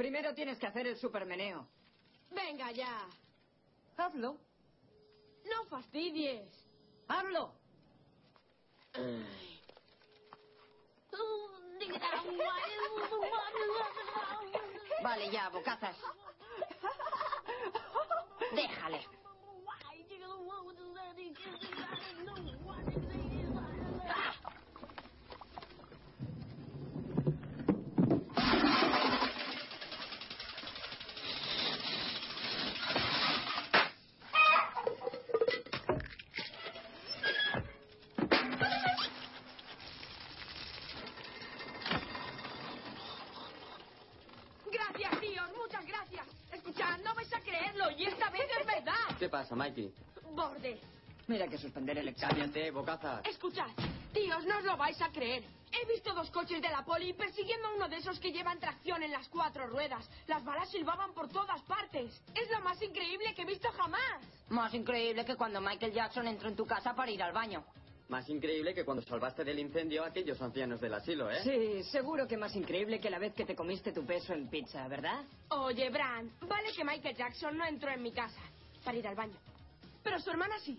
Primero tienes que hacer el supermeneo. Venga ya. Hazlo. No fastidies. Hazlo. Vale, ya, bocazas. Déjale. Gracias, tíos, muchas gracias. Escuchad, no vais a creerlo y esta vez es verdad. ¿Qué pasa, Mikey? Borde. Mira que suspender el examen. Cállate, bocazas. Escuchad, tíos, no os lo vais a creer. He visto dos coches de la poli persiguiendo a uno de esos que llevan tracción en las cuatro ruedas. Las balas silbaban por todas partes. Es lo más increíble que he visto jamás. Más increíble que cuando Michael Jackson entró en tu casa para ir al baño. Más increíble que cuando salvaste del incendio a aquellos ancianos del asilo, ¿eh? Sí, seguro que más increíble que la vez que te comiste tu peso en pizza, ¿verdad? Oye, Bran, vale que Michael Jackson no entró en mi casa para ir al baño. Pero su hermana sí.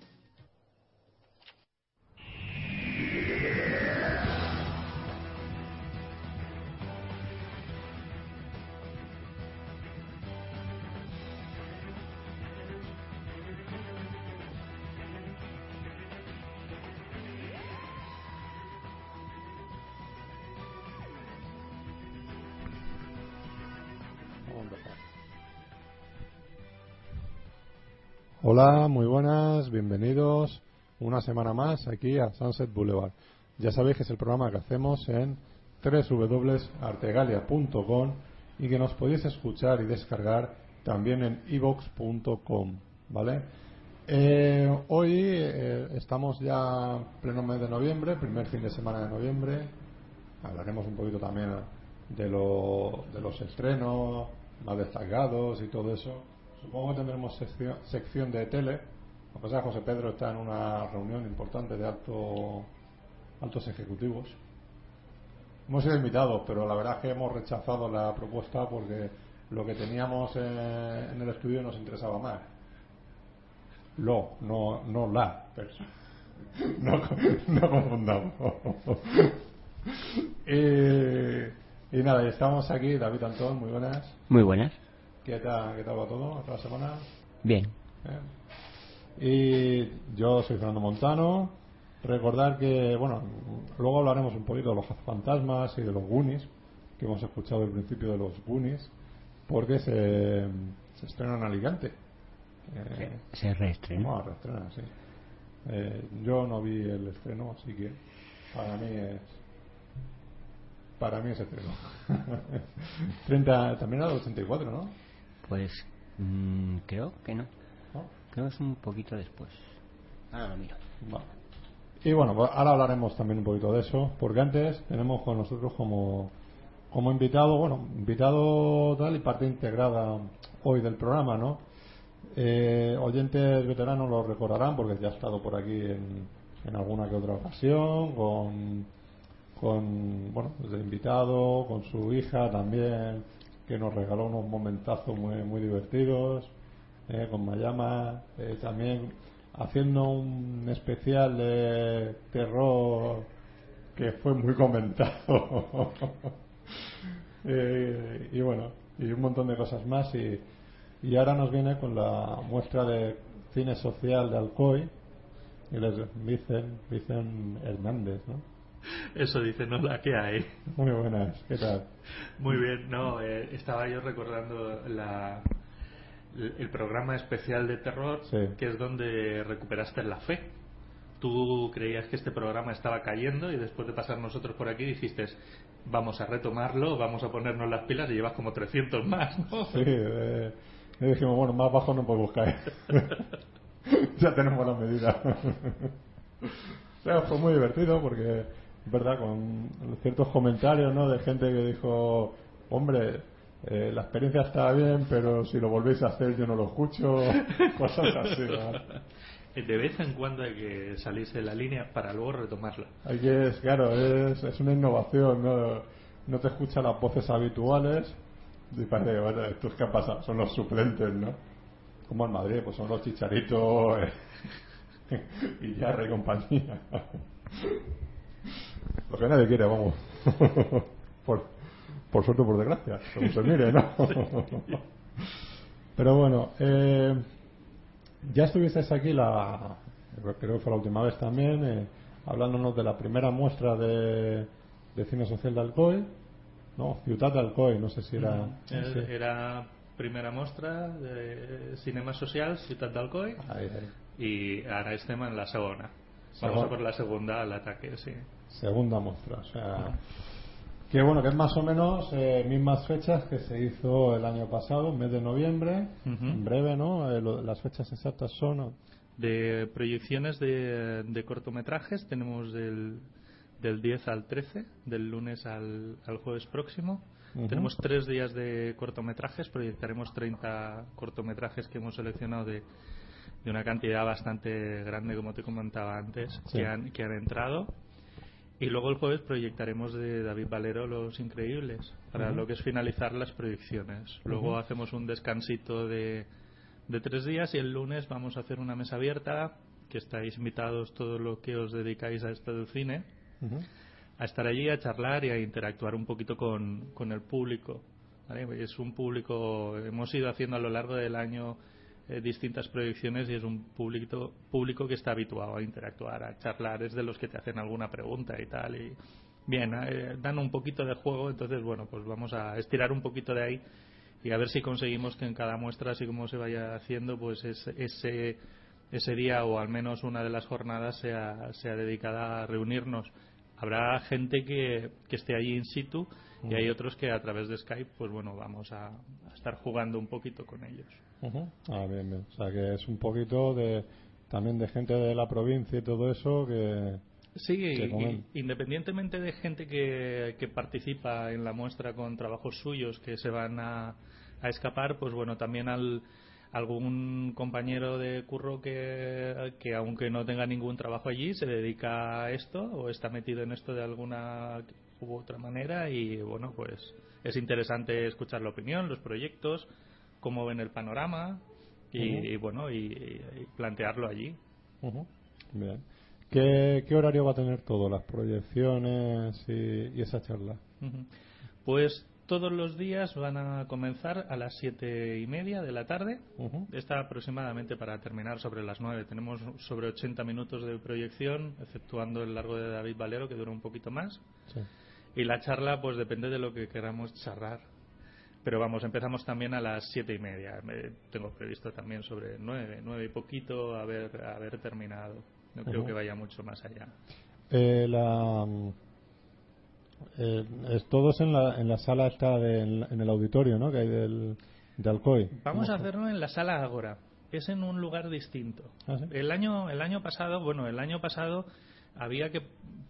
Hola, muy buenas, bienvenidos una semana más aquí a Sunset Boulevard. Ya sabéis que es el programa que hacemos en www.artegalia.com y que nos podéis escuchar y descargar también en evox.com, ¿vale? Eh, hoy eh, estamos ya pleno mes de noviembre, primer fin de semana de noviembre. Hablaremos un poquito también de, lo- de los estrenos más destacados y todo eso. Supongo que tendremos sección, sección de tele. Lo que pasa es que José Pedro está en una reunión importante de alto, altos ejecutivos. Hemos sido invitados, pero la verdad es que hemos rechazado la propuesta porque lo que teníamos eh, en el estudio nos interesaba más. Lo, no, no la persona. No, no confundamos. y, y nada, estamos aquí, David Antón, muy buenas. Muy buenas. ¿Qué tal, qué tal va todo esta semana? Bien. Bien. Y yo soy Fernando Montano. Recordar que, bueno, luego hablaremos un poquito de los fantasmas y de los Goonies, que hemos escuchado el principio de los Goonies, porque se, se estrena en Alicante. Eh, Se reestrena. no, reestrena, sí. Eh, yo no vi el estreno, así que para mí es. Para mí es estreno. 30, también era del 84, ¿no? Pues mm, creo que no. ¿No? Creo que es un poquito después. Ahora lo miro. Vale. Y bueno, pues ahora hablaremos también un poquito de eso, porque antes tenemos con nosotros como, como invitado, bueno, invitado tal y parte integrada hoy del programa, ¿no? Eh, oyentes veteranos lo recordarán porque ya ha estado por aquí en, en alguna que otra ocasión, con, con, bueno, pues de invitado, con su hija también, que nos regaló unos momentazos muy, muy divertidos, eh, con Mayama, eh, también haciendo un especial de terror que fue muy comentado. Eh, y bueno, y un montón de cosas más. Y, y ahora nos viene con la muestra de cine social de Alcoy. Y les dicen, dicen Hernández, ¿no? Eso dice, no la que hay. Muy buenas, ¿qué tal? Muy bien, no, eh, estaba yo recordando la, el programa especial de terror, Sí. que es donde recuperaste la fe. Tú creías que este programa estaba cayendo y después de pasar nosotros por aquí dijiste, vamos a retomarlo, vamos a ponernos las pilas y llevas como 300 más, ¿no? Sí, eh, y dijimos, bueno, más bajo no podemos caer. ya tenemos la medida. o sea, fue muy divertido porque, verdad, con ciertos comentarios, ¿no? De gente que dijo, hombre, eh, la experiencia está bien, pero si lo volvéis a hacer yo no lo escucho. Cosas así, ¿no? De vez en cuando hay que salirse de la línea para luego retomarla. Hay que, es, claro, es, es una innovación, ¿no? No te escuchan las voces habituales Y parece bueno, estos que han pasado son los suplentes, ¿no? Como en Madrid, pues son los chicharitos eh, y ya y compañía. Lo que nadie quiere, vamos. por, por suerte o por desgracia, según se mire, ¿no? Pero bueno, eh, ya estuvisteis aquí, la, creo que fue la última vez también, eh, hablándonos de la primera muestra de, de cine social de Alcoy, ¿no? Ciutat de Alcoy, no sé si era... Sí. Era primera mostra de cinema social, Ciutat d'Alcoi, Ahí, ahí. y ahora estem en la segona. Segona. Vamos a por la segunda al ataque, sí. Segunda muestra, o sea... Que bueno, que es más o menos eh, mismas fechas que se hizo el año pasado, mes de noviembre, en breve, ¿no? Eh, lo- las fechas exactas son... De proyecciones de, de cortometrajes tenemos del, del 10 al 13, del lunes al, al jueves próximo. Tenemos tres días de cortometrajes, proyectaremos 30 cortometrajes que hemos seleccionado de, de una cantidad bastante grande, como te comentaba antes, Sí. que, han, que han entrado. Y luego el jueves proyectaremos de David Valero Los Increíbles, para lo que es finalizar las proyecciones. Luego hacemos un descansito de, de tres días y el lunes vamos a hacer una mesa abierta, que estáis invitados todos los que os dedicáis a esto del cine, a estar allí, a charlar y a interactuar un poquito con, con el público. ¿vale? Es un público, hemos ido haciendo a lo largo del año eh, distintas proyecciones y es un público, público que está habituado a interactuar, a charlar, es de los que te hacen alguna pregunta y tal. Y bien, eh, dan un poquito de juego, entonces bueno, pues vamos a estirar un poquito de ahí y a ver si conseguimos que en cada muestra, así como se vaya haciendo, pues es- ese, ese día o al menos una de las jornadas sea, sea dedicada a reunirnos. Habrá gente que, que esté allí in situ y hay otros que a través de Skype, pues bueno, vamos a, a estar jugando un poquito con ellos. Ah, bien, bien. O sea, que es un poquito de también de gente de la provincia y todo eso que... Sí, Que y- independientemente de gente que, que participa en la muestra con trabajos suyos que se van a, a escapar, pues bueno, también al algún compañero de curro que, que aunque no tenga ningún trabajo allí se dedica a esto o está metido en esto de alguna u otra manera y bueno pues es interesante escuchar la opinión los proyectos cómo ven el panorama y, bueno y, y plantearlo allí. Bien. ¿Qué, ¿Qué horario va a tener todo? Las proyecciones y, y esa charla. Ujú. Pues todos los días van a comenzar a las siete y media de la tarde. Está aproximadamente para terminar sobre las nueve. Tenemos sobre 80 minutos de proyección, exceptuando el largo de David Valero, que dura un poquito más. Sí. Y la charla, pues depende de lo que queramos charlar. Pero vamos, empezamos también a las siete y media. Me- tengo previsto también sobre nueve, nueve y poquito haber, haber terminado. No creo que vaya mucho más allá. Eh, la, mm, eh, es todos en la, en la sala esta de, en, el auditorio, ¿no? Que hay del, de Alcoy. Vamos a hacerlo en la sala Agora. Es en un lugar distinto. Ah, ¿sí? El año el año pasado, bueno, el año pasado había que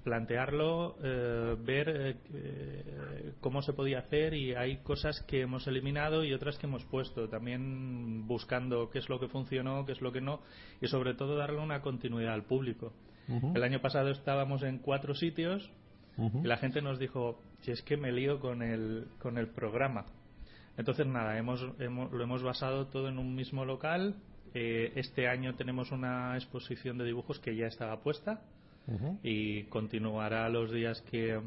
plantearlo, eh, ver eh, eh, cómo se podía hacer y hay cosas que hemos eliminado y otras que hemos puesto. También buscando qué es lo que funcionó, qué es lo que no y sobre todo darle una continuidad al público. El año pasado estábamos en cuatro sitios Y la gente nos dijo, si es que me lío con el, con el programa. Entonces, nada, hemos, hemos- lo hemos basado todo en un mismo local. Eh, este año tenemos una exposición de dibujos que ya estaba puesta y continuará los días que,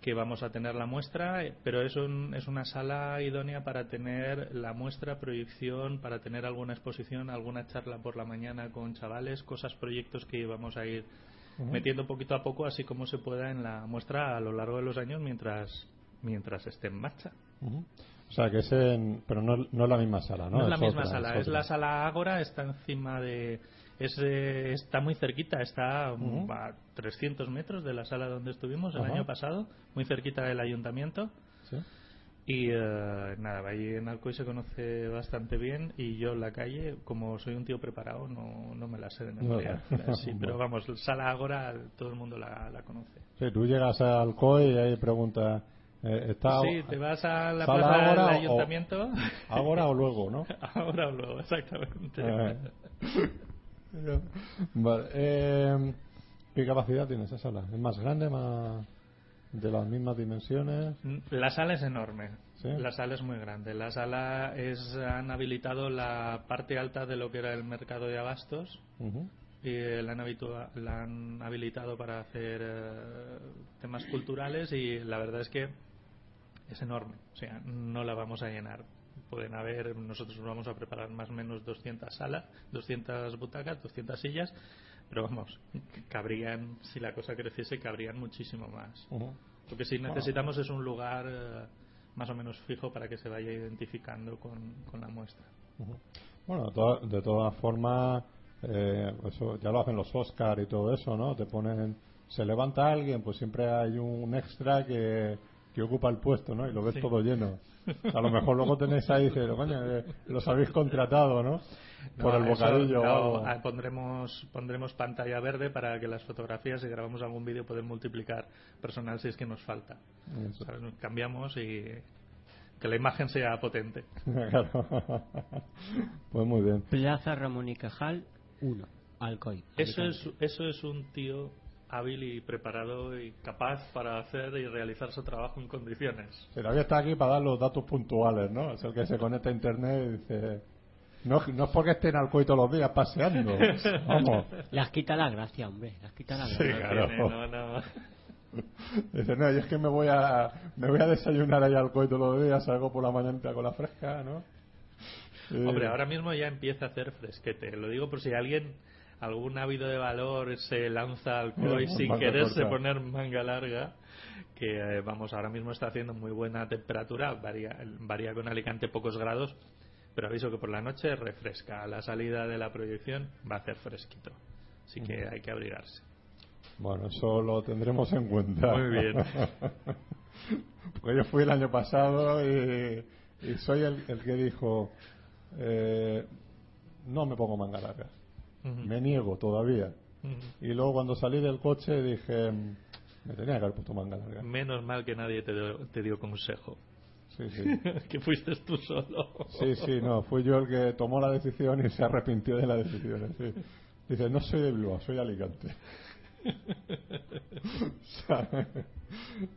que vamos a tener la muestra, pero es, un- es una sala idónea para tener la muestra, proyección, para tener alguna exposición, alguna charla por la mañana con chavales, cosas, proyectos que vamos a ir Ujú. metiendo poquito a poco, así como se pueda en la muestra a lo largo de los años mientras, mientras esté en marcha. Ujú. O sea, que es en, pero no, no es la misma sala, ¿no? No, es la misma otra, sala, es la sala Ágora, está encima de. Es, eh, está muy cerquita, está mm, a 300 metros de la sala donde estuvimos el año pasado, muy cerquita del ayuntamiento. ¿Sí? Y eh, nada, ahí en Alcoy se conoce bastante bien y yo en la calle, como soy un tío preparado, no, no me la sé de memoria. No. Sí, pero vamos, sala Ágora todo el mundo la, la conoce. Sí, tú llegas a Alcoy y ahí preguntas, eh, ¿está Sí, te vas a la ¿Sala plaza del o- ayuntamiento. ahora o luego, no? Ahora o luego, exactamente. Eh. Vale. eh, ¿Qué capacidad tiene esa sala? ¿Es más grande, más de las mismas dimensiones? La sala es enorme. ¿Sí? La sala es muy grande. La sala es han habilitado la parte alta de lo que era el mercado de abastos y eh, la han, habitua- la han habilitado para hacer eh, temas culturales y la verdad es que es enorme. O sea, no la vamos a llenar. Pueden haber, nosotros vamos a preparar más o menos 200 salas, 200 butacas, 200 sillas, pero vamos, cabrían, si la cosa creciese, cabrían muchísimo más. Ujú. Lo que sí necesitamos es un lugar eh, más o menos fijo para que se vaya identificando con, con la muestra. Ujú. Bueno, de, toda- de todas formas, eh, eso ya lo hacen los Oscar y todo eso, ¿no? Te ponen, se levanta alguien, pues siempre hay un extra que, que ocupa el puesto, ¿no? Y lo ves Sí. todo lleno. A lo mejor luego tenéis ahí, dices, coño, eh, los habéis contratado, ¿no? Por No, el eso, bocadillo. o no, ah, pondremos, pondremos pantalla verde para que las fotografías, si grabamos algún vídeo, poder multiplicar personal si es que nos falta. Eso. ¿Sabes? Cambiamos y que la imagen sea potente. Claro. pues muy bien. Plaza Ramón y Cajal 1, Alcoy. Eso es, eso es un tío hábil y preparado y capaz para hacer y realizar su trabajo en condiciones. Se había estado aquí para dar los datos puntuales, ¿no? Es el que se conecta a internet y dice. No, no es porque esté en Alcoy todos los días paseando. Vamos. Las quita la gracia, hombre. Las quita la Sí, gracia. claro. Tiene- no, no. Dice, no, yo es que me voy a, me voy a desayunar ahí al coito todos los días, salgo por la mañana con la fresca, ¿no? Hombre, ahora mismo ya empieza a hacer fresquete. Lo digo por si alguien, algún ávido de valor, se lanza al COI sin quererse corta. poner manga larga. Que eh, vamos, ahora mismo está haciendo muy buena temperatura, varía, varía con Alicante pocos grados, pero aviso que por la noche refresca. A la salida de la proyección va a hacer fresquito. Así que hay que abrigarse. Bueno, eso lo tendremos en cuenta. Muy bien. Porque yo fui el año pasado y, y soy el, el que dijo, eh, no me pongo manga Me niego todavía. Y luego cuando salí del coche dije, "Mm, me tenía que haber puesto manga larga. Menos mal que nadie te dio, te dio consejo. Sí, sí. que fuiste tú solo. Sí, sí, no, fui yo el que tomó la decisión y se arrepintió de la decisión. sí. Dice, no soy de Bilbao, soy de Alicante.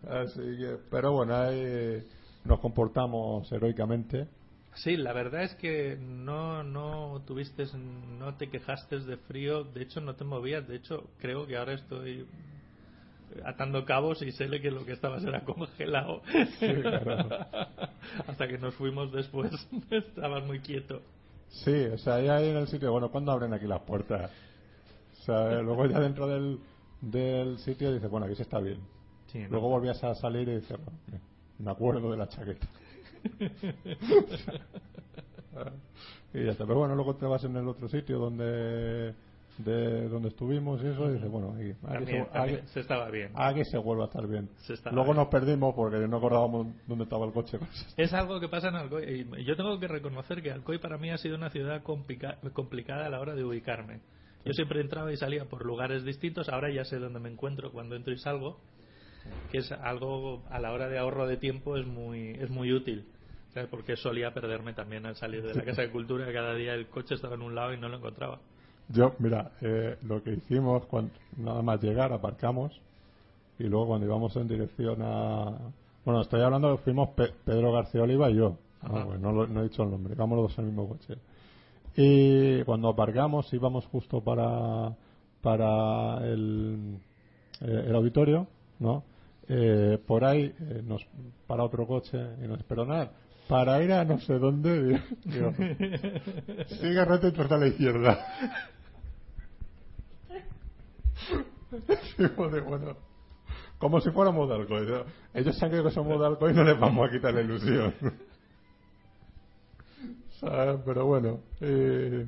Así que, pero bueno, ahí nos comportamos heroicamente. Sí, la verdad es que no, no tuviste, no te quejaste de frío, de hecho no te movías, de hecho creo que ahora estoy atando cabos y sé que lo que estabas era congelado. claro. Hasta que nos fuimos después, estabas muy quieto. Sí, o sea, ya en el sitio, bueno, ¿cuándo abren aquí las puertas? O sea, luego ya dentro del, del sitio dice, bueno, aquí se está bien. Sí, ¿no? Luego volvías a salir y dices, bueno, me acuerdo de la chaqueta. Y ya está. Pero bueno, luego te vas en el otro sitio donde de donde estuvimos y eso, y dices, bueno, aquí, aquí, También- se, también aquí- se estaba bien. aquí se vuelve a estar bien. Luego bien. nos perdimos porque no acordábamos dónde estaba el coche. Es algo que pasa en Alcoy. Y yo tengo que reconocer que Alcoy para mí ha sido una ciudad complica- complicada a la hora de ubicarme. Yo siempre entraba y salía por lugares distintos. Ahora ya sé dónde me encuentro cuando entro y salgo. Que es algo a la hora de ahorro de tiempo es muy, es muy útil. ¿sabes? Porque solía perderme también al salir de la Casa de Cultura. Cada día el coche estaba en un lado y no lo encontraba. Yo, mira, eh, lo que hicimos cuando nada más llegar, aparcamos y luego cuando íbamos en dirección a. Bueno, estoy hablando fuimos Pe- Pedro García Oliva y yo. Ah, pues no, lo- no he dicho el nombre, íbamos los dos en el mismo coche. Y cuando aparcamos íbamos justo para, para el, eh, el auditorio, ¿no? Eh, por ahí eh, nos para otro coche y nos perdonad para ir a no sé dónde digo, sigue recto y trata a la izquierda bueno, como si fuéramos de. Ellos saben que somos de y no les vamos a quitar la ilusión. ¿Sabes? Pero bueno. eh,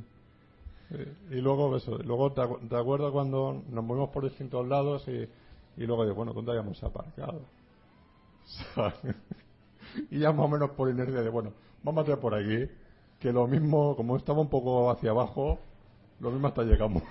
eh, y luego eso. Luego te, te acuerdas cuando nos movimos por distintos lados y, y luego digo, bueno, ¿dónde habíamos aparcado? Y ya más o menos por inercia de, bueno, vamos a tirar por aquí. Que lo mismo, como estaba un poco hacia abajo, lo mismo hasta llegamos.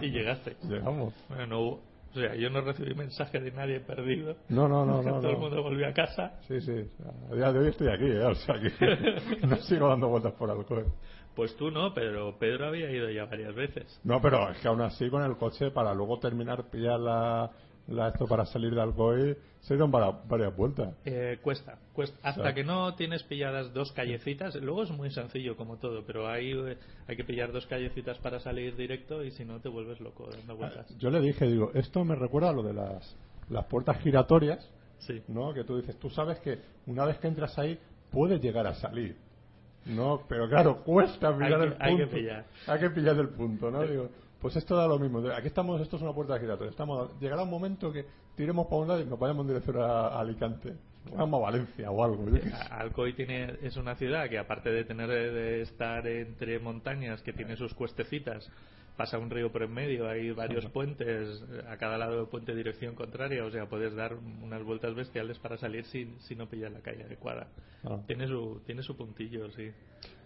Y llegaste. llegamos. Bueno, no hubo- o sea, yo no recibí mensaje de nadie perdido. No, no, no, no. Todo el mundo volvió a casa. Sí, sí. a día de hoy estoy aquí, ¿eh? O sea que no sigo dando vueltas por alcohol. Pues tú no, pero Pedro había ido ya varias veces. No, pero es que aún así con el coche para luego terminar pillar la, la esto para salir de Alcoy se dieron para- varias vueltas. Eh, cuesta, cuesta. Hasta que no tienes pilladas dos callecitas, luego es muy sencillo como todo, pero hay, eh, hay que pillar dos callecitas para salir directo y si no te vuelves loco dando vueltas. Yo le dije, digo, esto me recuerda a lo de las, las puertas giratorias, Sí. ¿no? Que tú dices, tú sabes que una vez que entras ahí puedes llegar a salir. No, pero claro, cuesta pillar que- el punto. hay que pillar. Hay que pillar el punto, ¿no? Digo, pues esto da lo mismo. Aquí estamos, esto es una puerta giratoria. Estamos, llegará un momento que tiremos para un lado y nos vayamos en dirección a, a Alicante. Vamos a Valencia o algo. A- Alcoy tiene, es una ciudad que aparte de tener de estar entre montañas, que tiene sus cuestecitas, pasa un río por en medio, hay varios puentes, eh, a cada lado del puente dirección contraria, o sea, puedes dar unas vueltas bestiales para salir sin, sin no pillar la calle adecuada. Ah. Tiene su, tiene su puntillo, sí.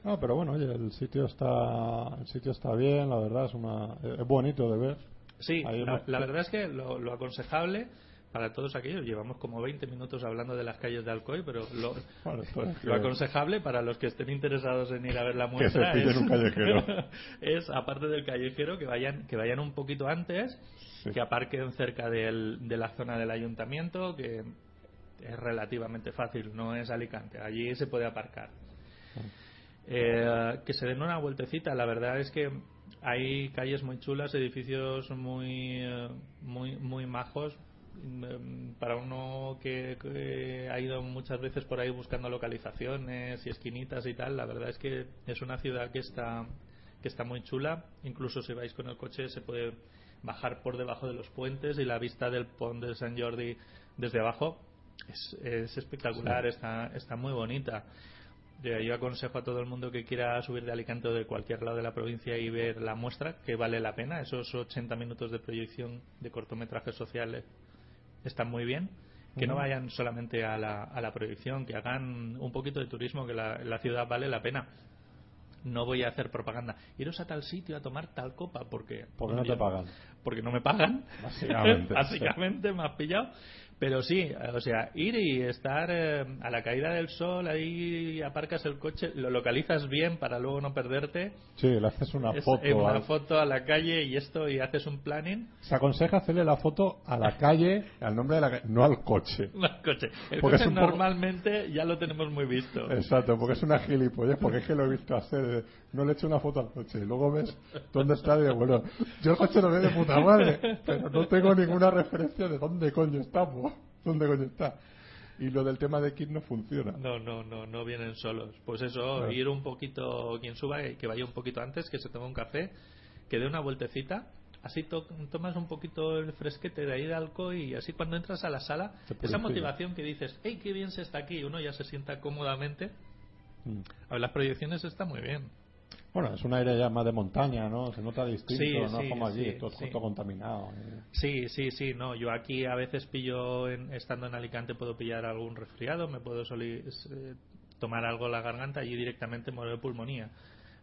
No, pero bueno, oye, el sitio está, el sitio está bien, la verdad, es una, es bonito de ver. Sí, la, verdad es que lo, lo aconsejable para todos aquellos, llevamos como 20 minutos hablando de las calles de Alcoy, pero lo, Bueno, esto es que- lo aconsejable para los que estén interesados en ir a ver la Que se muestra es, un callejero. es, aparte del callejero, que vayan, que vayan un poquito antes, Sí. que aparquen cerca del- de la zona del ayuntamiento, que es relativamente fácil, no es Alicante, allí se puede aparcar. Eh, que se den una vueltecita. La verdad es que hay calles muy chulas, edificios muy, eh, muy, muy majos. Mm, Para uno que, que ha ido muchas veces por ahí buscando localizaciones y esquinitas y tal, la verdad es que es una ciudad que está, que está muy chula. Incluso si vais con el coche se puede bajar por debajo de los puentes y la vista del pont de San Jordi desde abajo es, es espectacular, está, está muy bonita. Yo aconsejo a todo el mundo que quiera subir de Alicante o de cualquier lado de la provincia y ver la muestra, que vale la pena. Esos 80 minutos de proyección de cortometrajes sociales están muy bien. Que no vayan solamente a la, a la proyección, que hagan un poquito de turismo, que la, la ciudad vale la pena. No voy a hacer propaganda. Iros a tal sitio a tomar tal copa, porque. Porque no te pagan. Porque no me pagan. Básicamente, Básicamente me has pillado. Pero sí, o sea, ir y estar eh, a la caída del sol, ahí aparcas el coche, lo localizas bien para luego no perderte. Sí, le haces una Es- foto. eh, una al- foto a la calle y esto, y haces un planning. Se aconseja hacerle la foto a la calle, al nombre de la calle, no al coche. El coche, el Porque coche poco- normalmente ya lo tenemos muy visto. Exacto, porque es una gilipollez, porque es que lo he visto hacer. eh, No le echo una foto al coche y luego ves dónde está y digo, bueno, yo el coche lo veo de puta madre, pero no tengo ninguna referencia de dónde coño estamos, dónde coño está. Y lo del tema de kit no funciona. No, no, no, no vienen solos. Pues eso, Claro. ir un poquito, quien suba, eh, que vaya un poquito antes, que se tome un café, que dé una vueltecita. Así to- tomas un poquito el fresquete de ahí de Alcoy y así cuando entras a la sala, esa motivación que dices, hey, qué bien se está aquí, uno ya se sienta cómodamente. Mm. A ver, las proyecciones está muy bien. Bueno, es un aire ya más de montaña, ¿no? Se nota distinto, Sí, no sí, como allí, sí, todo, contaminado. eh. Sí, sí, sí, no. Yo aquí a veces pillo, en- estando en Alicante, puedo pillar algún resfriado, me puedo eh, tomar algo en la garganta y directamente muero de pulmonía.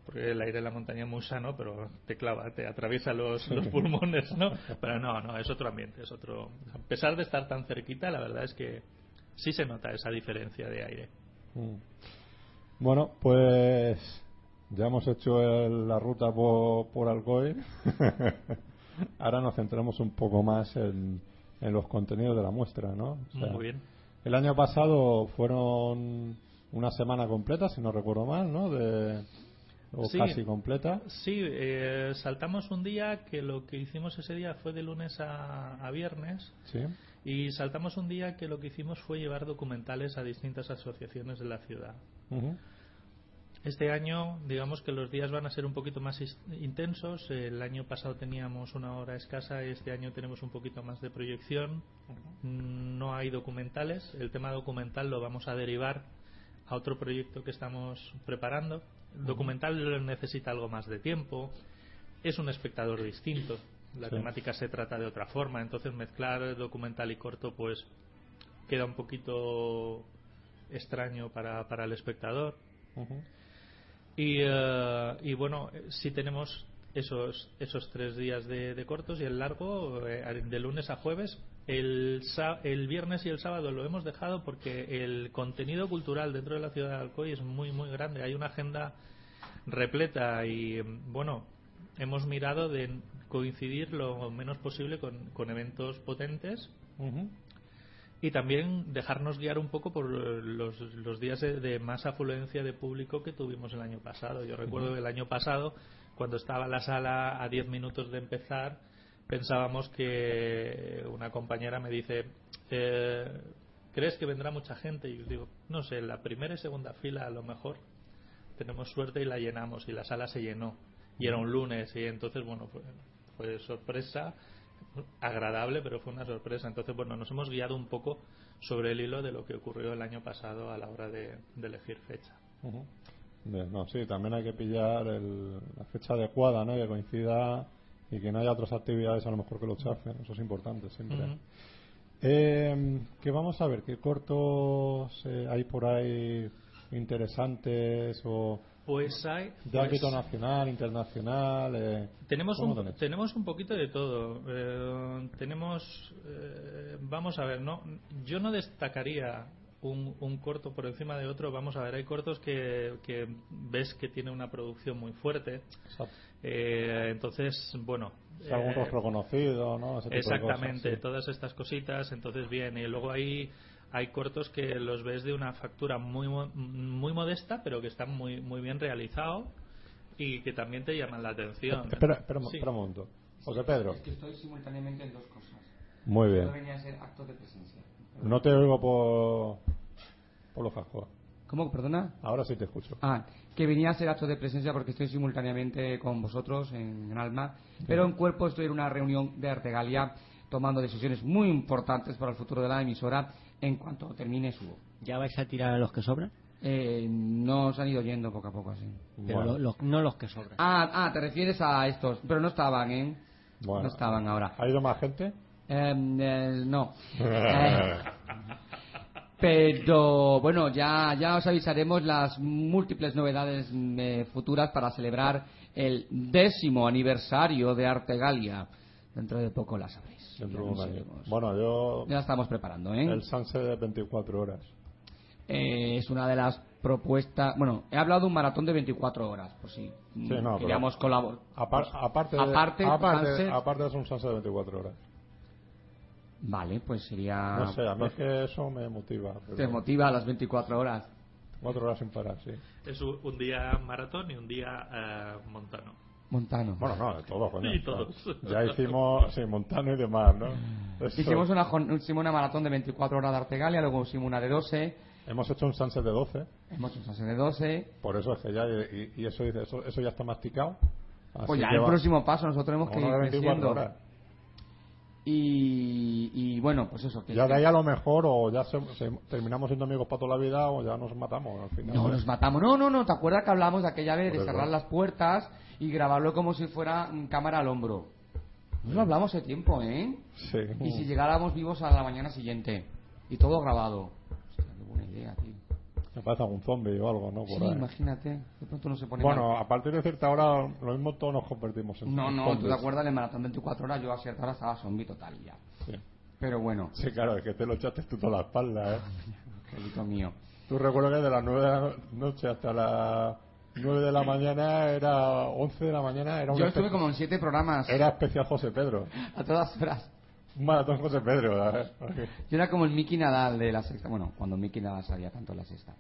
Porque el aire de la montaña es muy sano, pero te clava, te atraviesa los, los pulmones, ¿no? Pero no, no, es otro ambiente, es otro. A pesar de estar tan cerquita, la verdad es que sí se nota esa diferencia de aire. Mm. Bueno, pues ya hemos hecho el- la ruta por, por Alcoy. Ahora nos centramos un poco más en, en los contenidos de la muestra, ¿no? O sea, Muy bien. El año pasado fueron una semana completa, si no recuerdo mal, ¿no? De, o Sí. casi completa. Sí, eh, saltamos un día que lo que hicimos ese día fue de lunes a, a viernes. Sí. Y saltamos un día que lo que hicimos fue llevar documentales a distintas asociaciones de la ciudad. Ujú. Este año, digamos que los días van a ser un poquito más intensos. El año pasado teníamos una hora escasa y este año tenemos un poquito más de proyección. No hay documentales. El tema documental lo vamos a derivar a otro proyecto que estamos preparando. El documental necesita algo más de tiempo. Es un espectador distinto. La Sí. temática se trata de otra forma. Entonces mezclar documental y corto pues queda un poquito extraño para, para el espectador. Ujú. Y, eh, y bueno, eh, sí tenemos esos, esos tres días de, de cortos y el largo, eh, de lunes a jueves. El, el viernes y el sábado lo hemos dejado porque el contenido cultural dentro de la ciudad de Alcoy es muy, muy grande. Hay una agenda repleta y, bueno, hemos mirado de coincidir lo menos posible con, con eventos potentes. Y también dejarnos guiar un poco por los, los días de, de más afluencia de público que tuvimos el año pasado. Yo recuerdo que el año pasado, cuando estaba la sala a 10 minutos de empezar, pensábamos que una compañera me dice, eh, ¿crees que vendrá mucha gente? Y yo digo, no sé, la primera y segunda fila a lo mejor tenemos suerte y la llenamos y la sala se llenó. Y era un lunes y entonces, bueno, fue, fue sorpresa agradable, pero fue una sorpresa. Entonces, bueno, nos hemos guiado un poco sobre el hilo de lo que ocurrió el año pasado a la hora de, de elegir fecha. Bien, no, sí, también hay que pillar el- la fecha adecuada, ¿no? Que coincida y que no haya otras actividades a lo mejor que lo chafen. Eso es importante siempre. Ujú. Eh, ¿Qué vamos a ver? ¿Qué cortos eh, hay por ahí interesantes o Pues hay. de pues, ámbito nacional, internacional? eh, Tenemos ¿cómo un, tenemos un poquito de todo. Eh, tenemos. eh, vamos a ver, no yo no destacaría un, un corto por encima de otro. Vamos a ver, hay cortos que, que ves que tiene una producción muy fuerte. Eh, entonces, bueno. Si algún eh, rostro conocido, ¿no? Ese tipo de Exactamente, cosas, sí. todas estas cositas, entonces bien, y luego hay hay cortos que los ves de una factura muy mo- muy modesta, pero que están muy muy bien realizados y que también te llaman la atención. Espera, espera, un- Sí. espera un momento. José Pedro. Es que estoy simultáneamente en dos cosas. Muy bien. venía a ser acto de presencia. No te oigo por, por los cascos. ¿Cómo? ¿Perdona? Ahora sí te escucho. Ah, que venía a ser acto de presencia porque estoy simultáneamente con vosotros en, en Alma, pero en cuerpo estoy en una reunión de Artegalia tomando decisiones muy importantes para el futuro de la emisora en cuanto termine su... ¿Ya vais a tirar a los que sobran? Eh, nos han ido yendo poco a poco así. Pero Bueno. lo- los- no los que sobran. Ah, ah, te refieres a estos, pero no estaban, ¿eh? Bueno. No estaban ahora. ¿Ha ido más gente? Em, eh, no. Eh, pero bueno, ya, ya os avisaremos las múltiples novedades futuras para celebrar el décimo aniversario de Artegalia. Dentro de poco la sabréis. Dentro de un año. Bueno, yo. Ya la estamos preparando, ¿eh? El sunset de 24 horas. Eh, es una de las propuestas. Bueno, he hablado de un maratón de 24 horas, por si Sí, no, queríamos colaborar. Apar- aparte, de, Aparte, aparte, sunset- aparte es un sunset de 24 horas. Vale, pues sería. No sé, a mí es que eso me motiva. pero Te motiva a las 24 horas. 4 horas sin parar, sí. Es un, un día maratón y un día eh, montano. Montano. Bueno, no, de todo, coño. Y todos. Ya hicimos, sí, Montano y demás, ¿no? Eso- Hicimos una, hicimos una maratón de 24 horas de Artegalia, luego hicimos una de 12, Hemos hecho un sunset de 12, hemos hecho una de 12. por eso es que ya, y, y eso dice, eso, eso ya está masticado. Así Pues ya el va- próximo paso, nosotros tenemos que ir de 24 creciendo. horas. Y, y bueno, pues eso. Que Ya de ahí a lo mejor, o ya se- se- terminamos siendo amigos para toda la vida, o ya nos matamos al final. No nos matamos. No, no, no. ¿Te acuerdas que hablamos de aquella vez de eso. cerrar las puertas y grabarlo como si fuera mm, cámara al hombro? No lo hablamos hace tiempo, ¿eh? Sí. Y si llegáramos vivos a la mañana siguiente. Y todo grabado. Hostia, qué buena idea, tío. Me parece algún zombie o algo, ¿no? Por Sí, ahí. imagínate. De pronto no se pone Bueno, mal. a partir de cierta hora, lo mismo todos nos convertimos en No, no, ¿tú zombies. te acuerdas del maratón 24 horas? Yo a cierta hora estaba zombie total ya. Sí. Pero bueno, Sí, claro, es que te lo echaste tú toda la espalda, ¿eh? querido mío. Tú recuerdo que de las 9 de la noche hasta las 9 de la mañana era 11 de la mañana, era, un Yo estuve como en siete programas era especial José Pedro. a todas horas. Un maratón José Pedro, ¿sabes? Yo era como el Mickey Nadal de la sexta. Bueno, cuando Mickey Nadal salía tanto la sexta.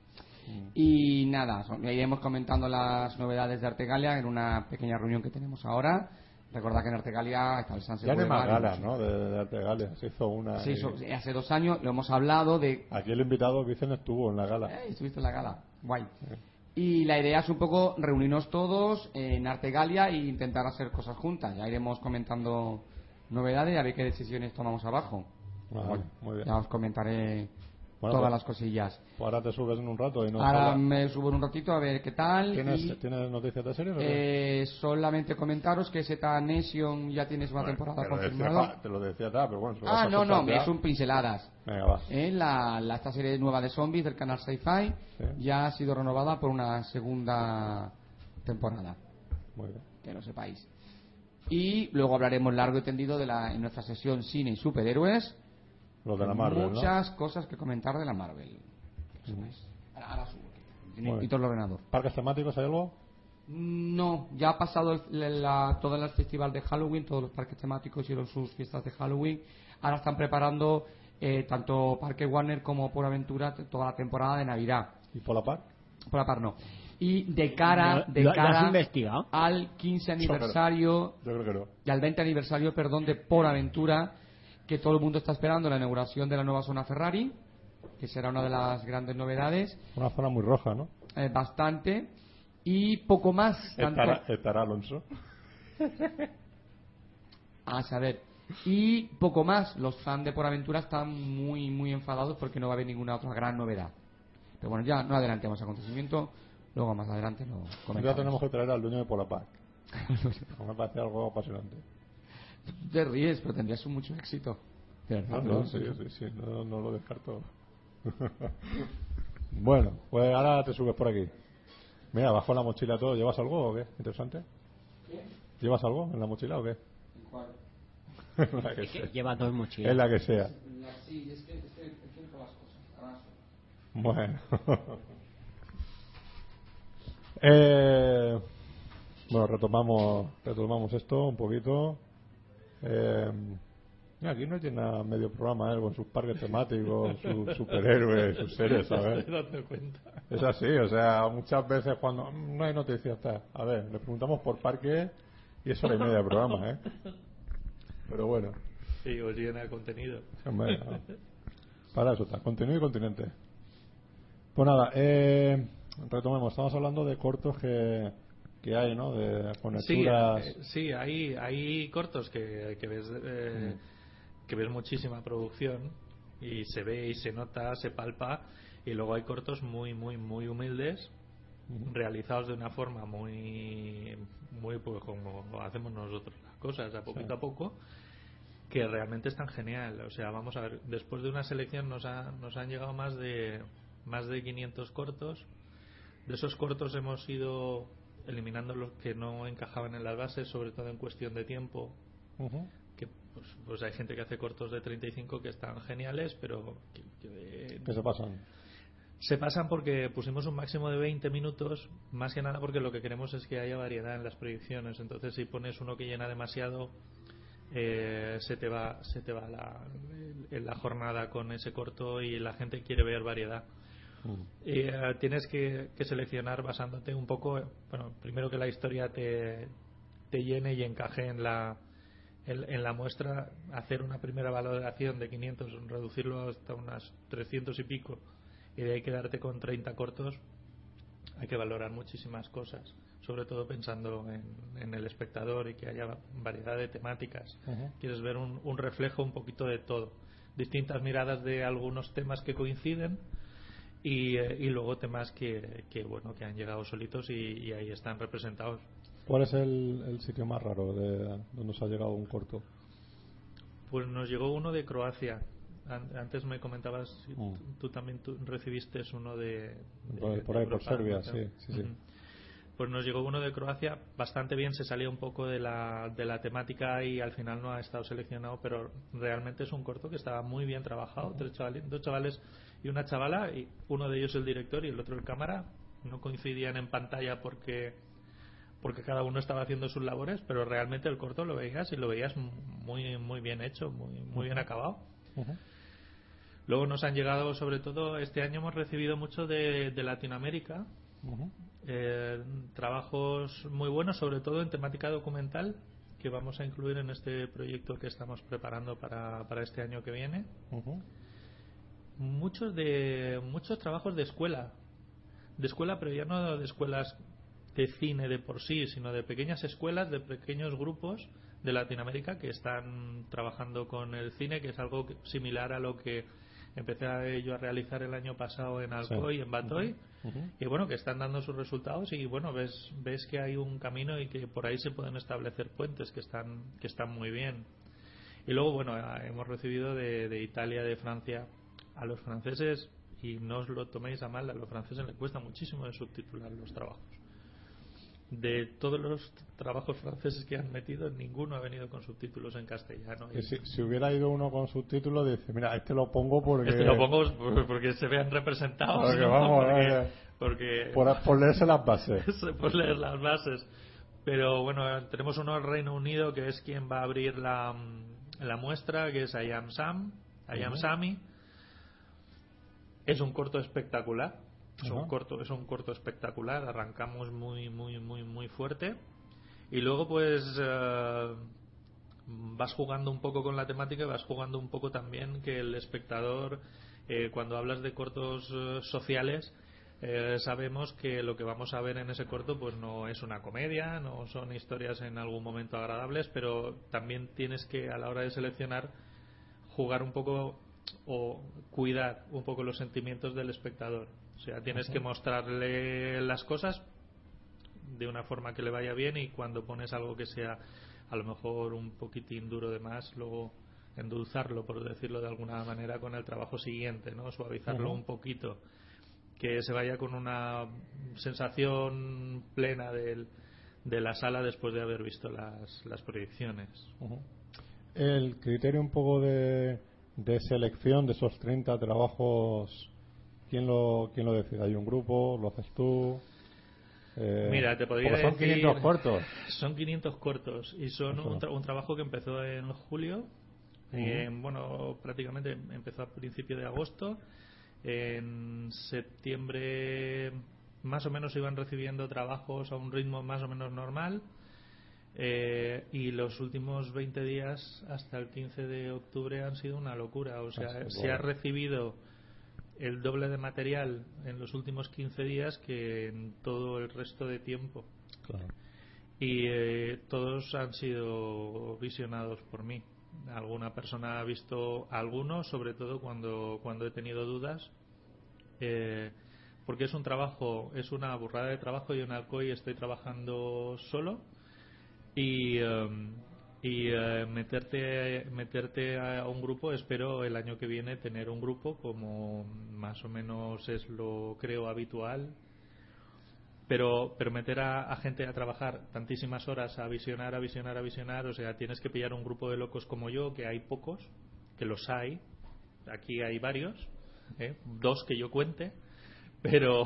Mm. Y nada, son- iremos comentando las novedades de Artegalia en una pequeña reunión que tenemos ahora. Recordad que en Artegalia está el Sunset Ya más Boulevard, galas, ¿no? De, de Arte Galia. Se hizo una. Y- so- hace dos años lo hemos hablado de Aquí el invitado Vicen estuvo en la gala. Eh, estuviste en la gala. Guay. Y la idea es un poco reunirnos todos en Artegalia e intentar hacer cosas juntas. Ya iremos comentando novedades y a ver qué decisiones tomamos abajo. Vale, muy bien. Ya os comentaré Bueno, todas pues- las cosillas. Pues ahora te subes en un rato y nos Ahora me subo en un ratito a ver qué tal. ¿Tienes, y, ¿Tienes noticias de qué? eh, solamente comentaros que Z Nation ya tienes una Bueno, temporada te lo decía confirmada. Te lo decía tal, pero bueno. Ah, no, no, es un pinceladas. Venga, va. Eh, la, la- esta serie nueva de zombies del canal Sci-Fi Sí. ya ha sido renovada por una segunda temporada, Muy bien. que lo sepáis. Y luego hablaremos largo y tendido de la, en nuestra sesión cine y superhéroes. Los de la Marvel, ¿no? Muchas cosas que comentar de la Marvel. Lo. Ahora, subo. Quito el ordenador. ¿Parques temáticos hay algo? No, ya ha pasado el, la, todo el festival de Halloween, todos los parques temáticos hicieron sus fiestas de Halloween. Ahora están preparando eh, tanto Parque Warner como Por Aventura toda la temporada de Navidad. ¿Y por la par? Por la par no. Y de cara, ¿Lo- de lo- cara al 15 aniversario Yo creo que no. y al 20 aniversario, perdón, de Por Aventura, que todo el mundo está esperando la inauguración de la nueva zona Ferrari, que será una de las grandes novedades, Una zona muy roja, ¿no? eh, bastante, y poco más. tanto- Estará, estará Alonso. A saber. Y poco más. Los fans de Por Aventura están muy, muy enfadados porque no va a haber ninguna otra gran novedad. Pero bueno, ya no adelantemos acontecimiento. Luego más adelante lo Ya comentamos. tenemos que traer al dueño de Polapac. Me parece algo apasionante. Te ríes, pero tendrías un mucho éxito. De verdad, No, no, sí, sí, sí, no, no lo descarto. bueno, pues ahora te subes por aquí. Mira, bajo la mochila todo. ¿Llevas algo o qué? Interesante. ¿Llevas algo en la mochila o qué? la que sea. Lleva dos mochilas. Es la que sea. Sí, es que, es que, es que las cosas. Bueno. Eh, bueno, retomamos, retomamos esto un poquito. Eh, aquí nos llena medio programa, ¿eh? Con sus parques temáticos, sus superhéroes, sus series, ¿sabes? Es así, o sea, muchas veces cuando mm, no hay noticias, está. A ver, le preguntamos por parque y es hora y media de programa, ¿eh? Pero bueno, Y os llena de contenido. hombre, no. para eso está, contenido y continente. Pues nada, eh, retomemos, estamos hablando de cortos que, que hay, ¿no? De Sí, conecturas. eh, sí hay, hay cortos que, que ves eh, que ves muchísima producción y se ve y se nota, se palpa y luego hay cortos muy muy muy humildes realizados de una forma muy muy pues como hacemos nosotros las cosas a poquito Sí. a poco que realmente están genial o sea vamos a ver después de una selección nos, ha- nos han llegado más de más de 500 cortos de esos cortos hemos ido eliminando los que no encajaban en las bases sobre todo en cuestión de tiempo que pues, pues hay gente que hace cortos de 35 que están geniales pero que- que, ¿Qué se pasan? se pasan porque pusimos un máximo de 20 minutos, más que nada porque lo que queremos es que haya variedad en las proyecciones. Entonces, si pones uno que llena demasiado, eh, se te va, se te va la jornada con ese corto y la gente quiere ver variedad. Mm. Y, eh, tienes que, que seleccionar basándote un poco, eh, bueno, primero que la historia te, te llene y encaje en la, en, en la muestra, hacer una primera valoración de 500, reducirlo hasta unas 300 y pico, y de ahí quedarte con 30 cortos, hay que valorar muchísimas cosas, sobre todo pensando en, en el espectador y que haya variedad de temáticas. Quieres ver un, un reflejo un poquito de todo, distintas miradas de algunos temas que coinciden y, eh, y luego temas que, que, bueno que han llegado solitos y, y ahí están representados. ¿Cuál es el, el sitio más raro de donde nos ha llegado un corto? Pues nos llegó uno de Croacia. An- Antes me comentabas, Mm. tú, tú también tú recibiste uno de, de- Por- de ahí, por Serbia, sí, sí, sí. Pues nos llegó uno de Croacia bastante bien, se salía un poco de la, de la temática y al final no ha estado seleccionado, pero realmente es un corto que estaba muy bien trabajado. Tres chavales, dos chavales y una chavala, y uno de ellos el director y el otro el cámara. No coincidían en pantalla porque porque cada uno estaba haciendo sus labores, pero realmente el corto lo veías y lo veías muy muy bien hecho, muy muy bien acabado. Luego nos han llegado, sobre todo, este año hemos recibido mucho de, de Latinoamérica, Ujú. Eh, trabajos muy buenos, sobre todo en temática documental, que vamos a incluir en este proyecto que estamos preparando para, para este año que viene. Muchos de muchos trabajos de escuela, de escuela, pero ya no de escuelas de cine de por sí, sino de pequeñas escuelas, de pequeños grupos de Latinoamérica que están trabajando con el cine, que es algo similar a lo que empecé a- yo a realizar el año pasado en Alcoy, Sí. en Batoy, y bueno, que están dando sus resultados y bueno, ves, ves que hay un camino y que por ahí se pueden establecer puentes que están, que están muy bien. Y luego, bueno, eh, hemos recibido de, de Italia, de Francia, a los franceses, y no os lo toméis a mal, a los franceses les cuesta muchísimo de subtitular los trabajos. De todos los trabajos franceses que han metido, ninguno ha venido con subtítulos en castellano. Y si, si hubiera ido uno con subtítulos, dice, mira, este lo pongo porque... Este lo pongo por- porque se vean representados. Porque ¿no? vamos, porque, porque- Por, por leerse las bases. por leer las bases. Pero bueno, tenemos uno en Reino Unido que es quien va a abrir la, la muestra, que es I Am Sam, I Am. Sammy. Es un corto espectacular. Es un corto, es un corto espectacular. Arrancamos muy, muy, muy, muy fuerte. Y luego, pues, eh, vas jugando un poco con la temática y vas jugando un poco también que el espectador, eh, cuando hablas de cortos eh, sociales, eh, sabemos que lo que vamos a ver en ese corto pues no es una comedia, no son historias en algún momento agradables, pero también tienes que a la hora de seleccionar jugar un poco o cuidar un poco los sentimientos del espectador. O sea, tienes que mostrarle las cosas de una forma que le vaya bien y cuando pones algo que sea a lo mejor un poquitín duro de más, luego endulzarlo, por decirlo de alguna manera, con el trabajo siguiente, ¿no? Suavizarlo un poquito, que se vaya con una sensación plena del- de la sala después de haber visto las, las proyecciones. El criterio un poco de, de selección de esos 30 trabajos, ¿quién lo, quién lo decide? ¿Hay un grupo? ¿Lo haces tú? Eh, Mira, te podría son decir- 500 cortos. Son 500 cortos y son un, tra- un trabajo que empezó en julio. eh, bueno, prácticamente empezó a principio de agosto. En septiembre más o menos iban recibiendo trabajos a un ritmo más o menos normal. eh, y los últimos 20 días hasta el 15 de octubre han sido una locura. O sea, Ah, sí, se ha bueno. recibido el doble de material en los últimos 15 días que en todo el resto de tiempo. Claro. Y eh, todos han sido visionados por mí. Alguna persona ha visto algunos, sobre todo cuando, cuando he tenido dudas. eh, porque es un trabajo, es una burrada de trabajo. Yo en Alcoy estoy trabajando solo y, em, y eh, meterte, meterte a un grupo, espero el año que viene tener un grupo como más o menos es lo creo habitual pero pero meter a, a gente a trabajar tantísimas horas a visionar, a visionar, a visionar, o sea, tienes que pillar un grupo de locos como yo, que hay pocos, que los hay, aquí hay varios, ¿eh? dos que yo cuente, pero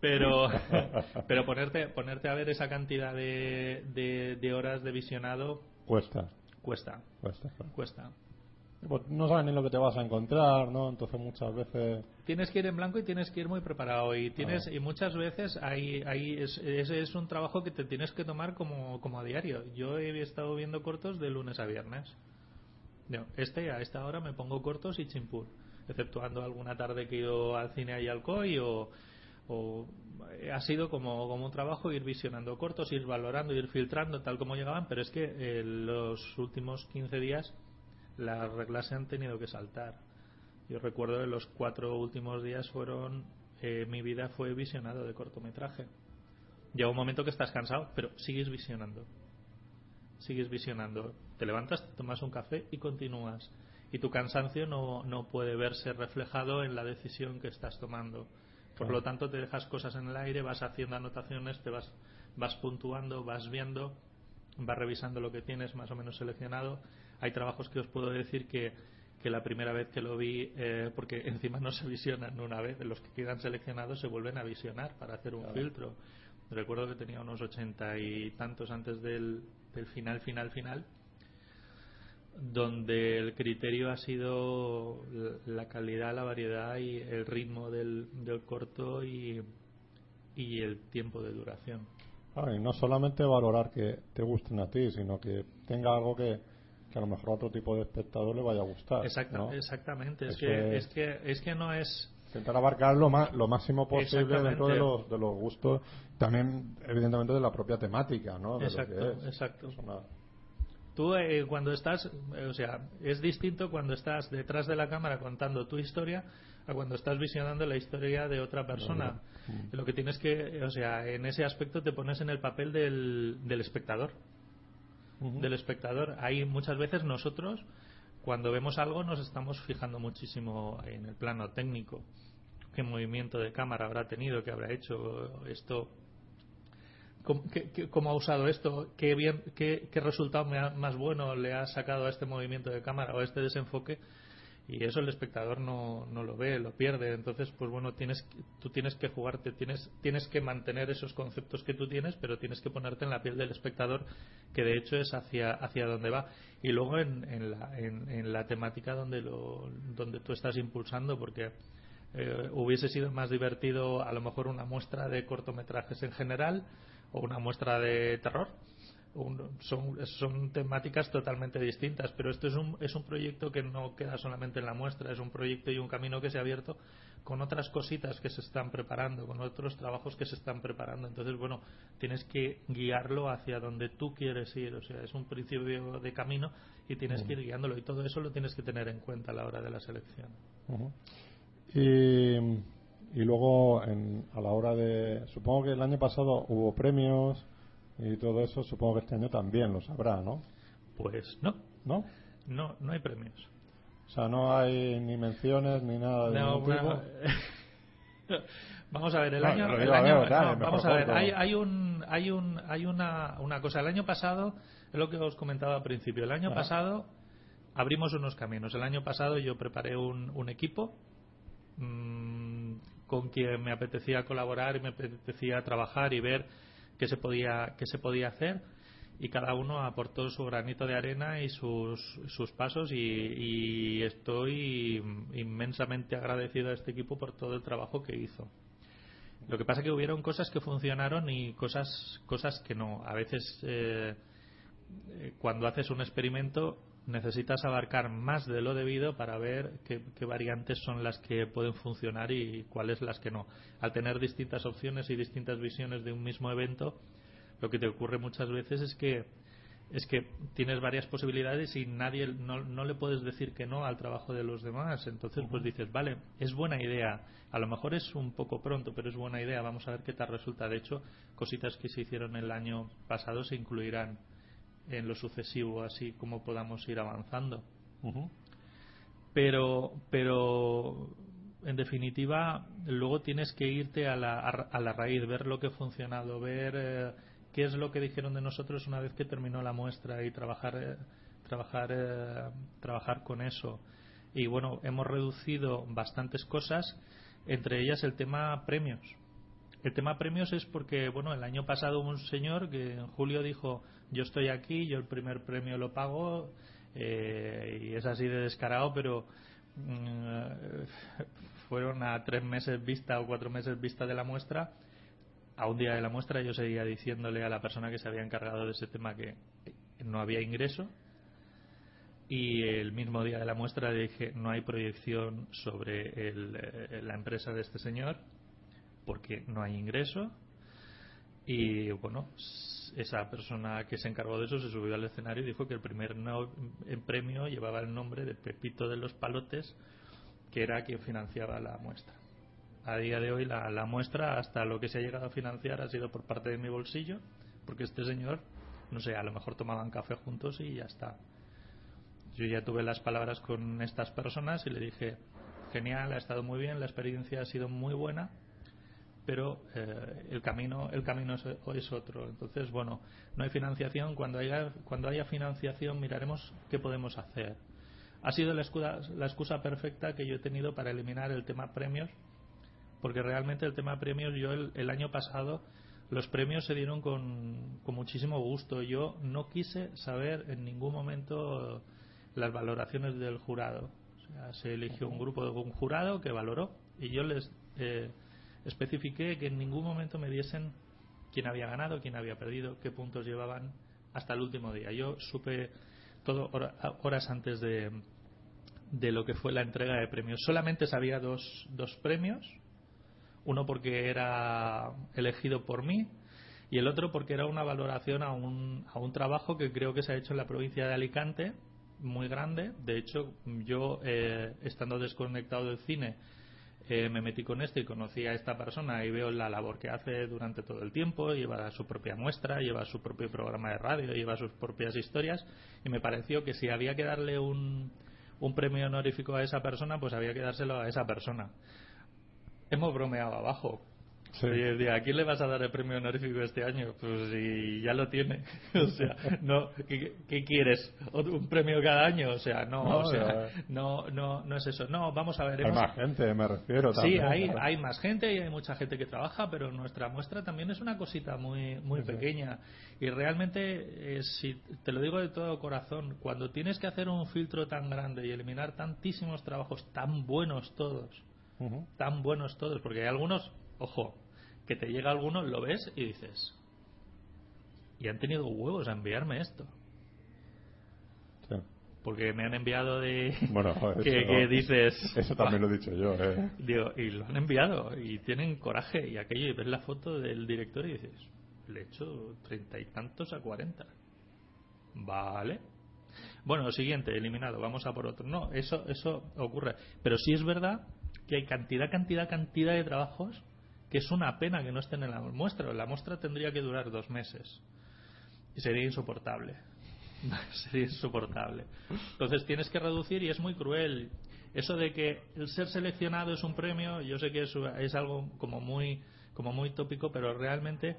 pero pero ponerte ponerte a ver esa cantidad de, de, de horas de visionado Cuesta, cuesta, cuesta. claro. cuesta. Pues no sabes ni lo que te vas a encontrar, ¿no? Entonces muchas veces... tienes que ir en blanco y tienes que ir muy preparado y tienes Ah. y muchas veces hay, hay es, ese es un trabajo que te tienes que tomar como, como a diario yo he estado viendo cortos de lunes a viernes No, este a esta hora me pongo cortos y chimpur exceptuando alguna tarde que he al cine ahí al COI o, o ha sido como, como un trabajo ir visionando cortos ir valorando ir filtrando tal como llegaban pero es que eh, los últimos 15 días las reglas se han tenido que saltar yo recuerdo que los cuatro últimos días fueron. eh, mi vida fue visionado de cortometraje. Llega un momento que estás cansado, pero sigues visionando. Sigues visionando. Te levantas, tomas un café y continúas. Y tu cansancio no, no puede verse reflejado en la decisión que estás tomando. Por Claro. lo tanto, te dejas cosas en el aire, vas haciendo anotaciones, te vas, vas puntuando, vas viendo, vas revisando lo que tienes más o menos seleccionado. Hay trabajos que os puedo decir que, que la primera vez que lo vi, eh, porque encima no se visionan una vez, los que quedan seleccionados se vuelven a visionar para hacer un Claro. filtro. Recuerdo que tenía unos ochenta y tantos antes del, del final, final, final, donde el criterio ha sido la- calidad, la variedad y el ritmo del, del corto y, y el tiempo de duración. Ah, y no solamente valorar que te gusten a ti, sino que tenga algo que, que a lo mejor a otro tipo de espectador le vaya a gustar. Exacta- ¿no? Exactamente, es que, es- que es que no es Intentar abarcar lo, ma- lo máximo posible dentro de los, de los gustos, también evidentemente de la propia temática, ¿no? De lo Exacto, que es. exacto. Es una- Tú eh, cuando estás, eh, o sea, es distinto cuando estás detrás de la cámara contando tu historia a cuando estás visionando la historia de otra persona. Mm. Lo que tienes que, o sea, en ese aspecto te pones en el papel del, del espectador. Del espectador. Hay muchas veces nosotros, cuando vemos algo, nos estamos fijando muchísimo en el plano técnico. ¿Qué movimiento de cámara habrá tenido? ¿Qué habrá hecho? Esto cómo, qué- qué- ha usado esto, qué, bien, qué, qué resultado más bueno le ha sacado a este movimiento de cámara o a este desenfoque. Y eso el espectador no, lo ve, lo pierde. Entonces, pues bueno, tienes, tú tienes que jugarte, tienes, tienes que mantener esos conceptos que tú tienes, pero tienes que ponerte en la piel del espectador, que de hecho es hacia, hacia donde va. Y luego en, en, la, en, en la temática donde, lo, donde tú estás impulsando, porque eh, hubiese sido más divertido a lo mejor una muestra de cortometrajes en general o una muestra de terror. Un- son, son temáticas totalmente distintas, pero esto es un, es un proyecto que no queda solamente en la muestra, es un proyecto y un camino que se ha abierto con otras cositas que se están preparando, con otros trabajos que se están preparando. Entonces, bueno, tienes que guiarlo hacia donde tú quieres ir, o sea, es un principio de camino y tienes que ir guiándolo y todo eso lo tienes que tener en cuenta a la hora de la selección. Y luego, en- a la hora de. Supongo que el año pasado hubo premios y todo eso. Supongo que este año también los habrá, ¿no? Pues no, ¿No? no, no hay premios. O sea, no hay ni menciones ni nada de No, ningún tipo. vamos a ver el No, año, lo el ver, no, vamos a ver corto. hay, hay un hay un hay una, una cosa el año pasado es lo que os comentaba al principio el año pasado abrimos unos caminos el año pasado yo preparé un, un equipo mm, con quien me apetecía colaborar y me apetecía trabajar y ver qué se podía qué se podía hacer y cada uno aportó su granito de arena y sus, sus pasos y, estoy inmensamente agradecido a este equipo por todo el trabajo que hizo. Lo que pasa que hubieron cosas que funcionaron y cosas cosas que no. A veces eh, eh, cuando haces un experimento necesitas abarcar más de lo debido para ver qué, qué variantes son las que pueden funcionar y cuáles las que no. Al tener distintas opciones y distintas visiones de un mismo evento, lo que te ocurre muchas veces es que es que tienes varias posibilidades y nadie no, no le puedes decir que no al trabajo de los demás. Entonces pues dices vale es buena idea. A lo mejor es un poco pronto pero es buena idea. Vamos a ver qué tal resulta de hecho cositas que se hicieron el año pasado se incluirán en lo sucesivo así como podamos ir avanzando. Pero pero en definitiva luego tienes que irte a la, a la raíz ver lo que ha funcionado ver eh, qué es lo que dijeron de nosotros una vez que terminó la muestra y trabajar eh, trabajar eh, trabajar con eso. Y bueno hemos reducido bastantes cosas entre ellas el tema premios. El tema premios es porque bueno el año pasado hubo un señor que en julio dijo yo estoy aquí yo el primer premio lo pago eh, y es así de descarado pero mm, fueron a tres meses vista o cuatro meses vista de la muestra. A un día de la muestra yo seguía diciéndole a la persona que se había encargado de ese tema que no había ingreso. Y el mismo día de la muestra dije no hay proyección sobre el, eh, la empresa de este señor porque no hay ingreso y bueno esa persona que se encargó de eso se subió al escenario y dijo que el primer premio llevaba el nombre de Pepito de los Palotes que era quien financiaba la muestra. A día de hoy la, la muestra hasta lo que se ha llegado a financiar ha sido por parte de mi bolsillo porque este señor no sé a lo mejor tomaban café juntos y ya está. Yo ya tuve las palabras con estas personas y le dije genial ha estado muy bien la experiencia ha sido muy buena pero eh, el camino el camino es, es otro. Entonces bueno no hay financiación. Cuando haya cuando haya financiación miraremos qué podemos hacer. Ha sido la excusa, la excusa perfecta que yo he tenido para eliminar el tema premios porque realmente el tema premios yo el, el año pasado los premios se dieron con, con muchísimo gusto. Yo no quise saber en ningún momento las valoraciones del jurado. O sea, se eligió un grupo de un jurado que valoró y yo les eh, especifiqué que en ningún momento me diesen quién había ganado, quién había perdido, qué puntos llevaban hasta el último día. Yo supe todo hora- horas antes de, de lo que fue la entrega de premios. Solamente sabía dos, dos premios, uno porque era elegido por mí y el otro porque era una valoración a un, a un trabajo que creo que se ha hecho en la provincia de Alicante, muy grande. De hecho, yo, eh, estando desconectado del cine, eh, me metí con esto y conocí a esta persona y veo la labor que hace durante todo el tiempo, lleva su propia muestra, lleva su propio programa de radio, lleva sus propias historias y me pareció que si había que darle un, un premio honorífico a esa persona, pues había que dárselo a esa persona. Hemos bromeado abajo. Sí. ¿a quién le vas a dar el premio honorífico este año? Pues si ya lo tiene. o sea, no, ¿qué, qué quieres? ¿Otro- ¿Un premio cada año? O sea, no, No, o sea, no, no, no es eso. No, vamos a ver. Hay más gente, me refiero Sí, también. hay, claro. hay más gente y hay mucha gente que trabaja, pero nuestra muestra también es una cosita muy, muy Sí, sí. pequeña. Y realmente, eh, si te lo digo de todo corazón, cuando tienes que hacer un filtro tan grande y eliminar tantísimos trabajos tan buenos todos, tan buenos todos, porque hay algunos, ojo, que te llega alguno, lo ves y dices, y han tenido huevos a enviarme esto. Sí. Porque me han enviado de... Bueno, joder, que, eso- que dices... Eso también lo he dicho yo, ¿eh? Digo, y lo han enviado y tienen coraje y aquello y ves la foto del director y dices, le he hecho treinta y tantos a cuarenta. Vale. Bueno, siguiente, eliminado, vamos a por otro. No, eso, eso ocurre. Pero sí es verdad que hay cantidad, cantidad, cantidad de trabajos que es una pena que no estén en la muestra. La muestra tendría que durar dos meses y sería insoportable. sería insoportable. Entonces tienes que reducir y es muy cruel. Eso de que el ser seleccionado es un premio, yo sé que es, es algo como muy, como muy tópico, pero realmente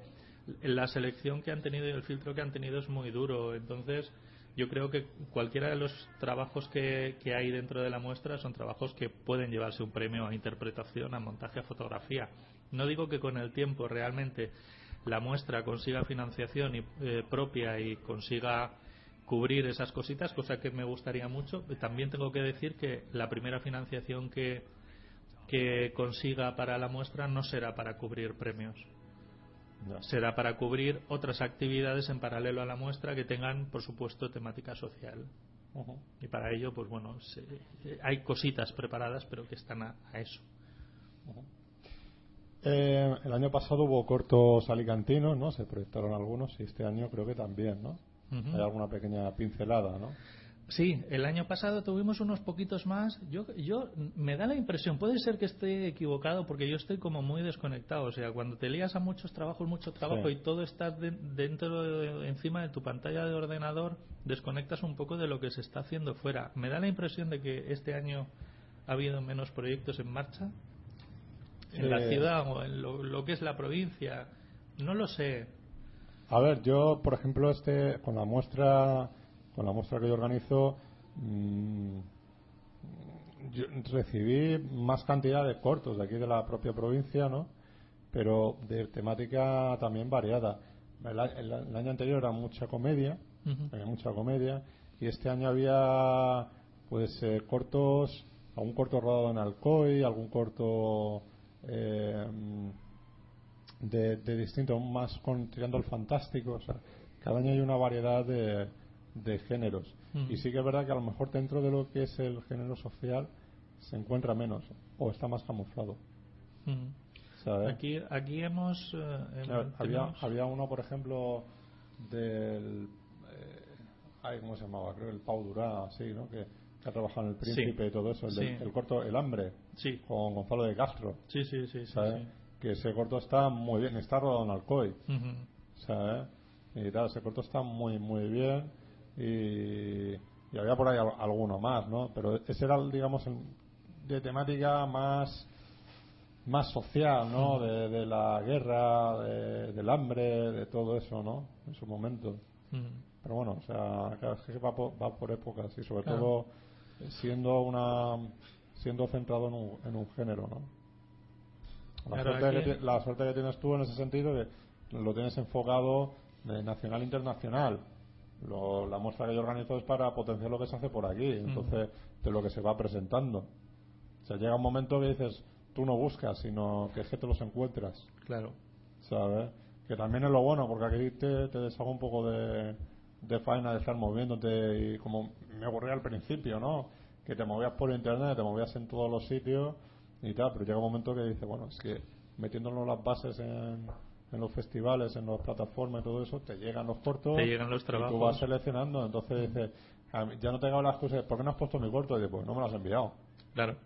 la selección que han tenido y el filtro que han tenido es muy duro. Entonces yo creo que cualquiera de los trabajos que, que hay dentro de la muestra son trabajos que pueden llevarse un premio a interpretación, a montaje, a fotografía. No digo que con el tiempo realmente la muestra consiga financiación y, eh, propia y consiga cubrir esas cositas, cosa que me gustaría mucho. También tengo que decir que la primera financiación que, que consiga para la muestra no será para cubrir premios. Será para cubrir otras actividades en paralelo a la muestra que tengan, por supuesto, temática social. Y para ello, pues bueno, se- eh, hay cositas preparadas, pero que están a, a eso. Eh, el año pasado hubo cortos alicantinos, ¿no? Se proyectaron algunos y este año creo que también, ¿no? Ujú. Hay alguna pequeña pincelada, ¿no? Sí, el año pasado tuvimos unos poquitos más. Yo, yo me da la impresión, puede ser que esté equivocado porque yo estoy como muy desconectado. O sea, cuando te lías a muchos trabajos, mucho trabajo Sí. y todo está de- dentro, de- encima de tu pantalla de ordenador, desconectas un poco de lo que se está haciendo fuera. Me da la impresión de que este año ha habido menos proyectos en marcha en la ciudad o en lo, lo que es la provincia. No lo sé. A ver, yo, por ejemplo, este con la muestra con la muestra que yo organizo mm, yo recibí más cantidad de cortos de aquí de la propia provincia, ¿no? Pero de temática también variada. El, a- el- el año anterior era mucha comedia, había mucha comedia, y este año había pues eh, cortos, algún corto rodado en Alcoy, algún corto eh, de, de distinto, más con, tirando al fantástico. O sea, cada año hay una variedad de, de géneros. Mm. Y sí que es verdad que a lo mejor dentro de lo que es el género social se encuentra menos o está más camuflado. Mm. ¿sabes? Aquí, aquí hemos. eh, ver, había, había uno, por ejemplo, del. Eh, ay, ¿Cómo se llamaba? Creo el Pau Durá, sí, ¿no? Que, que ha trabajado en El Príncipe Sí. y todo eso. El, del- Sí. el corto El Hambre, Sí, con Gonzalo de Castro. sí, sí, sí. sí, ¿sabes? sí. Que ese corto está muy bien, está rodado en Alcoy. Ujú. ¿sabes? Y tal, ese corto está muy, muy bien. Y, y había por ahí al- alguno más, ¿no? Pero ese era, digamos, el- de temática más más social, ¿no? De, de la guerra, de- del hambre, de todo eso, ¿no? En su momento. Pero bueno, o sea, que va por, va por épocas y sobre Claro. todo siendo una siendo centrado en un, en un género, ¿no? La, Claro, suerte aquí- que, la suerte que tienes tú en ese sentido que lo tienes enfocado de nacional e internacional. Lo- la muestra que yo organizo es para potenciar lo que se hace por aquí, entonces de lo que se va presentando. O sea, llega un momento que dices, tú no buscas, sino que es que te los encuentras. Claro. ¿sabes? Que también es lo bueno, porque aquí te, te deshago un poco de, de faena de estar moviéndote y como me ocurría al principio, ¿no? Que te movías por internet, te movías en todos los sitios y tal, pero llega un momento que dices, bueno, es que metiéndonos las bases en, en los festivales, en las plataformas y todo eso, te llegan los cortos Te llegan los y trabajos. tú vas seleccionando, entonces dices, ya no te caben las cosas, ¿por qué no has puesto mi corto? Y dices, pues no me lo has enviado. Claro.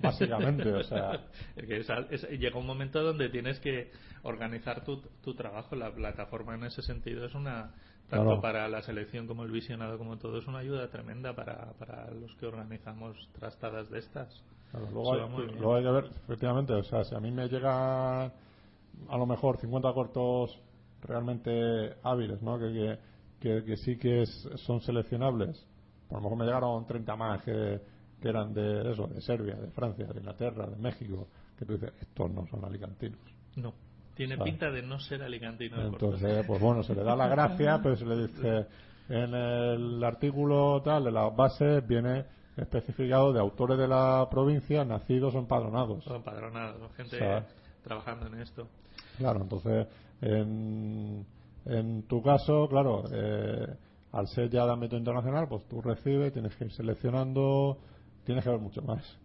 Básicamente, o sea. Es que es es- llega un momento donde tienes que organizar tu, tu trabajo. La plataforma en ese sentido es una, tanto para la selección como el visionado, como todo, es una ayuda tremenda para, para los que organizamos trastadas de estas. Claro, luego, hay, luego que ver, efectivamente, o sea, si a mí me llega a lo mejor 50 cortos realmente hábiles, ¿no? Que, que, que, que sí que es- son seleccionables. Por lo mejor me llegaron 30 más que, que eran de eso, de Serbia, de Francia, de Inglaterra, de México, que tú dices, estos no son alicantinos. No. Tiene pinta de no ser alicantino de. Entonces, pues bueno, se le da la gracia, pero se le dice, en el artículo tal de las bases viene especificado de autores de la provincia nacidos o empadronados. Son empadronados, gente O trabajando en esto. Claro, entonces, en, en tu caso, claro, eh, al ser ya de ámbito internacional, pues tú recibes, tienes que ir seleccionando, tienes que ver mucho más.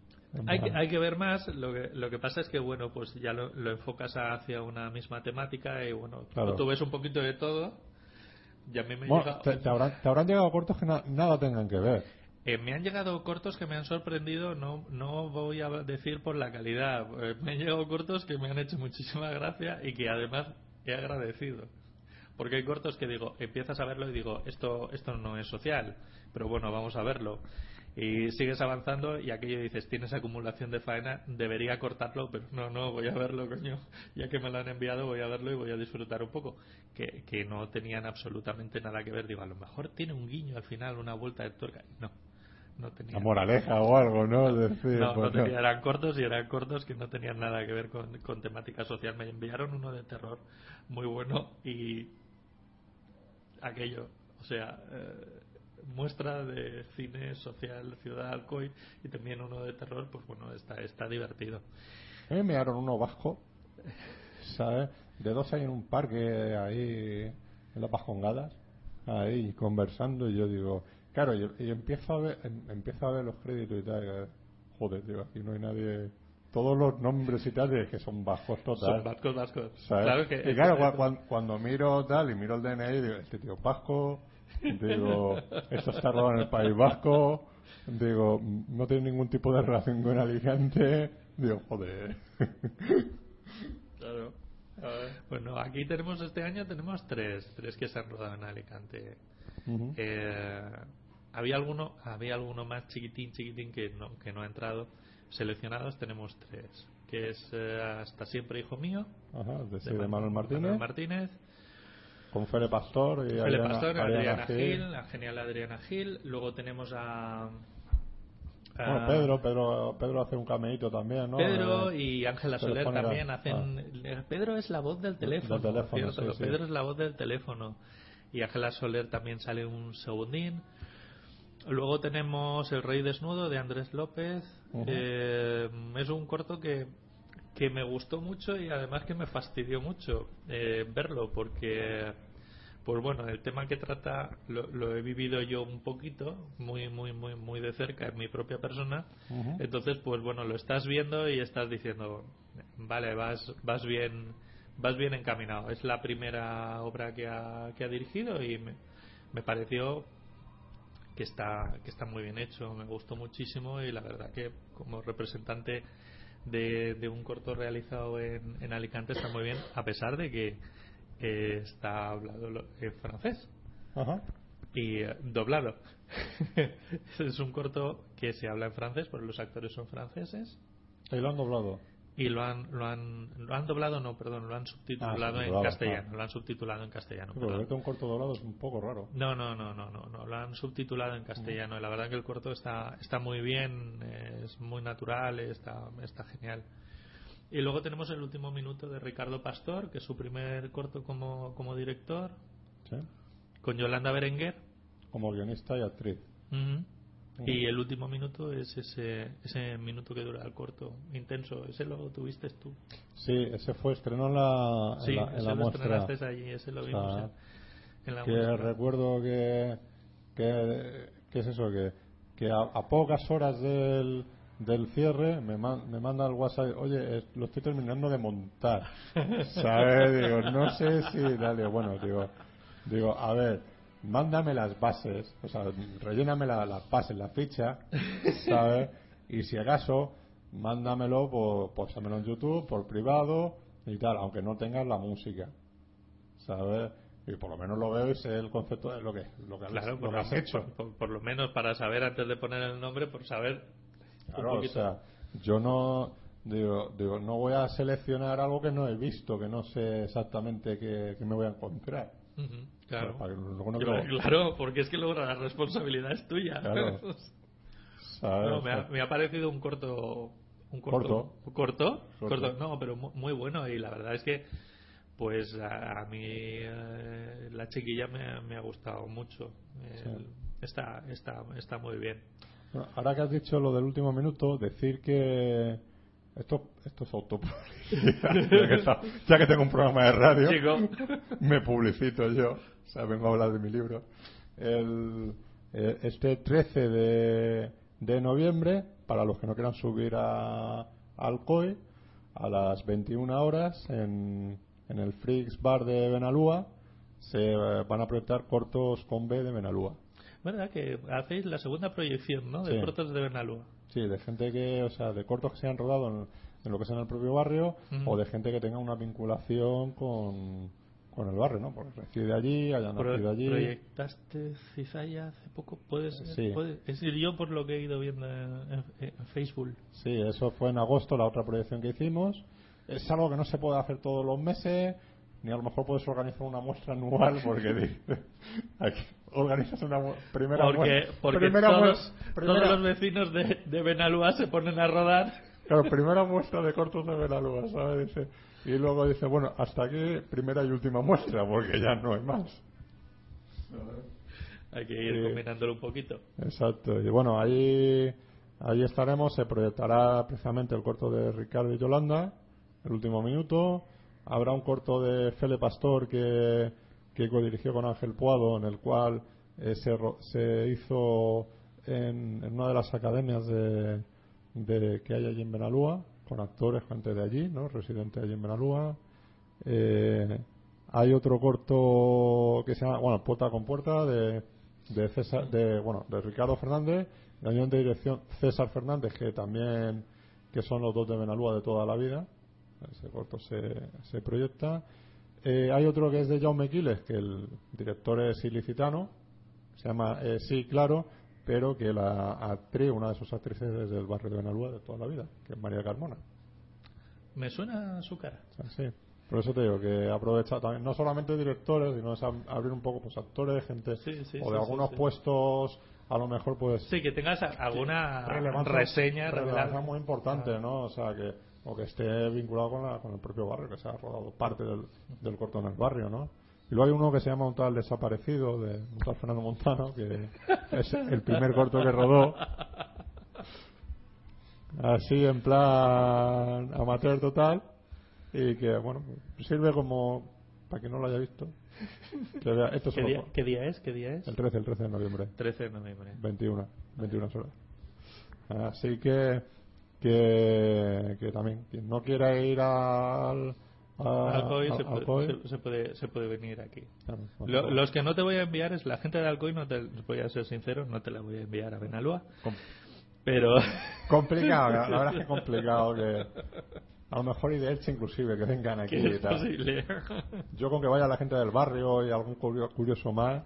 Hay que, hay que ver más. Lo que, lo que pasa es que, bueno, pues ya lo, lo enfocas hacia una misma temática y, bueno, Claro. tú ves un poquito de todo. Y a mí me, bueno, llega- te, te habrán, te habrán llegado cortos que na- nada tengan que ver. eh, me han llegado cortos que me han sorprendido. No, no voy a decir por la calidad. eh, me han llegado cortos que me han hecho muchísima gracia y que además he agradecido. Porque hay cortos que digo, empiezas a verlo y digo, esto, esto no es social, pero bueno, vamos a verlo. Y sigues avanzando y aquello dices, tienes acumulación de faena, debería cortarlo, pero no, no, voy a verlo, coño. Ya que me lo han enviado, voy a verlo y voy a disfrutar un poco. Que, que no tenían absolutamente nada que ver. Digo, a lo mejor tiene un guiño al final, una vuelta de tuerca. No, no tenía. La moraleja o algo, ¿no? Es decir, No, no pues, tenía, eran cortos y eran cortos que no tenían nada que ver con, con temática social. Me enviaron uno de terror muy bueno y aquello, o sea, eh, muestra de cine social, ciudad Alcoy y también uno de terror, pues bueno, está, está divertido. A mí me enviaron uno vasco, ¿sabes? De dos hay en un parque ahí en las Vascongadas, ahí conversando y yo digo, claro, y, y empiezo a ver, em- empiezo a ver los créditos y tal, y, joder, digo, aquí no hay nadie, todos los nombres y tal, que son vascos Son total. vascos, vascos. ¿sabes? Claro que y claro, esto- cua- cuan- cuando, miro tal y miro el DNI, digo, este tío es vasco, digo, esto está rodado en el País Vasco, digo, no tiene ningún tipo de relación con Alicante, digo, joder. Claro. Bueno, aquí tenemos este año tenemos tres, tres que se han rodado en Alicante. Eh, había alguno, había alguno más chiquitín, chiquitín que no, que no ha entrado. Seleccionados tenemos tres, que es eh, hasta siempre hijo mío, Ajá, de, sí, de de Manuel Martínez, Manuel Martínez, con Fere Pastor y Fele Adriana, Pastor, Adriana Adriana Gil. Gil, la genial Adriana Gil. Luego tenemos a, a Bueno, Pedro, Pedro, Pedro hace un cameíto también, ¿no? Pedro Eh, y Ángela Soler también hacen. Pedro es la voz del teléfono. Del teléfono, ¿cierto? sí, sí. Pedro es la voz del teléfono. Y Ángela Soler también sale un segundín. Luego tenemos El Rey Desnudo de Andrés López. Eh, es un corto que, que me gustó mucho y además que me fastidió mucho eh, verlo porque. Pues bueno, el tema que trata lo, lo he vivido yo un poquito, muy, muy, muy, muy de cerca en mi propia persona. Entonces, pues bueno, lo estás viendo y estás diciendo, vale, vas, vas bien, vas bien encaminado. Es la primera obra que ha, que ha dirigido y me, me pareció que está, que está muy bien hecho, me gustó muchísimo y la verdad que como representante de, de un corto realizado en, en Alicante está muy bien, a pesar de que eh, está hablado en francés Ajá. y eh, doblado. es un corto que se habla en francés, porque los actores son franceses Y lo han doblado. y lo han lo han lo han doblado, no, perdón, lo han subtitulado en subtitulado, castellano, ah. lo han subtitulado en castellano. Pero vete un corto doblado es un poco raro. No, no, no, no, no, no, lo han subtitulado en castellano. y La verdad que el corto está está muy bien, eh, es muy natural, está está genial. Y luego tenemos el último minuto de Ricardo Pastor, que es su primer corto como, como director, ¿sí? con Yolanda Berenguer. Como guionista y actriz. Y el último minuto es ese, ese minuto que dura el corto, intenso. Ese lo tuviste tú. Sí, ese fue estreno en la, en Sí, la, en ese la lo muestra. estrenaste allí, ese lo O vimos sea, en, en la que muestra. recuerdo que, que, que es eso, que, que a, a pocas horas del, del cierre me, man- me manda el WhatsApp, oye, es- lo estoy terminando de montar. ¿Sabes? Digo, no sé si, dale, bueno, digo, digo, a ver, mándame las bases, o sea, relléname la- las bases, la ficha, ¿sabes? Y si acaso, mándamelo por, pósamelo en YouTube, por privado y tal, aunque no tengas la música. ¿sabes? Y por lo menos lo veo y sé el concepto de lo que, lo que, has- Claro, lo que has hecho. por, por lo menos para saber antes de poner el nombre, por saber Claro, un o sea, yo no, digo, digo, no voy a seleccionar algo que no he visto, que no sé exactamente qué, qué me voy a encontrar. Claro. Para que luego no Claro, creo- claro, porque es que luego la responsabilidad es tuya. Claro. ¿sabes? No, me, ha, me ha parecido un corto. Un corto. Corto. ¿Corto? No, pero mu- muy bueno. Y la verdad es que, pues a, a mí eh, la chiquilla me, me ha gustado mucho. El- está, está, está muy bien. Bueno, ahora que has dicho lo del último minuto, decir que esto, esto es autopublicidad. ya, que está- ya que tengo un programa de radio, Chico. me publicito yo. O sea, vengo a hablar de mi libro. El, eh, este 13 de, de noviembre, para los que no quieran subir a al COI, a las 21 horas en, en el Freaks Bar de Benalúa, se eh, van a proyectar cortos con B de Benalúa. ¿Verdad que hacéis la segunda proyección, ¿no? De Sí. cortos de Benalúa. Sí, de gente que, o sea, de cortos que se han rodado en, en lo que es en el propio barrio o de gente que tenga una vinculación con, con el barrio, ¿no? Porque reside allí, haya Pro- nacido allí. ¿Proyectaste Cizalla hace poco? ¿Puede ser? Sí. Es decir, yo por lo que he ido viendo en, en- en Facebook. Sí, eso fue en agosto, la otra proyección que hicimos. Es algo que no se puede hacer todos los meses, ni a lo mejor puedes organizar una muestra anual, porque aquí organizas una mu- primera Porque, muestra. porque primera todos, mues- primera- todos los vecinos de, de Benalúa se ponen a rodar. Claro, primera muestra de cortos de Benalúa, ¿sabes? Dice, y luego dice, bueno, hasta aquí primera y última muestra, porque ya no hay más. Hay que ir Sí. combinándolo un poquito. Exacto. Y bueno, ahí, ahí estaremos. Se proyectará precisamente el corto de Ricardo y Yolanda, el último minuto. Habrá un corto de Fele Pastor que, que dirigió con Ángel Puado, en el cual eh, se, se hizo en, una de las academias de, de- que hay allí en Benalúa, con actores, gente de allí, ¿no? residentes allí en Benalúa. Eh, hay otro corto que se llama, bueno, Puerta con Puerta, de, de, César, de, bueno, de Ricardo Fernández, la unión de dirección César Fernández, que también, que son los dos de Benalúa de toda la vida. Ese corto se, se proyecta. Eh, hay otro que es de Jaume Quiles, que el director es ilicitano, se llama eh, Sí, claro, pero que la actriz, una de sus actrices es del barrio de Benalúa de toda la vida, que es María Carmona. Me suena su cara. Sí. Por eso te digo que aprovecha también, no solamente directores, sino es ab- abrir un poco pues actores, gente Sí, sí, o de sí, algunos puestos, a lo mejor pues Sí, que tengas alguna relevancia, reseña relevancia muy importante, ¿no? O sea, que o que esté vinculado con, la- con el propio barrio, que se ha rodado parte del, del corto en el barrio, ¿no? Y luego hay uno que se llama Un tal desaparecido, de un tal Fernando Montano, que es el primer corto que rodó. Así en plan amateur total. Y que, bueno, sirve como, para quien no lo haya visto, que vea, esto es ¿Qué solo día, por- qué día es? ¿Qué día es? el 13, el 13 de noviembre. 13 de noviembre. 21, 21 horas. Así que, que, que también, quien no quiera ir al. a- Alcoy se, al- puede, se- se puede, se puede venir aquí. Lo- los que no te voy a enviar es la gente de Alcoy, no te voy a ser sincero, no te la voy a enviar a Benalúa. Pero complicado, la la verdad es que complicado que. A lo mejor y de Elche inclusive, que vengan aquí y tal. posible. Yo con que vaya la gente del barrio y algún curio- curioso más.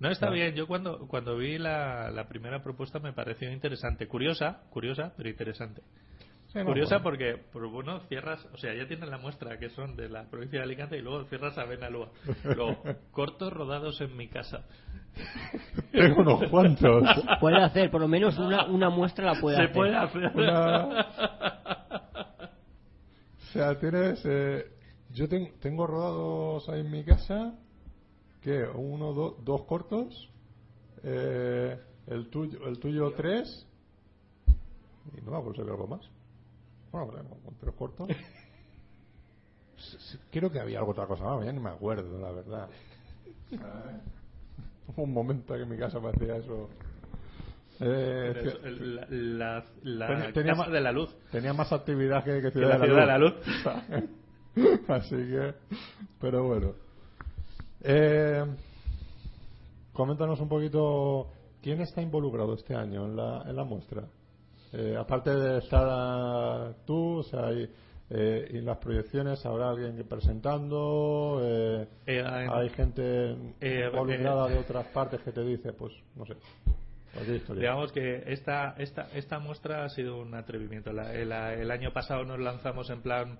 No está bien. Yo cuando cuando vi la, la primera propuesta me pareció interesante, curiosa, curiosa, pero interesante. Sí, curiosa bueno. porque, por uno, cierras, o sea, ya tienes la muestra que son de la provincia de Alicante y luego cierras a Benalúa. Luego, cortos rodados en mi casa. Tengo unos cuantos. Puede hacer, por lo menos una, una muestra la puede Se hacer. puede hacer. O sea, tienes. eh, yo ten- tengo rodados ahí en mi casa. Uno, do- dos cortos. eh, el tuyo, el tuyo tres. Y no me acuerdo si algo más. Bueno, con tres cortos. Creo que había algo otra cosa más, ya ni me acuerdo, la verdad. Hubo un momento que en mi casa me hacía eso. Eh, eso, la la, la Tenía- tenía casa ma- de la luz. Tenía más actividad que, que Ciudad, la Ciudad de la la Luz. Así que, pero bueno. Eh, coméntanos un poquito quién está involucrado este año en la, en la muestra. Eh, aparte de estar tú, o sea, y, eh, y las proyecciones habrá alguien presentando, eh, Eh, hay gente eh, involucrada eh, de otras partes que te dice, pues, no sé. Digamos que esta, esta, esta muestra ha sido un atrevimiento. La- el año pasado nos lanzamos en plan,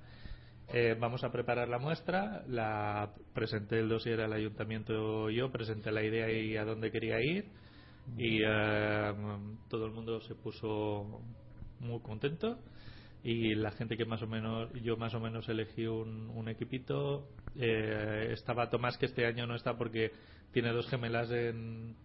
eh, vamos a preparar la muestra, la presenté el dossier al ayuntamiento yo, presenté la idea y a dónde quería ir y eh, todo el mundo se puso muy contento y la gente que más o menos yo más o menos elegí un, un equipito. Eh, estaba Tomás que este año no está porque tiene dos gemelas en,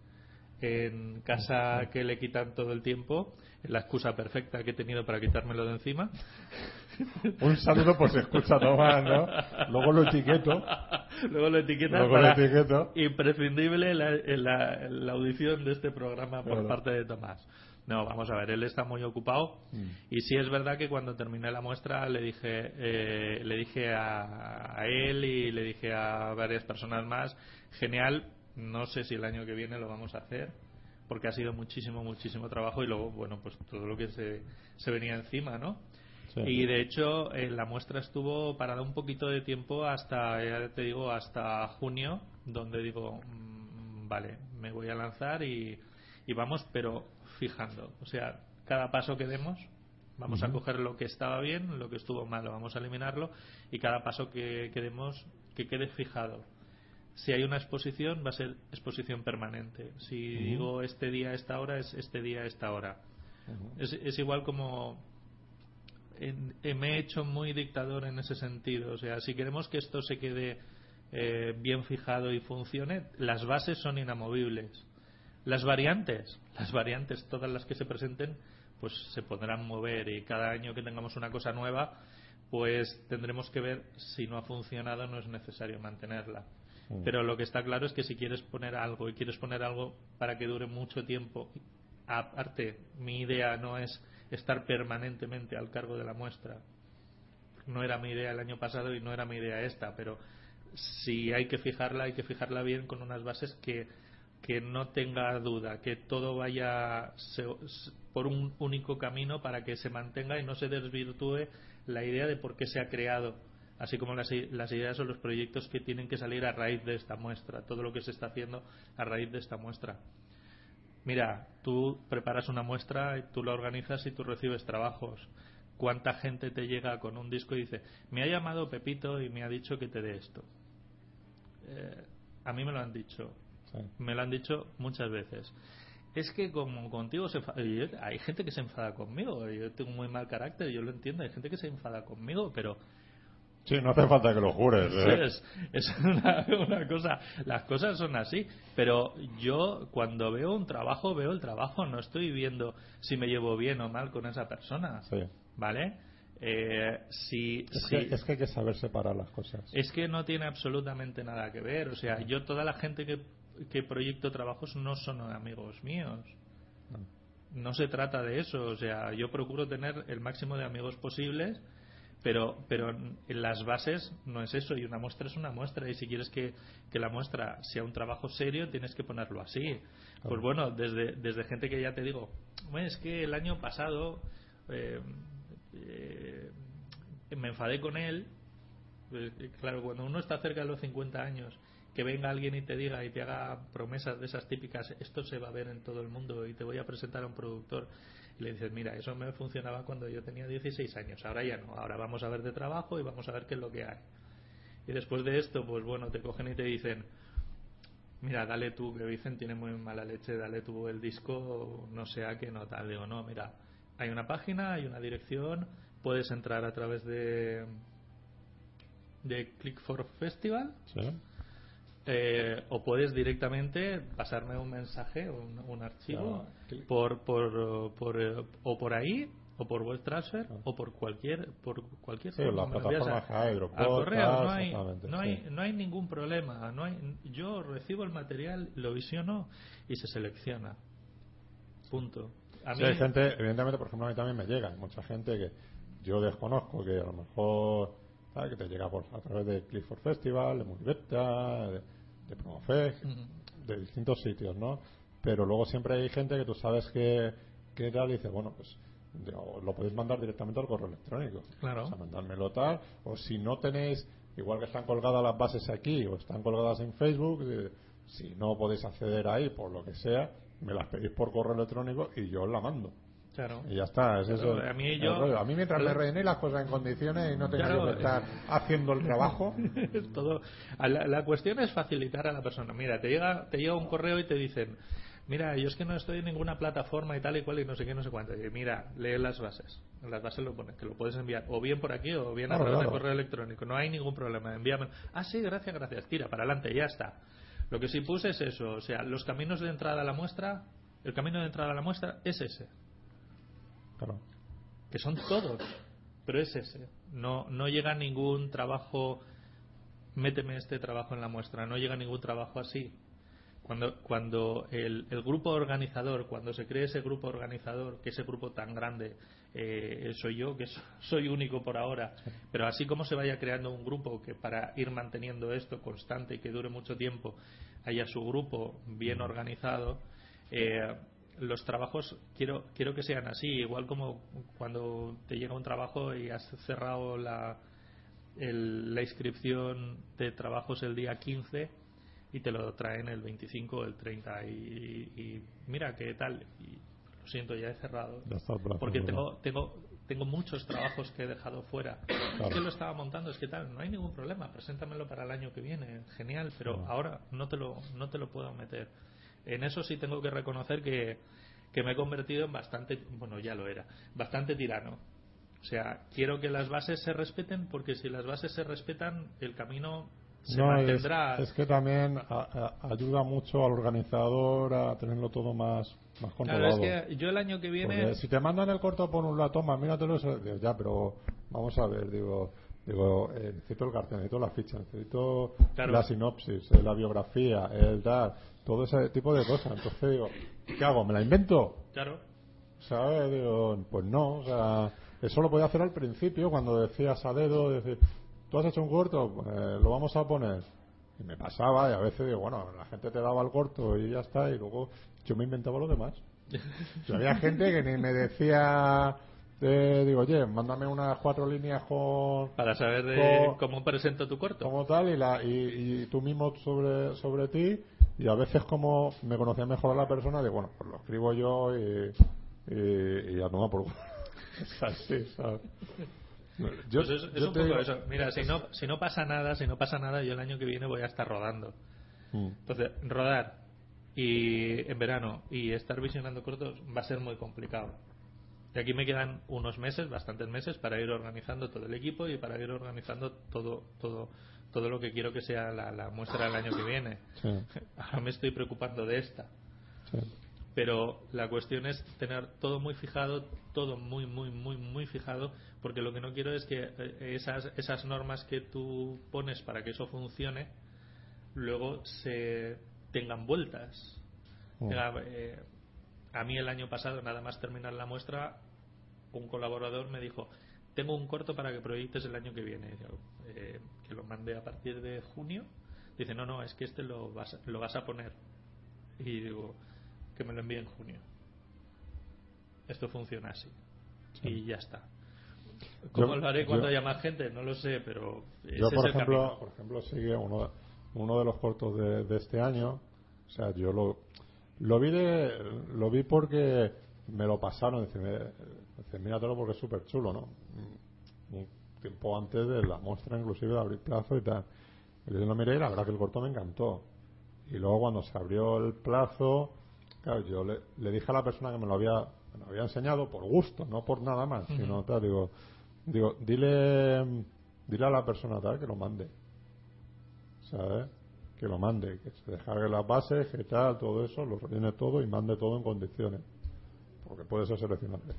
en casa que le quitan todo el tiempo la excusa perfecta que he tenido para quitármelo de encima Un saludo por si escucha Tomás, ¿no? Luego lo etiqueto. luego lo etiquetas Luego lo etiqueto. imprescindible la, la- la audición de este programa por Claro. parte de Tomás. No, vamos a ver, él está muy ocupado Mm. y sí es verdad que cuando terminé la muestra le dije, eh, le dije a, a él y le dije a varias personas más, genial, no sé si el año que viene lo vamos a hacer porque ha sido muchísimo, muchísimo trabajo y luego, bueno, pues todo lo que se, se venía encima, ¿no? Sí. Y de hecho, eh, la muestra estuvo parada un poquito de tiempo hasta, ya te digo, hasta junio, donde digo, mm, vale, me voy a lanzar y, y vamos, pero fijando. O sea, cada paso que demos, vamos a coger lo que estaba bien, lo que estuvo mal, lo vamos a eliminarlo, y cada paso que, que demos, que quede fijado. Si hay una exposición, va a ser exposición permanente. Si digo este día, esta hora, es este día, esta hora. Es, es igual como en- me he hecho muy dictador en ese sentido. O sea, si queremos que esto se quede eh, bien fijado y funcione, las bases son inamovibles. Las variantes, las variantes, todas las que se presenten, pues se podrán mover y cada año que tengamos una cosa nueva, pues tendremos que ver si no ha funcionado, no es necesario mantenerla. Mm. Pero lo que está claro es que si quieres poner algo y quieres poner algo para que dure mucho tiempo, aparte, mi idea no es estar permanentemente al cargo de la muestra. No era mi idea el año pasado y no era mi idea esta, pero si hay que fijarla, hay que fijarla bien con unas bases que, que no tenga duda, que todo vaya por un único camino para que se mantenga y no se desvirtúe la idea de por qué se ha creado, así como las, las ideas o los proyectos que tienen que salir a raíz de esta muestra, todo lo que se está haciendo a raíz de esta muestra. Mira, tú preparas una muestra, y tú la organizas y tú recibes trabajos. ¿Cuánta gente te llega con un disco y dice, me ha llamado Pepito y me ha dicho que te dé esto? Eh, a mí me lo han dicho. Sí. Me lo han dicho muchas veces. Es que como contigo se hay gente que se enfada conmigo. Yo tengo muy mal carácter, yo lo entiendo. Hay gente que se enfada conmigo, pero Sí, no hace falta que lo jures. Sí, ¿eh? es, es una, una cosa, las cosas son así, pero yo cuando veo un trabajo, veo el trabajo, no estoy viendo si me llevo bien o mal con esa persona, Sí. ¿vale? Eh, si, Es, si- que, es que hay que saber separar las cosas. es que no tiene absolutamente nada que ver, o sea, yo toda la gente que, que proyecto trabajos no son amigos míos. No se trata de eso, o sea, yo procuro tener el máximo de amigos posibles, pero, pero en las bases no es eso, y una muestra es una muestra, y si quieres que, que la muestra sea un trabajo serio, tienes que ponerlo así. Pues bueno, desde, desde gente que ya te digo, "Bueno, es que el año pasado eh, eh, me enfadé con él, pues, eh, claro, cuando uno está cerca de los 50 años, que venga alguien y te diga y te haga promesas de esas típicas, esto se va a ver en todo el mundo y te voy a presentar a un productor, y le dices, mira, eso me funcionaba cuando yo tenía 16 años, ahora ya no, ahora vamos a ver de trabajo y vamos a ver qué es lo que hay. Y después de esto, pues bueno, te cogen y te dicen, mira, dale tú, que dicen tiene muy mala leche, dale tú el disco, no sea que no tal. Digo, no, mira, hay una página, hay una dirección, puedes entrar a través de de Click for Festival. Eh, o puedes directamente pasarme un mensaje un, un archivo por, por, por, eh, o por ahí o por web transfer o por cualquier por cualquier Sí, las plataformas a- hay, correo no hay no hay sí. no hay ningún problema no hay yo recibo el material lo visiono y se selecciona punto a Sí, mí hay gente, evidentemente, por ejemplo, a mí también me llega. Hay mucha gente que yo desconozco, que a lo mejor, ¿sabes? Que te llega por, a través de Clifford Festival, de Mulibeta, de, de Promofest, Ujú. de distintos sitios, ¿no? Pero luego siempre hay gente que tú sabes que, que tal y dice, bueno, pues lo podéis mandar directamente al correo electrónico. Claro. O sea, mandármelo tal. O si no tenéis, igual que están colgadas las bases aquí o están colgadas en Facebook, eh, si no podéis acceder ahí por lo que sea, me las pedís por correo electrónico y yo os la mando. Claro. Y ya está, es eso. A mí yo-. A mí mientras me Claro. rellenéis las cosas en condiciones y no tenga Claro, que estar haciendo el trabajo. Es todo. La, la cuestión es facilitar a la persona. Mira, te llega, te llega un correo y te dicen, mira, yo es que no estoy en ninguna plataforma y tal y cual y no sé qué, no sé cuánto. Y mira, lee las bases. En las bases lo pones, que lo puedes enviar o bien por aquí o bien a Claro, través de claro. correo electrónico. No hay ningún problema. Envíame. Ah, sí, gracias, gracias. Tira, para adelante, ya está. Lo que sí puse es eso. O sea, los caminos de entrada a la muestra, el camino de entrada a la muestra es ese. Claro. que son todos, pero es ese. No, no llega ningún trabajo, méteme este trabajo en la muestra, no llega ningún trabajo así. Cuando, cuando el, el grupo organizador, cuando se cree ese grupo organizador, que ese grupo tan grande eh, soy yo, que so- soy único por ahora, pero así como se vaya creando un grupo que para ir manteniendo esto constante y que dure mucho tiempo, haya su grupo bien organizado, eh, los trabajos quiero quiero que sean así igual como cuando te llega un trabajo y has cerrado la el- la inscripción de trabajos el día 15 y te lo traen el 25 o el 30 y, y mira qué tal y lo siento ya he cerrado. Ya está porque tengo tengo tengo muchos trabajos que he dejado fuera. Es que lo estaba montando es que tal no hay ningún problema preséntamelo para el año que viene genial pero No. ahora no te lo no te lo puedo meter en eso sí tengo que reconocer que, que me he convertido en bastante, bueno, ya lo era, bastante tirano. O sea, quiero que las bases se respeten porque si las bases se respetan, el camino se No, mantendrá. es que también a- a- ayuda mucho al organizador a tenerlo todo más, más Claro, controlado. es que yo el año que viene. Porque si te mandan el corto por un lado, toma, míratelo, ya, pero vamos a ver, digo, digo eh, necesito el cartel, necesito la ficha, necesito Claro. la sinopsis, eh, la biografía, el tal, todo ese tipo de cosas. Entonces digo, ¿qué hago? ¿Me la invento? Claro, ¿Sabes? Digo, pues no, o sea, eso lo podía hacer al principio cuando decías a dedo, decir, tú has hecho un corto, Pues, lo vamos a poner. Y me pasaba, y a veces digo, bueno, la gente te daba el corto y ya está, y luego yo me inventaba lo demás. Y había gente que ni me decía, eh, digo, oye, mándame unas cuatro líneas con, para saber de cómo presento tu corto. como tal y, la, y, y tú mismo sobre, sobre ti y a veces como me conocía mejor a la persona digo bueno pues lo escribo yo y, y, y ya toma por culo. Es así, ¿sabes? Yo- Pues es, es yo un poco digo- eso. Mira, si no, si no pasa nada, si no pasa nada, yo el año que viene voy a estar rodando. Mm, Entonces, rodar y en verano y estar visionando cortos va a ser muy complicado. Y aquí me quedan unos meses, bastantes meses, para ir organizando todo el equipo y para ir organizando todo, todo, todo lo que quiero que sea la, la muestra del año que viene. sí, Ahora me estoy preocupando de esta. sí. Pero la cuestión es tener todo muy fijado, todo muy, muy, muy, muy fijado, porque lo que no quiero es que eh, esas, esas normas que tú pones para que eso funcione, luego se tengan vueltas. Mm. Eh, a mí el año pasado, nada más terminar la muestra, un colaborador me dijo, tengo un corto para que proyectes el año que viene. Eh, que lo mande a partir de junio. Dice, no, no, es que este lo vas, lo vas a poner. Y digo, que me lo envíe en junio. Esto funciona así. Y ya está. ¿Cómo Yo- lo haré cuando yo- haya más gente? No lo sé, pero ese Yo, es por el ejemplo, camino. por ejemplo, sigue uno, uno de los cortos de, de este año. O sea, yo lo, lo vi de, lo vi porque me lo pasaron. Dice, me- dice, míratelo porque es súper chulo, ¿no? Un tiempo antes de la muestra, inclusive de abrir plazo y tal. Y yo lo miré y la verdad que el corto me encantó. Y luego cuando se abrió el plazo, claro, yo le, le dije a la persona que me lo había, me lo había enseñado por gusto, no por nada más, sino tal, digo, digo, dile, dile a la persona tal que lo mande. ¿Sabes? Que lo mande, que se descargue las bases, que tal, todo eso, lo rellene todo y mande todo en condiciones. Porque puede ser seleccionable.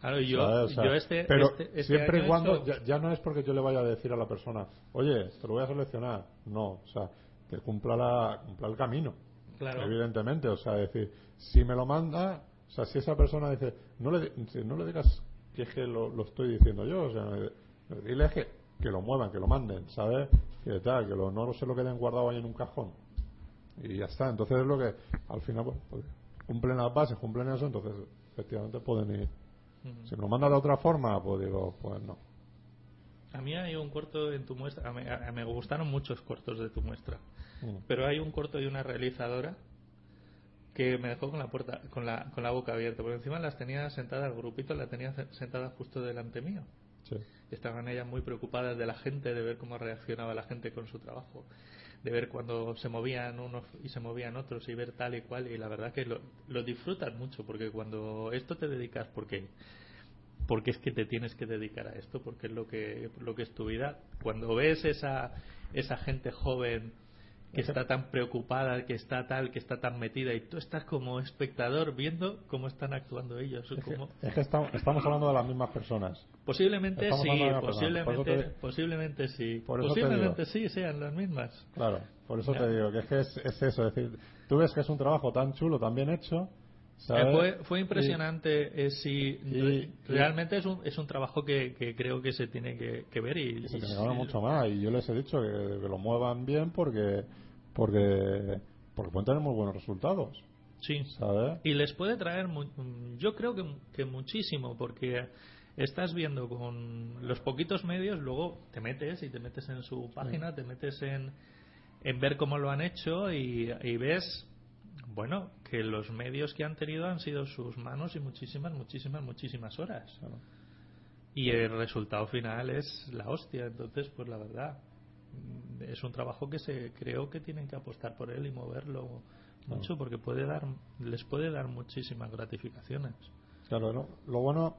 Claro, yo, ¿sabes? O sea, yo este, pero este- este siempre y cuando hecho- ya, ya no es porque yo le vaya a decir a la persona oye te lo voy a seleccionar no o sea que cumpla la cumpla el camino Claro. evidentemente. O sea decir si me lo manda o sea si esa persona dice no le no le digas que es que lo, lo estoy diciendo yo o sea dile que que lo muevan que lo manden sabes que tal que lo, no se lo queden guardado ahí en un cajón. Y ya está. Entonces es lo que al final pues, pues, cumplen las bases cumplen eso entonces efectivamente pueden ir Si me lo manda de otra forma, pues digo, pues no. A mí hay un corto en tu muestra, a mí- a- me gustaron muchos cortos de tu muestra, Mm. pero hay un corto de una realizadora que me dejó con la puerta, con la, con la boca abierta. Por encima las tenía sentadas, el grupito la tenía sentada justo delante mío. Sí. Estaban ellas muy preocupadas de la gente, de ver cómo reaccionaba la gente con su trabajo, de ver cuando se movían unos y se movían otros y ver tal y cual. Y la verdad que lo, lo disfrutan mucho, porque cuando esto te dedicas, porque porque es que te tienes que dedicar a esto, porque es lo que, lo que es tu vida. Cuando ves esa, esa gente joven que está tan preocupada, que está tal, que está tan metida, y tú estás como espectador viendo cómo están actuando ellos. Es que, cómo- es que estamos, estamos hablando de las mismas personas. Posiblemente Estamos sí, persona. Posiblemente, te- posiblemente sí. Por posiblemente sí sean las mismas. Claro, por eso te digo que es que es, es eso, es decir, tú ves que es un trabajo tan chulo, tan bien hecho, Eh, fue, fue impresionante. eh, sí, y- re- y- realmente es un, es un trabajo que, que creo que se tiene que, que ver y, se tiene que mucho más y yo les he dicho que, que lo muevan bien porque porque porque pueden tener muy buenos resultados, sí. ¿sabes? Y les puede traer, mu- mm, yo creo que, que muchísimo, porque estás viendo con los poquitos medios, luego te metes y te metes en su página, te metes en, en ver cómo lo han hecho y, y ves, bueno, que los medios que han tenido han sido sus manos y muchísimas, muchísimas, muchísimas horas. Claro. Y el resultado final es la hostia. Entonces, pues la verdad, mm, es un trabajo que se creo que tienen que apostar por él y moverlo mucho porque puede dar les puede dar muchísimas gratificaciones. Claro, lo, lo bueno,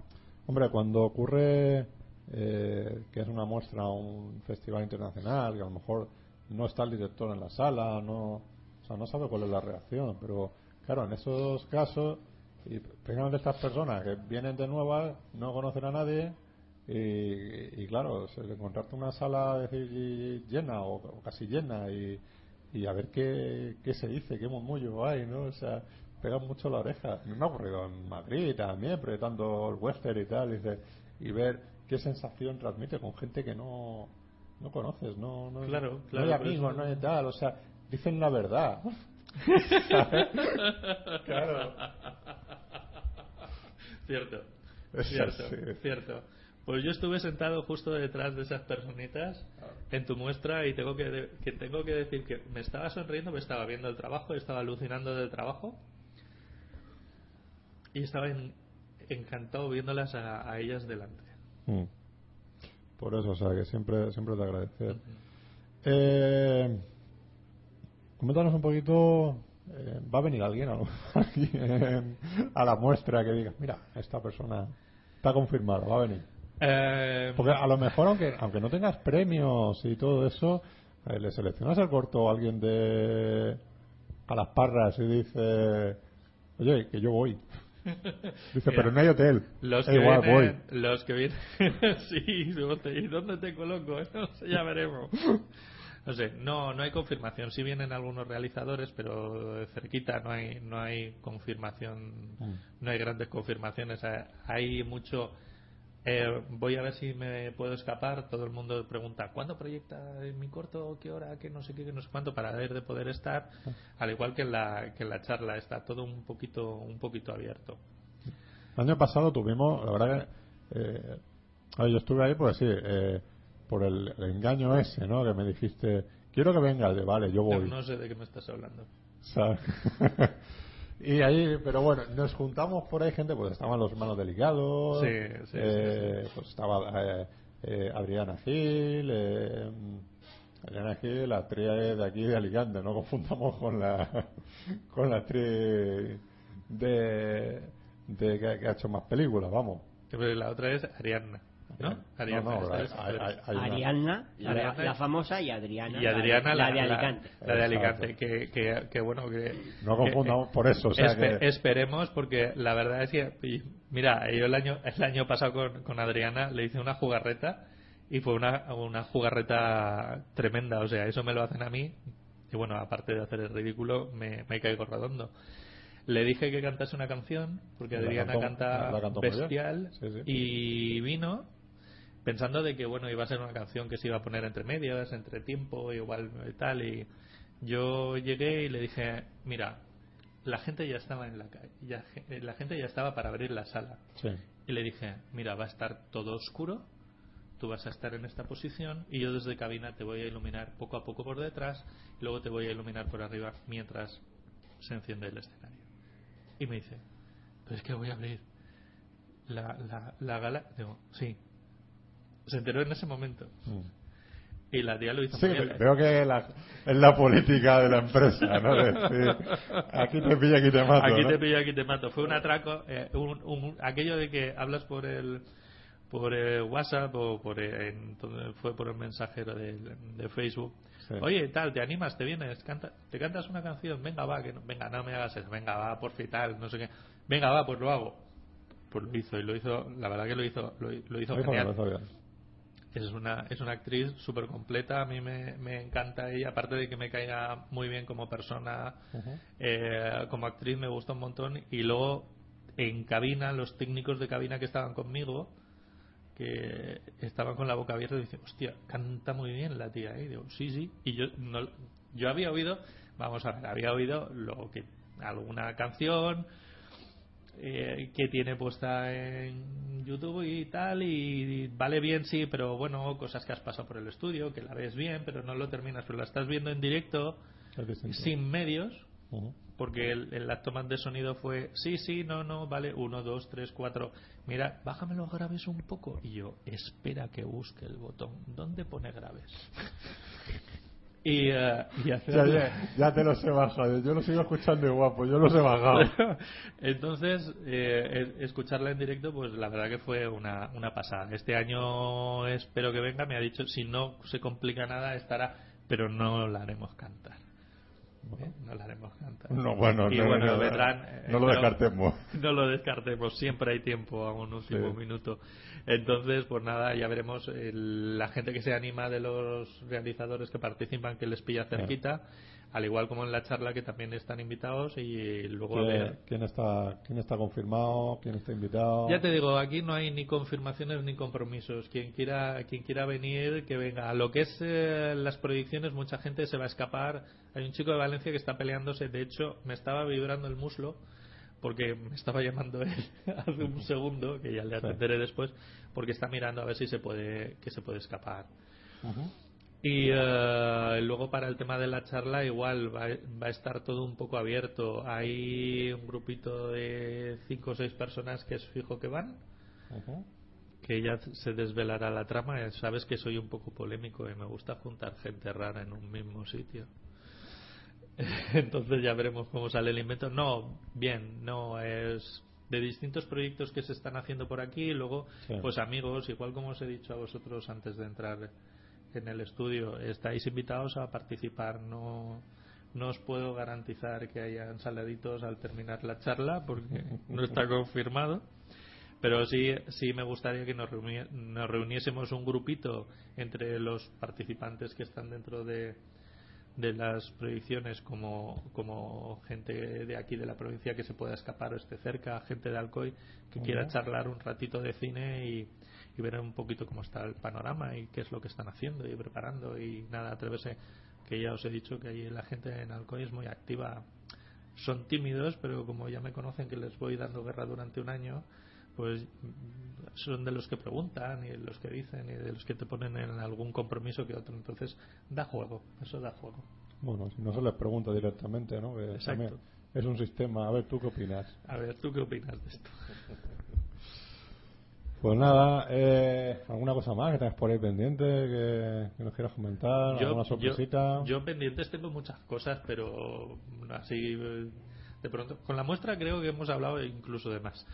hombre, cuando ocurre eh, que es una muestra un festival internacional, que a lo mejor no está el director en la sala, no, sea, no sabe cuál es la reacción, pero claro, en esos casos, y precisamente estas personas que vienen de nuevas, no conocen a nadie, y, y claro, encontrarte una sala decir, llena o, o casi llena y, y a ver qué, qué se dice, qué murmullo hay, ¿no? O sea, pegan mucho la oreja. Me ha ocurrido en Madrid también, proyectando el western y tal, y, dice, y ver qué sensación transmite con gente que no, no conoces, no, no, Claro, no claro, hay por amigos, eso- no hay tal, o sea, dicen la verdad. claro. Cierto. Es Cierto, así. cierto. Pues yo estuve sentado justo detrás de esas personitas en tu muestra y tengo que, que tengo que decir que me estaba sonriendo, me estaba viendo el trabajo, estaba alucinando del trabajo y estaba en- encantado viéndolas a, a ellas delante. Mm. Por eso, o sea, que siempre, siempre te agradecer. Eh, coméntanos un poquito. eh, ¿Va a venir alguien a, alguien a la muestra que diga, mira, esta persona está confirmada, va a venir? Eh, Porque a lo mejor, aunque, aunque no tengas premios y todo eso, eh, le seleccionas el corto a alguien de a las parras y dice, oye, que yo voy. Dice, Mira, pero no hay hotel. Los que, igual, vienen, voy. los que vienen, sí, ¿y dónde te coloco? No sé, ya veremos. No sé, no, no hay confirmación. Sí vienen algunos realizadores, pero cerquita no hay, no hay confirmación, Mm. no hay grandes confirmaciones. Eh, Hay mucho. eh, voy a ver si me puedo escapar. Todo el mundo pregunta ¿cuándo proyecta mi corto? ¿Qué hora? ¿Qué no sé qué? qué no sé cuánto? Para ver de poder estar. Al igual que en la, que en la charla, está todo un poquito, un poquito abierto. El año pasado tuvimos, la verdad que. eh, yo estuve ahí, pues sí, eh, por el, el engaño ese, ¿no? Que me dijiste, quiero que vengas, de vale, yo No, voy. no sé de qué me estás hablando. y ahí, pero bueno, nos juntamos por ahí gente, pues estaban los hermanos delicados, Sí, sí, eh, pues estaba eh, eh, Adriana Gil, Adriana Gil, la actriz de aquí de Alicante, no confundamos con la con la actriz de, de que, que ha hecho más películas, vamos. Pero La otra es Ariadna, ¿no? Ariadna, No, no, la, famosa, y Adriana. y Adriana, la, la, de Alicante. la de. Alicante, que, que, que bueno, que... No que- confundamos por eso, o sea espe- que- Esperemos, porque la verdad es que, mira, yo el año, el año pasado con, con Adriana le hice una jugarreta y fue una, una jugarreta tremenda, o sea, eso me lo hacen a mí y bueno, aparte de hacer el ridículo, me, me caigo rodando. Le dije que cantase una canción, porque La Adriana cantó- canta bestial, Sí, sí. y vino pensando de que bueno iba a ser una canción que se iba a poner entre medias, entre tiempo, igual y tal, y yo llegué y le dije, mira, la gente ya estaba en la calle, ya, la gente ya estaba para abrir la sala, Sí. y le dije, mira, va a estar todo oscuro, tú vas a estar en esta posición y yo desde cabina te voy a iluminar poco a poco por detrás y luego te voy a iluminar por arriba mientras se enciende el escenario. Y me dice, pero es que voy a abrir la, la, la gala. Digo, sí. Se enteró en ese momento. Y la tía lo hizo Sí, veo que la- es la política de la empresa, ¿no? De aquí te pilla, aquí te mato. Aquí ¿no? te pillo, aquí te mato. Fue un atraco, eh, un, un- aquello de que hablas por el por el WhatsApp o por el- en- donde fue por el mensajero de, de Facebook. Sí. Oye, tal, ¿te animas? ¿Te vienes? Canta, ¿Te cantas una canción? Venga, va, que no, venga, no me hagas eso. Venga, va, por tal, no sé qué. Venga, va, pues lo hago. Pues lo hizo, y lo hizo, la verdad que lo hizo, lo, lo hizo genial. Es una, es una actriz súper completa, a mí me, me encanta ella, aparte de que me caiga muy bien como persona, eh, como actriz me gusta un montón y luego en cabina, los técnicos de cabina que estaban conmigo, que estaban con la boca abierta y dicen, hostia, canta muy bien la tía, ¿eh? Y digo, sí, sí, y yo, no, yo había oído, vamos a ver, había oído lo que alguna canción, eh, que tiene puesta en YouTube y tal, y vale bien, sí, pero bueno, cosas que has pasado por el estudio, que la ves bien, pero no lo terminas, pero la estás viendo en directo, sin medios, porque el, el las tomas de sonido fue, sí, sí, no, no, vale, uno, dos, tres, cuatro, mira, bájame los graves un poco, y yo, espera que busque el botón, ¿dónde pone graves? Y, eh, y hacer- Ya, ya, ya te los he bajado. Yo los sigo escuchando igual, pues yo los he bajado. Entonces, eh, e- escucharla en directo, pues la verdad que fue una, una pasada. Este año espero que venga, me ha dicho, si no se complica nada, estará, pero no la haremos cantar. No la haremos cantar. No, bueno, y no, bueno, no, no, eh, lo pero- descartemos. No lo descartemos, siempre hay tiempo a un último Sí. minuto. Entonces, pues nada, ya veremos el- la gente que se anima de los realizadores que participan, que les pilla cerquita, al igual como en la charla que también están invitados y luego. ¿Quién, quién está, ¿Quién está confirmado? ¿Quién está invitado? Ya te digo, aquí no hay ni confirmaciones ni compromisos. Quien quiera, quien quiera venir, que venga. A lo que es eh, las proyecciones, mucha gente se va a escapar. Hay un chico de Valencia que está peleándose. De hecho, me estaba vibrando el muslo porque me estaba llamando él hace un segundo, que ya le atenderé después, porque está mirando a ver si se puede, que se puede escapar. Ujú. Y eh, luego para el tema de la charla igual va, va a estar todo un poco abierto. Hay un grupito de cinco o seis personas que es fijo que van, que ya se desvelará la trama. Eh, Sabes que soy un poco polémico y me gusta juntar gente rara en un mismo sitio. Entonces ya veremos cómo sale el invento. No, bien, no es de distintos proyectos que se están haciendo por aquí y luego Sí. pues amigos, igual como os he dicho a vosotros antes de entrar en el estudio, estáis invitados a participar. No no os puedo garantizar que hayan saladitos al terminar la charla porque no está confirmado. Pero sí, sí me gustaría que nos, reuni- nos reuniésemos un grupito entre los participantes que están dentro de, de las proyecciones como, como gente de aquí de la provincia que se pueda escapar o esté cerca, gente de Alcoy que quiera charlar un ratito de cine y, y ver un poquito cómo está el panorama y qué es lo que están haciendo y preparando y nada, atreverse, que ya os he dicho que allí la gente en Alcoy es muy activa. Son tímidos, pero como ya me conocen que les voy dando guerra durante un año, pues son de los que preguntan y de los que dicen y de los que te ponen en algún compromiso que otro. Entonces, da juego, eso da juego. Bueno, si no se les pregunta directamente, ¿no? Que Exacto. también Es un sistema. A ver, ¿tú qué opinas? A ver, ¿tú qué opinas de esto? Pues nada, eh, ¿alguna cosa más que tengas por ahí pendiente que, que nos quieras comentar? ¿Alguna sorpresita? yo, yo pendientes tengo muchas cosas, pero así eh, de pronto. Con la muestra creo que hemos hablado incluso de más.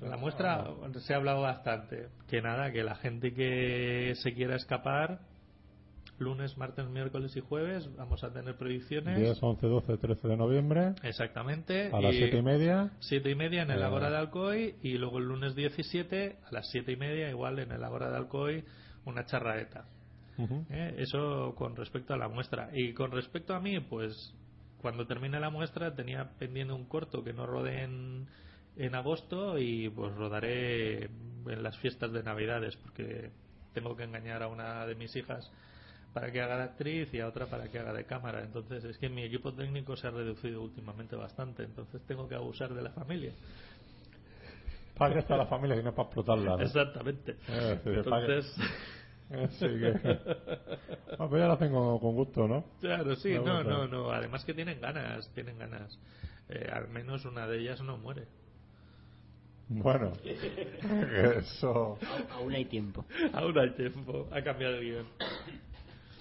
Con la muestra se ha hablado bastante. Que nada, que la gente que se quiera escapar, lunes, martes, miércoles y jueves, vamos a tener proyecciones. 10, 11, 12, 13 de noviembre, Exactamente. a las y 7 y media. siete y media en el Eh. Ágora de Alcoy y luego el lunes 17 a las siete y media igual en el Ágora de Alcoy una charraeta. Ujú. ¿eh? Eso con respecto a la muestra. Y con respecto a mí, pues cuando termine la muestra tenía pendiente un corto que no rodé en, en agosto y pues rodaré en las fiestas de Navidades porque tengo que engañar a una de mis hijas para que haga de actriz y a otra para que haga de cámara. Entonces es que mi equipo técnico se ha reducido últimamente bastante, entonces tengo que abusar de la familia. ¿Para qué está la familia si no es para explotarla? ¿no? Exactamente. Eh, sí. Entonces, Así que. Ah, pues ya lo hacen con, con gusto, ¿no? Claro, sí, no, no, no. Además que tienen ganas, tienen ganas. Eh, al menos una de ellas no muere. Bueno, eso. Aún hay tiempo. Aún hay tiempo. Ha cambiado el guion.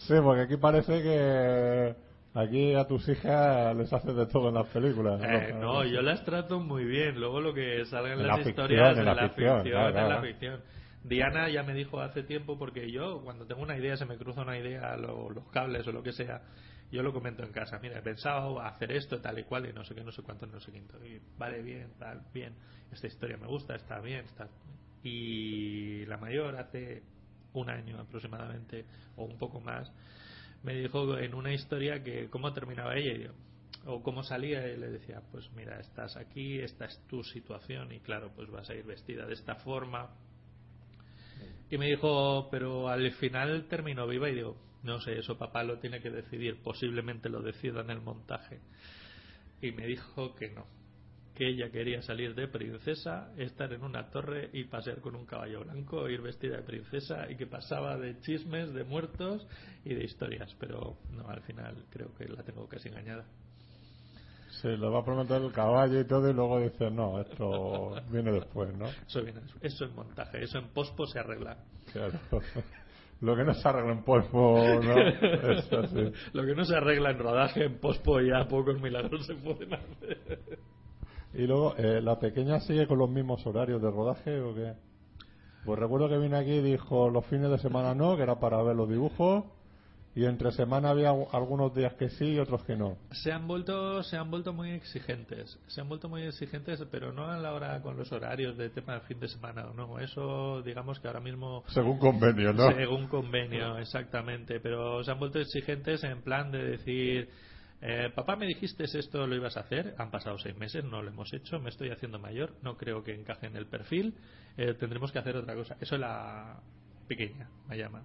Sí, porque aquí parece que aquí a tus hijas les haces de todo en las películas. Eh, no, yo las trato muy bien. Luego lo que salga en En las la historias, en la ficción, claro, en la ficción. Diana ya me dijo hace tiempo, porque yo, cuando tengo una idea, se me cruza una idea, lo- los cables o lo que sea, yo lo comento en casa. Mira, he pensado hacer esto, tal y cual, y no sé qué, no sé cuánto, no sé quinto. Y vale, bien, tal, bien. Esta historia me gusta, está bien, está. Y la mayor, hace un año aproximadamente, o un poco más, me dijo en una historia que cómo terminaba ella y yo, o cómo salía y le decía pues mira estás aquí esta es tu situación y claro pues vas a ir vestida de esta forma y me dijo pero al final terminó viva y digo no sé eso papá lo tiene que decidir posiblemente lo decida en el montaje y me dijo que no que ella quería salir de princesa, estar en una torre y pasear con un caballo blanco, ir vestida de princesa y que pasaba de chismes, de muertos y de historias. Pero no, al final creo que la tengo casi engañada. Sí, le va a prometer el caballo y todo y luego dice, no, esto viene después, ¿no? Eso, viene, eso en montaje, eso en pospo se arregla. Claro. Lo que no se arregla en polvo, ¿no? Eso sí. Lo que no se arregla en rodaje, en pospo ya pocos milagros se pueden hacer. Y luego, eh, ¿la pequeña sigue con los mismos horarios de rodaje o qué? Pues recuerdo que vine aquí y dijo los fines de semana no, que era para ver los dibujos, y entre semana había algunos días que sí y otros que no. Se han vuelto, se han vuelto muy exigentes, se han vuelto muy exigentes, pero no a la hora con los horarios de tema de fin de semana o no. Eso, digamos que ahora mismo Según convenio, ¿no? Según convenio, exactamente. Pero se han vuelto exigentes en plan de decir, eh, papá, me dijiste esto, lo ibas a hacer. Han pasado seis meses, no lo hemos hecho, me estoy haciendo mayor, no creo que encaje en el perfil. eh, tendremos que hacer otra cosa. Eso es la pequeña, me llama.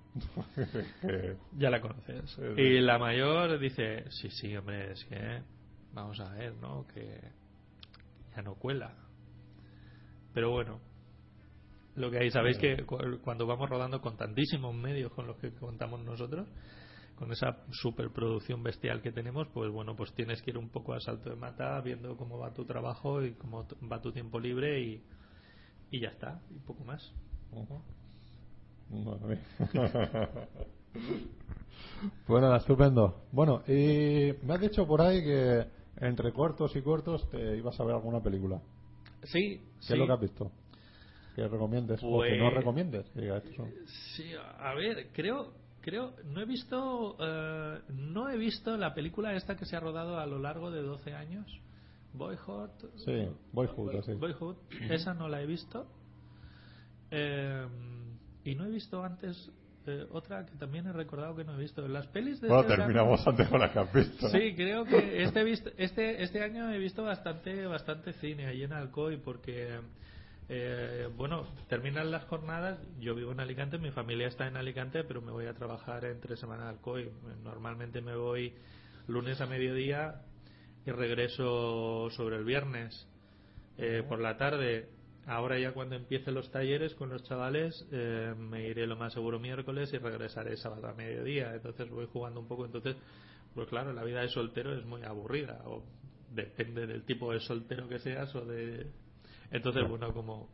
Ya la conoces. Y la mayor dice, sí, sí, hombre, es que vamos a ver, ¿no? Que ya no cuela. Pero bueno, lo que hay, sabéis que cu- cuando vamos rodando con tantísimos medios con los que contamos nosotros, con esa superproducción bestial que tenemos, pues bueno, pues tienes que ir un poco a salto de mata, viendo cómo va tu trabajo y cómo va tu tiempo libre y, y ya está, y poco más. Mía. Pues estupendo. Bueno, y me has dicho por ahí que entre cortos y cortos te ibas a ver alguna película. Sí, ¿Qué sí. es lo que has visto? Que recomiendes o que no Pues- recomiendes. Que diga, estos son- Sí, a ver, creo, creo, no he visto, eh, no he visto la película esta que se ha rodado a lo largo de 12 años, Boyhood. Sí, Boyhood. Boyhood, esa no la he visto. Eh, y no he visto antes eh, otra que también he recordado que no he visto. Las pelis de Bueno, este terminamos antes con la que has visto. Sí, creo que este, este, este año he visto bastante, bastante cine allí en Alcoy porque, eh, bueno, terminan las jornadas. Yo vivo en Alicante, mi familia está en Alicante, pero me voy a trabajar entre semana a Alcoy. Normalmente me voy lunes a mediodía y regreso sobre el viernes eh, por la tarde. Ahora ya cuando empiecen los talleres con los chavales eh, me iré lo más seguro miércoles y regresaré sábado a mediodía. Entonces voy jugando un poco. Entonces, pues claro, la vida de soltero es muy aburrida. O depende del tipo de soltero que seas o de... Entonces, bueno, como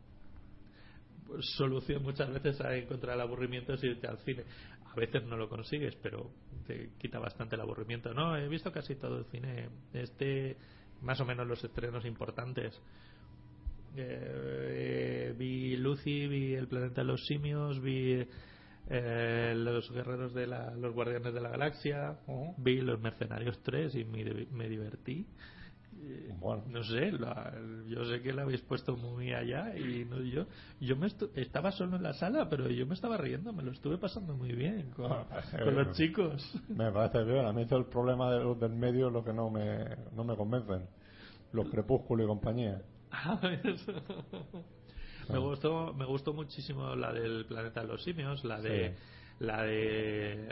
solución muchas veces a encontrar el aburrimiento es irte al cine. A veces no lo consigues, pero te quita bastante el aburrimiento. No, he visto casi todo el cine. Este, más o menos los estrenos importantes. Eh, vi Lucy, vi El planeta de los simios, vi eh, Los guerreros de la, los guardianes de la galaxia, vi Los mercenarios 3 y me, me divertí. Eh, Bueno. No sé, la- yo sé que la habéis puesto muy allá y no, yo yo me estu- estaba solo en la sala, pero yo me estaba riendo, me lo estuve pasando muy bien con, Ah, con eh, los chicos. Me parece bien. A mí es el problema de los del medio lo que no me, no me convencen. Los crepúsculos y compañía. Ah, eso. me gustó me gustó muchísimo la del planeta de los simios la de Sí. la de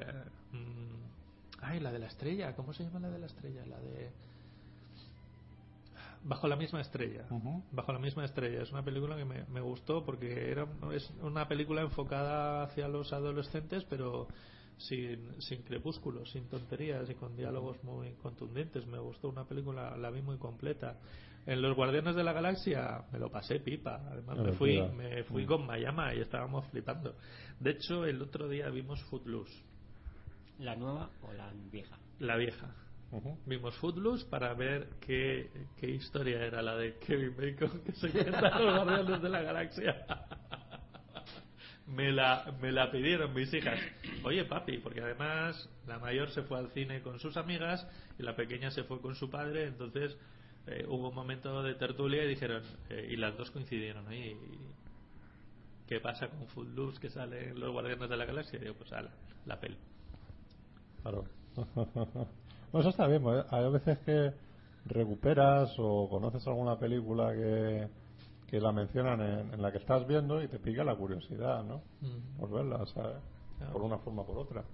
mm, ay la de la estrella cómo se llama la de la estrella la de Bajo la misma estrella. Bajo la misma estrella. Es una película que me, me gustó porque era es una película enfocada hacia los adolescentes, pero sin, sin crepúsculos, sin tonterías y con diálogos muy contundentes. Me gustó una película, la vi muy completa. En Los Guardianes de la Galaxia me lo pasé pipa. Además, me fui, me fui Mm. con Mayama y estábamos flipando. De hecho, el otro día vimos Footloose, ¿La nueva o la vieja? la vieja. Vimos Footloose para ver qué, qué historia era la de Kevin Bacon que se queda en los guardianes de la galaxia. me, la, me la pidieron mis hijas. Oye, papi, porque además la mayor se fue al cine con sus amigas y la pequeña se fue con su padre, entonces eh, hubo un momento de tertulia y dijeron, eh, y las dos coincidieron, ¿eh? ¿Qué pasa con Footloose que sale en los guardianes de la galaxia? Y digo, pues ala, la peli. Claro. Bueno, eso está bien. porque Hay veces que recuperas o conoces alguna película que, que la mencionan en, en la que estás viendo y te pica la curiosidad, ¿no? Por verla, ¿sabes? Claro. Por una forma o por otra.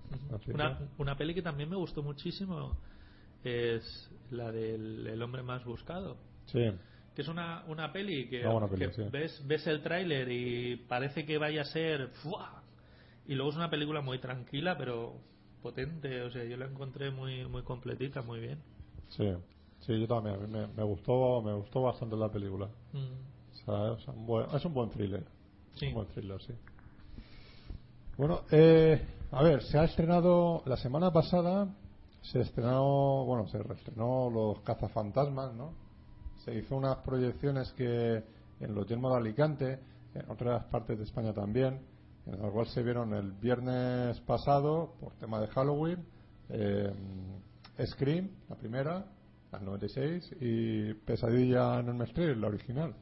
Una, una peli que también me gustó muchísimo es la del El hombre más buscado. Sí. Que es una, una peli que, Una buena peli, que sí. ves, ves el tráiler y parece que vaya a ser... ¡fua! Y luego es una película muy tranquila, pero potente. O sea, yo la encontré muy, muy completita, muy bien. Sí. Sí, yo también. A mí me, me gustó, me gustó bastante la película. Mm, ¿Sabes? O sea, un buen- es un buen thriller. Sí. Un buen thriller, sí. Bueno, eh, a ver, se ha estrenado la semana pasada, se estrenó, bueno, se reestrenó Los Cazafantasmas, ¿no? Se hizo unas proyecciones que en los Yermos de Alicante, en otras partes de España también, en las cuales se vieron el viernes pasado, por tema de Halloween, eh, Scream, la primera, la 96, y Pesadilla en el Street, la original.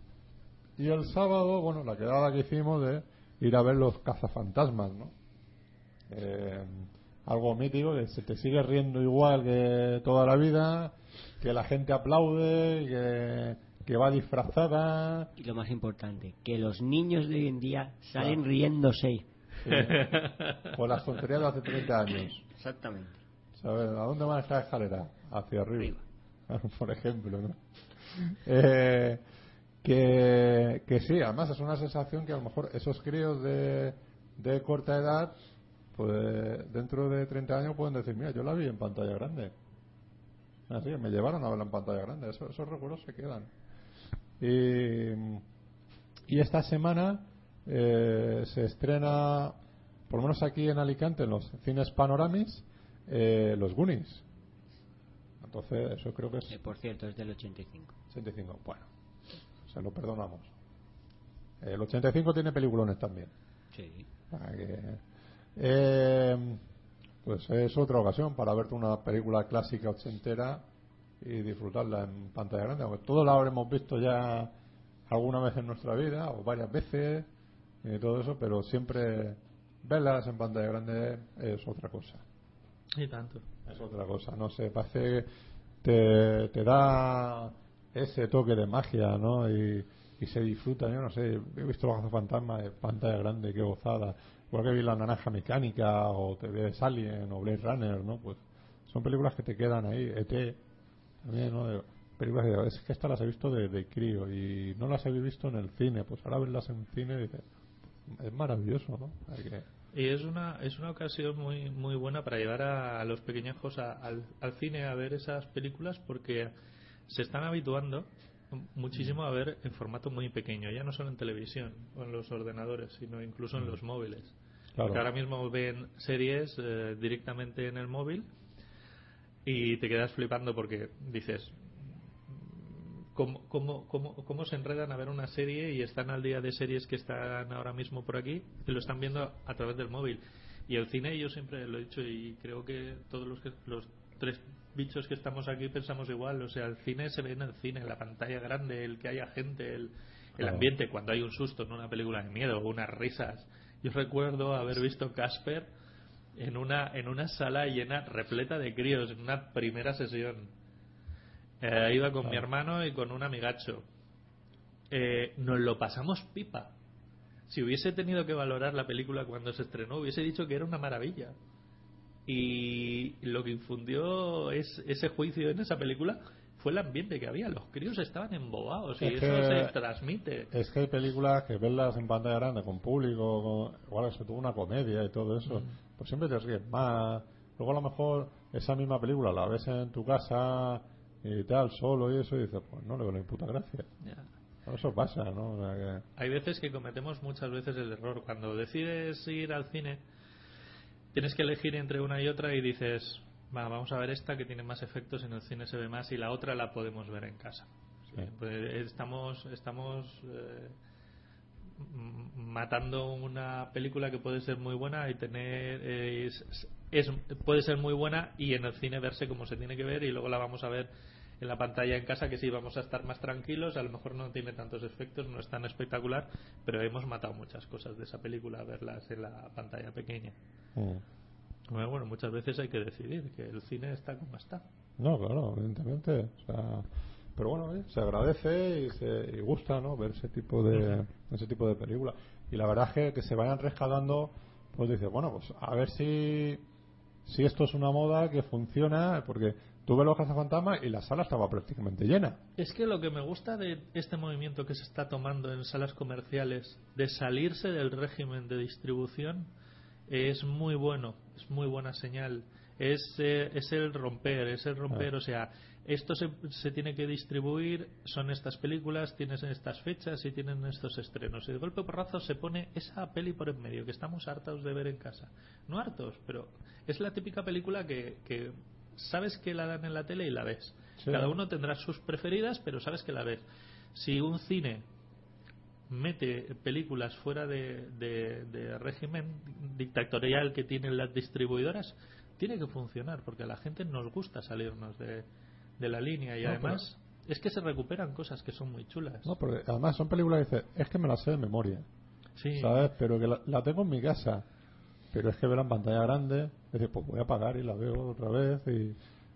Y el sábado, bueno, la quedada que hicimos de ir a ver los cazafantasmas, ¿no? Eh, algo mítico que se te sigue riendo igual que toda la vida, que la gente aplaude, que, que va disfrazada. Y lo más importante, que los niños de hoy en día salen Claro. riéndose. por las tonterías de hace 30 años. Exactamente. ¿Sabes? ¿A dónde van estas escaleras? Hacia arriba. Por ejemplo, ¿no? Eh, que, que sí, además es una sensación que a lo mejor esos críos de, de corta edad, pues dentro de 30 años pueden decir, mira, yo la vi en pantalla grande. Así, me llevaron a verla en pantalla grande. Eso- esos recuerdos se quedan. Y, y esta semana eh, se estrena, por lo menos aquí en Alicante, en los cines Panoramis, eh, los Goonies. Entonces, eso creo que es Que, por cierto, es del 85. 85. Bueno, se lo perdonamos. El 85 tiene peliculones también. Sí. Que, eh, pues es otra ocasión para verte una película clásica ochentera y disfrutarla en pantalla grande. Aunque todos la habremos visto ya alguna vez en nuestra vida o varias veces y todo eso, pero siempre verlas en pantalla grande es otra cosa. y tanto. Es otra cosa, no sé, parece que te, te da ese toque de magia, ¿no? Y, y se disfruta, yo no sé, he visto los fantasmas de pantalla grande, qué gozada. Igual que vi La Naranja Mecánica o te ves Alien o Blade Runner, ¿no? Pues son películas que te quedan ahí. ET, ¿no? De- películas que es que estas las he visto de, de crío y no las he visto en el cine. Pues ahora verlas en cine y dices, es maravilloso, ¿no? Que- Y es una, es una ocasión muy, muy buena para llevar a, a los pequeñajos a- al, al cine a ver esas películas porque se están habituando muchísimo a ver en formato muy pequeño, ya no solo en televisión o en los ordenadores, sino incluso en los móviles. Claro. Porque ahora mismo ven series eh, directamente en el móvil y te quedas flipando porque dices, ¿cómo, cómo, cómo, cómo se enredan a ver una serie y están al día de series que están ahora mismo por aquí y lo están viendo a través del móvil? Y el cine, yo siempre lo he dicho y creo que todos los, que, los tres bichos que estamos aquí pensamos igual. O sea, el cine se ve en el cine, en la pantalla grande, el que haya gente, el, el ambiente, cuando hay un susto en una película de miedo, unas risas. Yo recuerdo haber visto Casper en una, en una sala llena, repleta de críos, en una primera sesión. Eh, iba con mi hermano y con un amigacho. Eh, nos lo pasamos pipa. Si hubiese tenido que valorar la película cuando se estrenó, hubiese dicho que era una maravilla. Y lo que infundió es, ese juicio en esa película fue el ambiente que había. Los críos estaban embobados y Es eso se transmite. Es que hay películas que verlas en pantalla grande con público, con, igual sobre todo una comedia y todo eso, pues siempre te ríes más. Luego a lo mejor esa misma película la ves en tu casa y tal, solo y eso, y dices, pues no le veo ni puta gracia. Ya. Eso pasa, ¿no? O sea que- Hay veces que cometemos muchas veces el error. Cuando decides ir al cine, tienes que elegir entre una y otra y dices, va, vamos a ver esta que tiene más efectos, en el cine se ve más y la otra la podemos ver en casa. Sí. Pues estamos estamos eh, matando una película que puede ser muy buena y tener eh, es, es- puede ser muy buena y en el cine verse como se tiene que ver y luego la vamos a ver en la pantalla en casa que sí vamos a estar más tranquilos a lo mejor no tiene tantos efectos no es tan espectacular pero hemos matado muchas cosas de esa película verlas en la pantalla pequeña Mm. bueno, bueno, muchas veces hay que decidir que el cine está como está No, claro, evidentemente. O sea, pero bueno, oye, se agradece y, se, y gusta, ¿no? Ver ese tipo de ese tipo de películas. Y la verdad es que, que se vayan rescatando, pues dices, bueno, pues a ver si si esto es una moda que funciona, porque tú ves los cazafantasmas y la sala estaba prácticamente llena. Es que lo que me gusta de este movimiento que se está tomando en salas comerciales de salirse del régimen de distribución es muy bueno, es muy buena señal. Es, eh, es el romper, es el romper, Ah. o sea, esto se, se tiene que distribuir, son estas películas, tienes estas fechas y tienen estos estrenos. Y de golpe porrazo se pone esa peli por en medio que estamos hartos de ver en casa. No hartos, pero es la típica película que, que sabes que la dan en la tele y la ves. Sí. Cada uno tendrá sus preferidas, pero sabes que la ves. Si un cine mete películas fuera de, de- de régimen dictatorial que tienen las distribuidoras, tiene que funcionar, porque a la gente nos gusta salirnos de, de la línea y No, además es que se recuperan cosas que son muy chulas. No, porque además son películas que dices, es que me las sé de memoria, sí, ¿sabes? Pero que la, la tengo en mi casa. Pero es que verla en pantalla grande, es decir, pues voy a pagar y la veo otra vez y,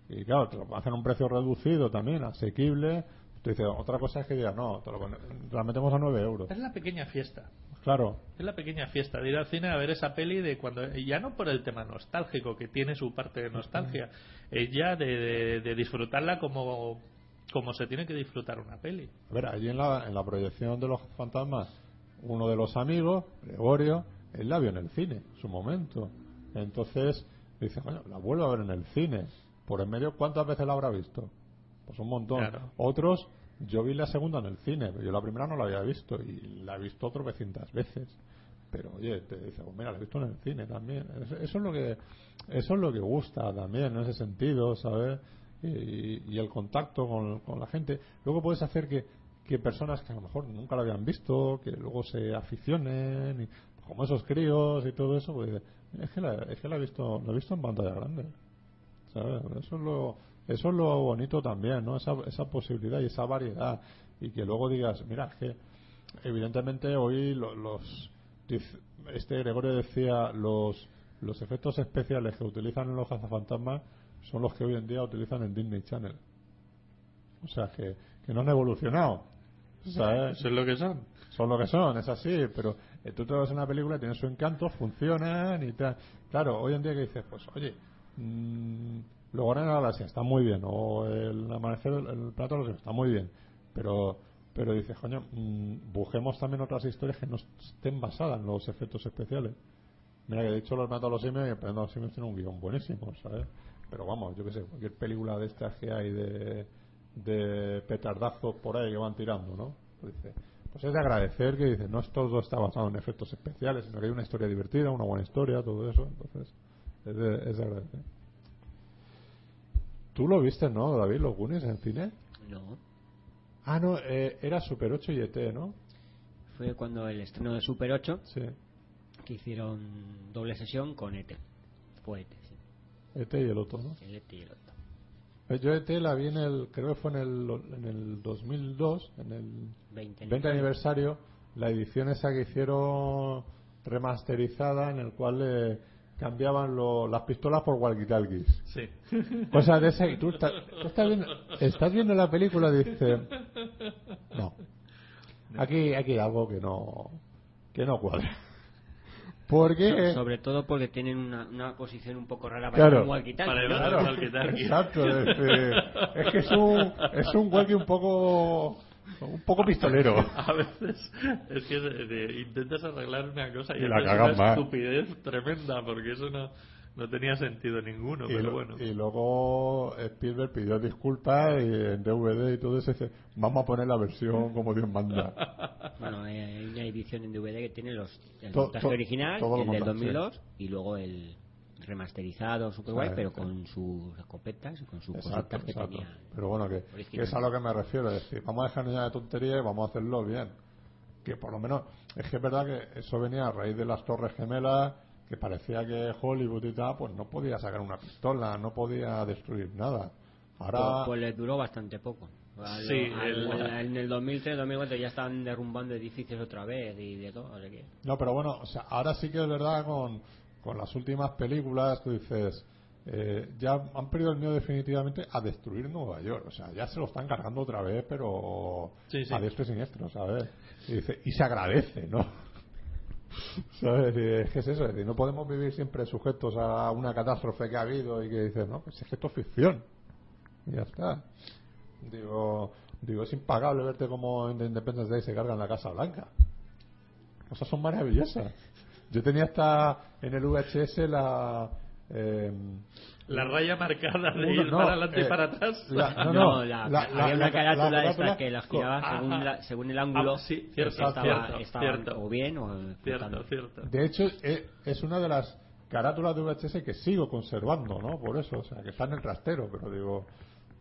y claro, te lo hacen a un precio reducido también, asequible. Tú dices, otra cosa es que digas, no, te lo, la metemos a 9 euros. es la pequeña fiesta. Claro, Es la pequeña fiesta de ir al cine a ver esa peli de cuando ya no por el tema nostálgico que tiene su parte de nostalgia, es ya de, de- de disfrutarla como como se tiene que disfrutar una peli. a ver, allí en la, en la proyección de los fantasmas, uno de los amigos, Gregorio, él la vio en el cine, en su momento. Entonces, dice, bueno, la vuelvo a ver en el cine. Por en medio, ¿cuántas veces la habrá visto? Pues un montón. Claro. Otros, yo vi la segunda en el cine, pero yo la primera no la había visto y la he visto tropecientas veces. Pero oye, te dice, pues mira, la he visto en el cine también. Eso, es lo que eso es lo que gusta también, en ese sentido, ¿sabes? Y, y- el contacto con, con la gente. Luego puedes hacer que, que personas que a lo mejor nunca la habían visto, que luego se aficionen, y, como esos críos y todo eso, pues es que la, es que la he visto, la he visto en pantalla grande. ¿sabes? Eso es lo, eso es lo bonito también, ¿no? Esa, esa posibilidad y esa variedad. Y que luego digas, mira, es que evidentemente hoy lo- los. dice- Este Gregorio decía, los, los efectos especiales que utilizan en los cazafantasmas son los que hoy en día utilizan en Disney Channel. O sea, que, que no han evolucionado. ¿sabes? Eso es lo que son. son lo que son, es así, pero eh, tú te ves una película, tiene su encanto, funcionan y tal. Claro, hoy en día que dices, pues oye, mmm, luego en la galaxia está muy bien, o el amanecer, el, plato los está muy bien, pero pero dices, coño, mm, busquemos también otras historias que no estén basadas en los efectos especiales. Mira que de hecho los platos de los simios y el de los simios tiene un guion buenísimo, ¿sabes? Pero vamos, yo qué sé, cualquier película de estas que hay de, de petardazos por ahí que van tirando, ¿no? Pues, dice, pues es de agradecer que dice, no es todo está basado en efectos especiales, sino que hay una historia divertida, una buena historia, todo eso. Entonces, es de, es de agradecer. ¿Tú lo viste, no, David, los Goonies en cine? No. Ah, no, eh, era Super 8 y ET, ¿no? Fue cuando el estreno de Super 8, Sí, que hicieron doble sesión con ET. Fue ET, sí. ET y el otro, ¿no? El ET y el otro. Eh, Yo ET la vi en el, creo que fue en el, en el 2002, en el 20 20 aniversario, la edición esa que hicieron remasterizada en el cual eh, cambiaban lo- las pistolas por walkie-talkies. Sí. Cosas de esa y tú, estás, tú estás viendo, estás viendo la película y dices, no, aquí, aquí hay algo que no, que no cuadra. Porque... Sobre todo porque tienen una, una posición un poco rara para Claro. un walkie-talkie, Para ¿no? llevar Claro, exacto. Es, es que es un, es un walkie un poco, un poco pistolero. A veces es que de- de- intentas arreglar una cosa y, Y la haces cagas una más. estupidez tremenda porque eso no, no tenía sentido ninguno, y, pero lo- bueno. y luego Spielberg pidió disculpas y en DVD y todo eso dice, vamos a poner la versión como Dios manda. Bueno, hay, una edición en DVD que tiene los, el To- montaje to- original, el del montaje, 2002, y luego el remasterizado super guay, pero con sus escopetas y con sus Exacto, cositas que exacto. tenía. Pero bueno, que, que es a lo que me refiero. Es decir, vamos a dejar ya de tonterías y vamos a hacerlo bien. Que por lo menos, es que es verdad que eso venía a raíz de las Torres Gemelas, que parecía que Hollywood y tal, pues no podía sacar una pistola, no podía destruir nada. Ahora, Pues, pues les duró bastante poco. Al- Sí, al- el- al- en el 2003-2004 ya estaban derrumbando edificios otra vez y de todo. o sea que- no, pero bueno, o sea, ahora sí que es verdad con, con las últimas películas, tú dices, eh, ya han perdido el miedo definitivamente a destruir Nueva York. O sea, ya se lo están cargando otra vez, pero Sí, sí. a diestro y siniestro, ¿sabes? Y, dice, y se agradece, ¿no? ¿Sabes? Es que es eso, es decir, no podemos vivir siempre sujetos a una catástrofe que ha habido y que dices, no, pues es que esto es ficción. Y ya está. Digo, digo, es impagable verte como en The Independence Day se cargan la Casa Blanca. Cosas son maravillosas. Yo tenía hasta en el VHS la. eh, La raya marcada de Uno, ir no, para adelante eh, y para atrás. la- no, No, no, la- la- había la- una la- carátula la esta que las con- giraba según, la- según el ángulo. Ah, sí, cierto, estaba, cierto, cierto. o bien o Cierto, cierto. De hecho, eh, es una de las carátulas de VHS que sigo conservando, ¿no? Por eso, o sea, que está en el trastero, pero digo,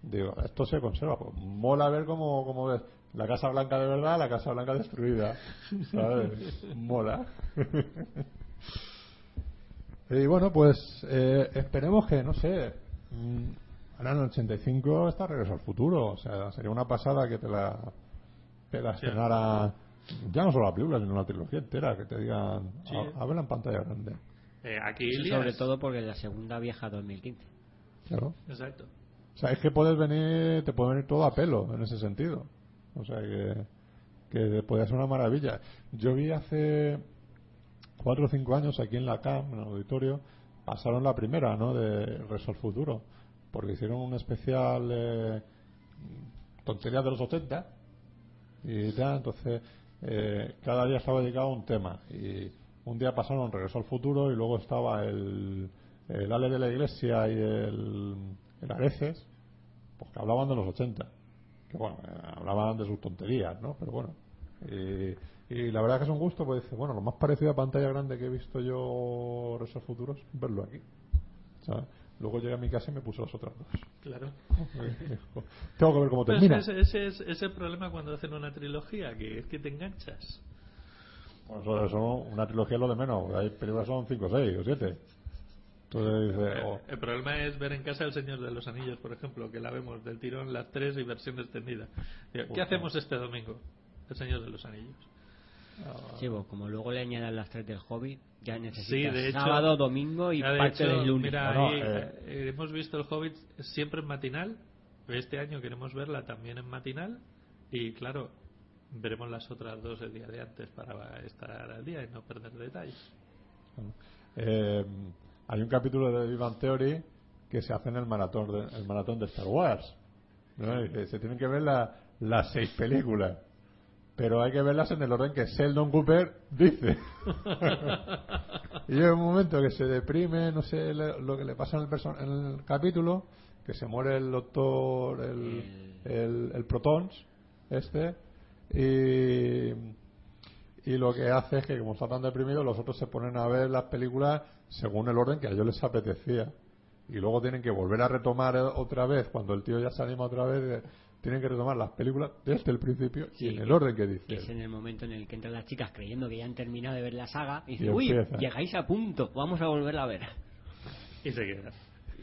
digo, esto se conserva. Pues, mola ver cómo, cómo ves la Casa Blanca de verdad, la Casa Blanca destruida, ¿sabes? mola. y bueno, pues eh, esperemos que, no sé, mm, ahora en el 85 está Regreso al Futuro, o sea, sería una pasada que te la, te la estrenara, ya no solo la película, sino la trilogía entera, que te digan, Sí. a, a verla en pantalla grande. Eh, aquí Sí, sobre todo porque la segunda vieja 2015. Claro. Exacto. O sea, es que puedes venir, te puede venir todo a pelo en ese sentido. O sea, que, que puede ser una maravilla. Yo vi hace cuatro o cinco años aquí en la CAM, en el auditorio, pasaron la primera, ¿no? De Resol Futuro. Porque hicieron un especial eh, tonterías de los 80 y tal. Entonces, eh, cada día estaba dedicado a un tema. Y un día pasaron Regreso al Futuro y luego estaba el, el Ale de la Iglesia y el, el Areces, pues hablaban de los 80. Que bueno, eh, hablaban de sus tonterías, ¿no? Pero bueno. Y, y la verdad que es un gusto, pues dice, bueno, lo más parecido a pantalla grande que he visto yo Regreso al Futuro es verlo aquí. ¿sabes? Luego llegué a mi casa y me puse las otras dos. Claro. Tengo que ver cómo Pero termina. ese, ese es ese es el problema cuando hacen una trilogía, que es que te enganchas. Bueno, eso, eso, una trilogía es lo de menos. Hay películas son 5, 6 o 7. Entonces dice, Eh, oh, El problema es ver en casa El Señor de los Anillos, por ejemplo, que la vemos del tirón las tres y versión extendida. Digo, ¿Qué hacemos este domingo? El Señor de los Anillos. Sí, pues como luego le añadan las tres del Hobbit, ya necesitas Sí, de hecho- sábado, domingo y de parte hecho, del lunes. Mira, No, ahí, eh, eh, hemos visto el Hobbit siempre en matinal. Este año queremos verla también en matinal. Y claro, veremos las otras dos el día de antes para estar al día y no perder detalles. eh, hay un capítulo de Vivan Theory que se hace en el maratón de, el maratón de Star Wars. se tienen que ver la- las seis películas. Pero hay que verlas en el orden que Sheldon Cooper dice. y llega un momento que se deprime, no sé le- lo que le pasa en el, perso- en el capítulo, que se muere el doctor, el, el, el Protons, este, y, y lo que hace es que como está tan deprimido, los otros se ponen a ver las películas según el orden que a ellos les apetecía. Y luego tienen que volver a retomar otra vez, cuando el tío ya se anima otra vez, tienen que retomar las películas desde el principio Sí, y en el orden que Que dice. es en el momento en el que entran las chicas creyendo que ya han terminado de ver la saga y Y dicen, uy, empieza. llegáis a punto, vamos a volverla a ver. Y se queda.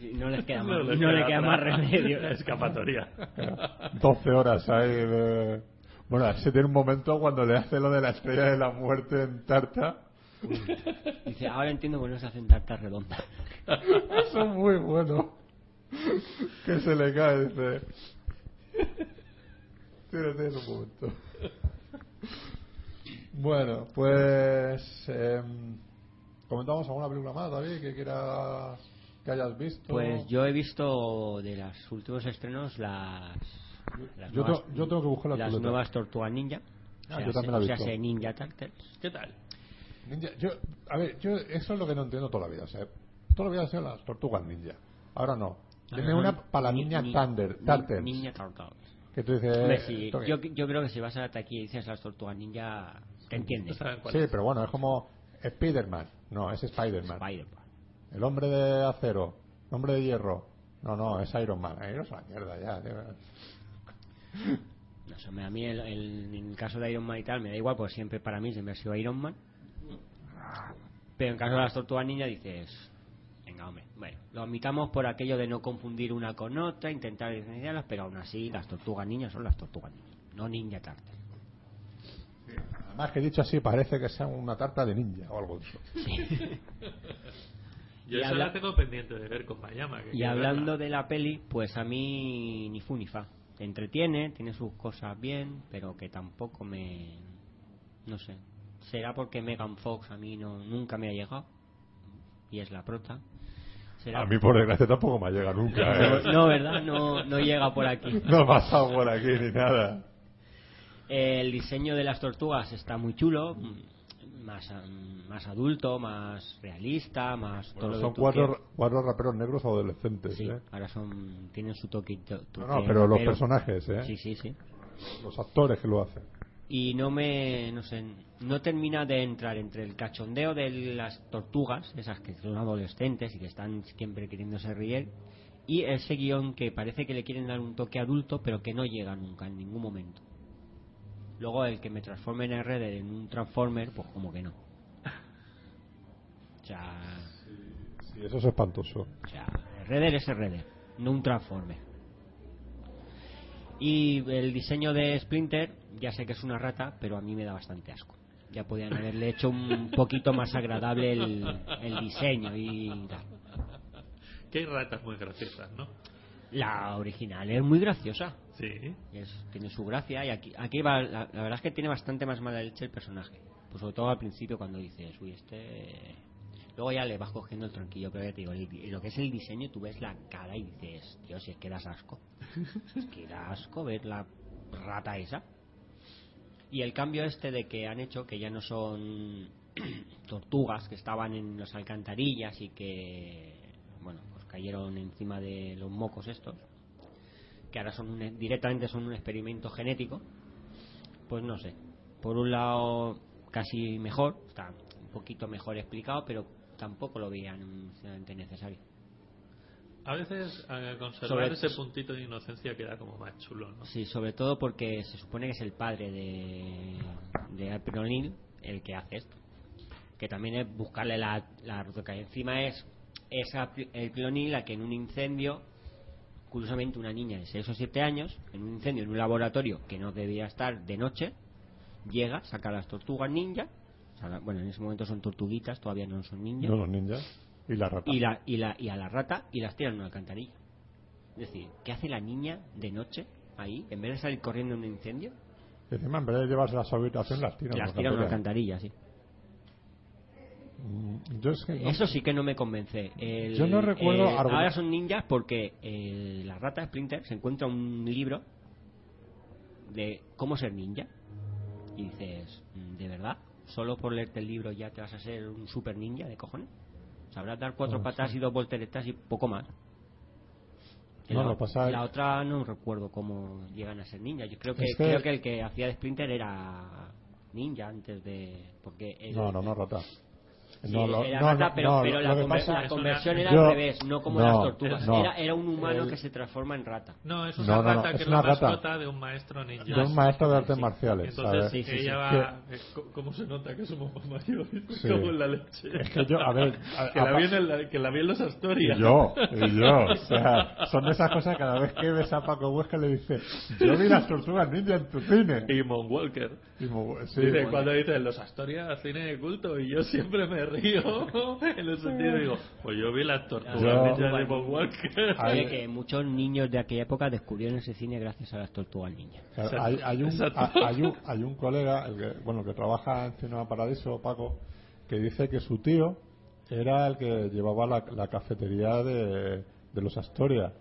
Y no les queda, No más, les no le queda queda otra más remedio. Escapatoria. 12 horas ahí de... Bueno, se tiene un momento cuando le hace lo de la estrella de la muerte en tarta. Dice, ahora entiendo por qué no se hacen tartas redondas. Eso es muy bueno. Que se le cae, dice. Tírate un momento. Bueno, pues. em, comentamos alguna película más, David, que quieras que hayas visto. Pues yo he visto de los últimos estrenos las. las Yo nuevas, tengo- yo tengo que buscar la las chuleta. nuevas Tortugas Ninja. Ah, o sea, yo también la he o sea, visto. se Ninja Turtles. ¿Qué tal? Ninja, yo, a ver, yo eso es lo que no entiendo toda la vida. O sea, toda la vida han sido las tortugas ninja. Ahora no. Dime una para la Ni- niña ni- Thunder, Turtles. Ninja Turtles. Que tú dices. Yo, yo creo que si vas a aquí y dices las Tortugas Ninja, te entiendes. ¿Saben cuál Sí, es? pero bueno, es como Spider-Man. No, es Spider-Man. Spider-Man. El hombre de acero. El hombre de hierro. No, no, es Iron Man. Iron es una mierda ya. tío. No sé, a mí el, el- en el caso de Iron Man y tal me da igual, porque siempre para mí siempre ha sido Iron Man. Pero en caso de las tortugas ninja dices, venga hombre, bueno, lo admitamos por aquello de no confundir una con otra, intentar diferenciarlas, pero aún así las tortugas ninjas son las tortugas ninjas, no ninja tartas. Además que dicho así parece que sea una tarta de ninja o algo de eso. Yo Y esa habla- la tengo pendiente de ver con Mayama. que Y hablando verla. de la peli, pues a mí ni fu ni fa. Te entretiene, tiene sus cosas bien, pero que tampoco me... No sé. Será porque Megan Fox a mí no nunca me ha llegado. Y es la prota. Será... A mí, por desgracia, tampoco me llega nunca. No, ¿eh? no, ¿verdad? No, no llega por aquí. No ha pasado por aquí ni nada. El diseño de las tortugas está muy chulo. Más, más adulto, más realista, más... todo Bueno, lo son que tú cuatro, quieras. cuatro raperos negros adolescentes. Sí, ¿eh? ahora son tienen su toquito. No, no, pero los personajes, ¿eh? Sí, sí, sí. Los actores que lo hacen. Y no me no sé no termina de entrar entre el cachondeo de las tortugas esas que son adolescentes y que están siempre queriéndose reír y ese guion que parece que le quieren dar un toque adulto pero que no llega nunca en ningún momento. Luego el que me transforme en Redder en un Transformer pues como que no. O sea, Sí, eso es espantoso. o sea Redder es Redder no un Transformer y el diseño de Splinter, ya sé que es una rata, pero a mí me da bastante asco. Ya podían haberle hecho un poquito más agradable el, el diseño y tal. Que hay ratas muy graciosas, ¿no? La original es muy graciosa. Sí. Es- tiene su gracia y aquí, aquí va, la, la verdad es que tiene bastante más mala leche el personaje. Pues sobre todo al principio cuando dices, uy, este... Luego ya le vas cogiendo el tranquillo, pero ya te digo, el- lo que es el diseño, tú ves la cara y dices, Dios, si es que das asco. Es que da asco ver la rata esa. Y el cambio este de que han hecho, que ya no son tortugas que estaban en las alcantarillas y que, bueno, pues cayeron encima de los mocos estos, que ahora son un- directamente son un experimento genético, pues no sé. Por un lado, casi mejor, está un poquito mejor explicado, pero tampoco lo veían necesariamente necesario. A veces eh, conservar Sobre- ese puntito de inocencia queda como más chulo, ¿no? Sí, sobre todo porque se supone que es el padre de, de April O'Neil el que hace esto. Que también es buscarle la, la ruta. Y encima es, es O'Neil la que en un incendio, curiosamente una niña de 6 o 7 años, en un incendio en un laboratorio que no debía estar de noche, llega, saca las tortugas ninja. Bueno, en ese momento son tortuguitas, todavía no son ninjas No los ninjas. Y la rata. y, la, y, la, y a la rata y las tiran en una alcantarilla. Es decir, ¿qué hace la niña de noche ahí? En vez de salir corriendo en un incendio, Y encima, en vez de llevarse a su habitación, las tiran. las tiran en una alcantarilla. sí. Mm, Yo es que no- Eso sí que no me convence. El- Yo no recuerdo eh, ahora son ninjas porque eh, la rata Splinter se encuentra un libro de cómo ser ninja. Y dices, mm, ¿de verdad? ¿Solo por leerte el libro ya te vas a ser un super ninja de cojones? Sabrás dar cuatro No, patas sí. y dos volteretas y poco más. No, la, pasa- la otra no recuerdo cómo llegan a ser ninjas. Yo creo que, Es que- creo que el que hacía de Splinter era ninja antes de... porque el- No, no, no, rata. Sí, No, lo- era no, rata, no, pero, no, pero la, conver- pasa- la conversión era Yo- al revés, no como no, las tortugas. no. Era, era un humano El- que se transforma en rata. No, es No, una no, no, rata es que es una la rata. mascota de un maestro ninja. De un maestro de artes Sí. marciales, Entonces ¿sabes? Sí, sí, sí. ella va... eh, ¿Cómo se nota que somos más mayores? Sí. Como en la leche. Es que yo, a ver, a- que, la a- vi en la, que la vi en los Y Astorias. yo, y yo, o sea, son de esas cosas que cada vez que ves a Paco Huesca le dice, yo vi las tortugas ninja en tu cine. Y Walker. Y mo- sí, dice, bueno, cuando dice los Astorias cine de culto y yo siempre me río en el sentido digo pues yo vi las tortugas ninjas de Mon Walker Oye, que muchos niños de aquella época descubrieron ese cine gracias a las tortugas ninja. Claro, hay, hay un, hay, un, hay un colega, el que, bueno, que trabaja en Cinema Paradiso, Paco, que dice que su tío era el que llevaba la, la cafetería de, de los Astoria.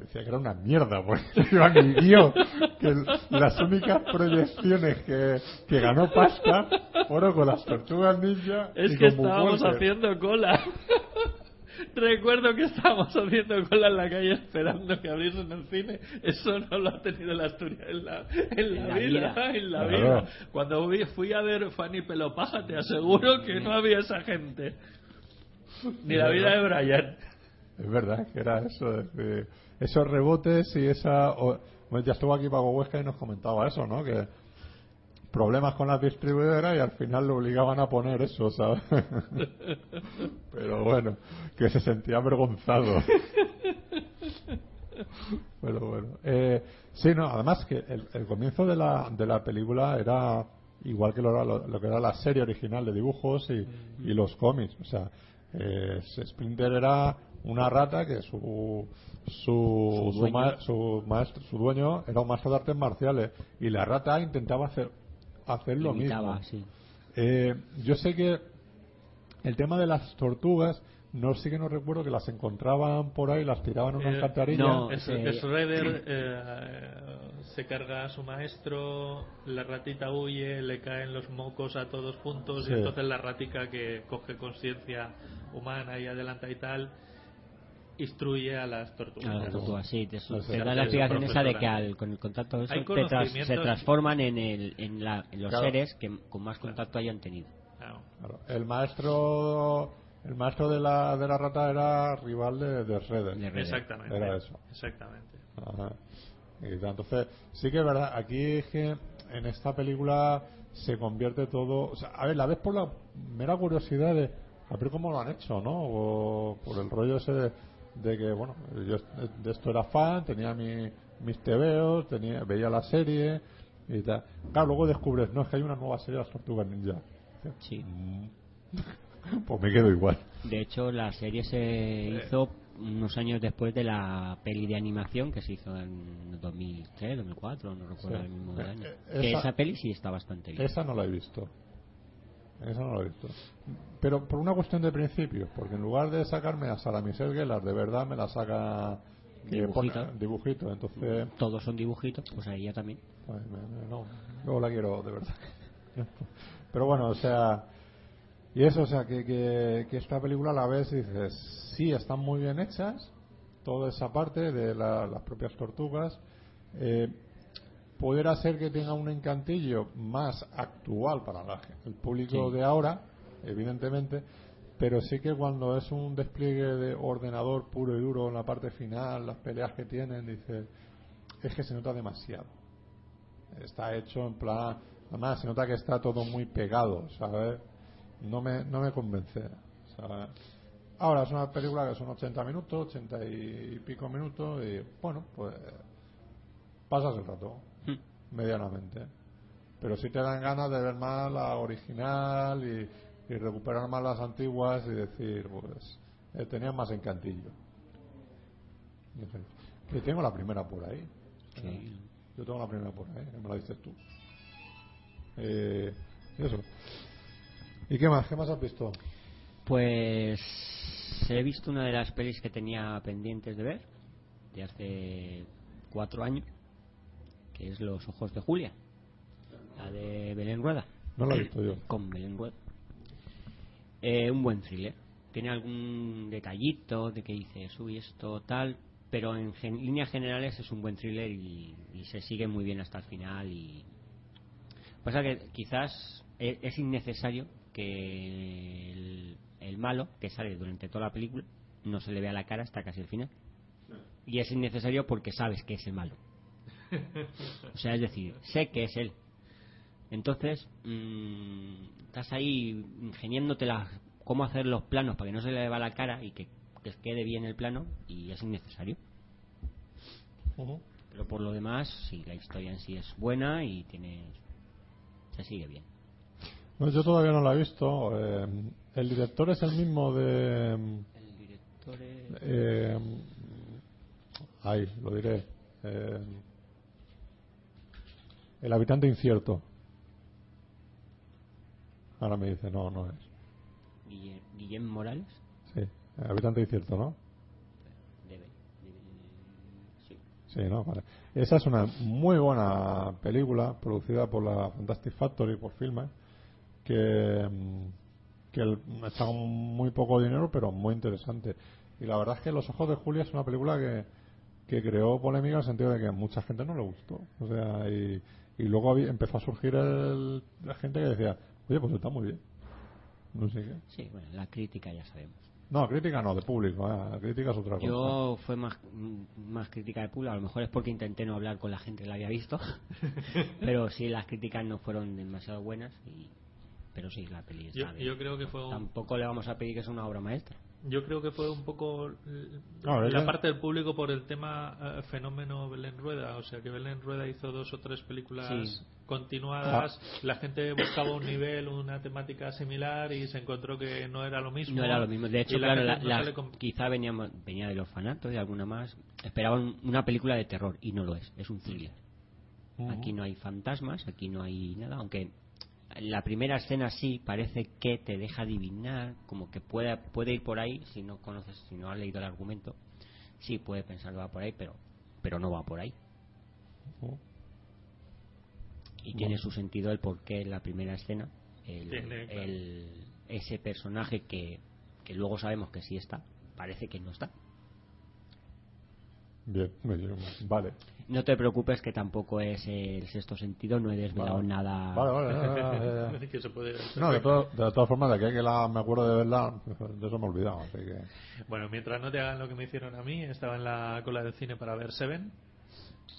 Decía que era una mierda, porque que vio que las únicas proyecciones que, que ganó pasta fueron con las tortugas ninja. Es y que con estábamos haciendo cola. Recuerdo que estábamos haciendo cola en la calle esperando que abriesen el cine. Eso no lo ha tenido la Asturias en la, en la En la vida, vida. En la Claro. vida. Cuando fui a ver Fanny Pelopaja, te aseguro que no había esa gente. Ni la vida de Brian. Es verdad que era eso, es decir, esos rebotes y esa... o- bueno, ya estuvo aquí Pago Huesca y nos comentaba eso, ¿no? Que problemas con las distribuidoras y al final le obligaban a poner eso, ¿sabes? Pero bueno, que se sentía avergonzado. Pero bueno. Eh, sí, no, además que el, el comienzo de la, de la película era igual que lo, lo, lo que era la serie original de dibujos y, y los cómics. O sea, eh, Splinter era una rata que su su, Su dueño. ma- su maestro, su dueño era un maestro de artes marciales y la rata intentaba hacer hacer lo Imitaba, mismo. sí. Eh, yo sé que el tema de las tortugas, no sí que no recuerdo que las encontraban por ahí, las tiraban en una Eh, alcantarilla. no, Es, eh, Shredder eh, se carga a su maestro, la ratita huye, le caen los mocos a todos juntos Sí. y entonces la ratica que coge conciencia humana y adelanta y tal, instruye a las tortugas. A las tortugas, sí. Te, da la explicación esa de que al, con el contacto de eso Hay te tras- se transforman en, el, en, la, en los Claro. seres que con más contacto hayan tenido. Claro. El maestro el maestro de la, de la rata era rival de, de Shredder. Exactamente. Era eso. Exactamente. Ajá. Y entonces, sí que es verdad, aquí es que en esta película se convierte todo. O sea, a ver, la ves por la mera curiosidad de a ver cómo lo han hecho, ¿no? O por el rollo ese de, de que, bueno, yo de esto era fan, tenía mi, mis tebeos, tenía, veía la serie y tal. Claro, luego descubres, no, es que hay una nueva serie de las tortugas ninja. Sí. Pues me quedo igual. De hecho, la serie se hizo unos años después de la peli de animación que se hizo en 2003, 2004, no recuerdo Sí. el mismo Eh, año. eh, Que esa- esa peli sí está bastante bien. Esa no la he visto. Esa no la he visto. Pero por una cuestión de principio, porque en lugar de sacarme a Sara Michelle Gellar, de verdad me la saca Dibujito. pone- dibujito. Entonces, Todos son dibujitos, pues ahí ya también. pues, no, luego la quiero de verdad. Pero bueno, o sea, y eso, o sea, que, que, que esta película la ves y dices, sí, están muy bien hechas, toda esa parte de la- las propias tortugas. Eh, pudiera ser que tenga un encantillo más actual para la el público Sí. de ahora, evidentemente, pero sí que cuando es un despliegue de ordenador puro y duro en la parte final, las peleas que tienen, dice, es que se nota demasiado. Está hecho en plan, además se nota que está todo muy pegado, ¿sabes? No me, no me convence. ¿sabes? Ahora es una película que son 80 minutos, 80 y pico minutos, y bueno, pues pasas el rato. Medianamente. Pero si te dan ganas de ver más la original y, y recuperar más las antiguas y decir, pues, eh, tenían más encantillo. Que tengo la primera por ahí. Sí. Yo tengo la primera por ahí, me la dices tú. Eh, eso. ¿Y qué más? ¿Qué más has visto? Pues he visto una de las pelis que tenía pendientes de ver de hace cuatro años, que es Los Ojos de Julia, la de Belén Rueda. No la he visto yo. Con Belén Rueda. Eh, un buen thriller. Tiene algún detallito de que dices, uy, esto tal, pero en gen- líneas generales es un buen thriller y, y se sigue muy bien hasta el final. y Pasa que quizás e- es innecesario que el, el malo, que sale durante toda la película, no se le vea la cara hasta casi el final. Y es innecesario porque sabes que es el malo. O sea, es decir, sé que es él. Entonces, mm, estás ahí ingeniándote las- cómo hacer los planos para que no se le vea la cara y que, que quede bien el plano y es innecesario. Pero por lo demás, sí, la historia en sí es buena y tiene se sigue bien. No, yo todavía no la he visto. Eh, el director es el mismo de. El director es... Eh, ahí, lo diré. Eh, el habitante incierto. Ahora me dice, no, no es. Guille- Guillem Morales. Sí, habitante incierto, ¿no? Debe, debe- sí. Sí, ¿no? Vale. Esa es una muy buena película producida por la Fantastic Factory, por Filma, que, mm, que el- está con muy poco dinero, pero muy interesante. Y la verdad es que Los Ojos de Julia es una película que, que creó polémica en el sentido de que a mucha gente no le gustó. O sea, y, y luego había- empezó a surgir el- la gente que decía, oye, pues está muy bien. No sé qué. Sí, bueno, la crítica ya sabemos. No, crítica no, de público. ¿eh? La crítica es otra cosa. Yo fue más, más crítica de público, a lo mejor es porque intenté no hablar con la gente que la había visto, pero sí, las críticas no fueron demasiado buenas, y, pero sí, la peli está Yo, bien. yo creo que fue un, Tampoco le vamos a pedir que sea una obra maestra. Yo creo que fue un poco No, la parte del público por el tema eh, fenómeno Belén Rueda, o sea que Belén Rueda hizo dos o tres películas Sí. continuadas, la gente buscaba un nivel, una temática similar y se encontró que no era lo mismo. No era lo mismo. De hecho, la claro, la- no la- quizá veníamos, venía del orfanato y alguna más. Esperaban una película de terror y no lo es, es un thriller. Ujú. Aquí no hay fantasmas, aquí no hay nada, aunque la primera escena sí parece que te deja adivinar, como que puede, puede ir por ahí si no conoces, si no has leído el argumento. Sí, puede pensar que va por ahí, pero, pero no va por ahí. Ujú. Y tiene su sentido el por qué en la primera escena el, Tiene, claro. el- ese personaje que, que luego sabemos que sí está, parece que no está. Bien, vale. No te preocupes que tampoco es el sexto sentido, no he desvelado Vale. nada. Vale, vale, se puede No, de, todo- de todas formas, de que, que la, me acuerdo de verla, de eso me he olvidado. Así que, Bueno, mientras no te hagan lo que me hicieron a mí, estaba en la cola del cine para ver Seven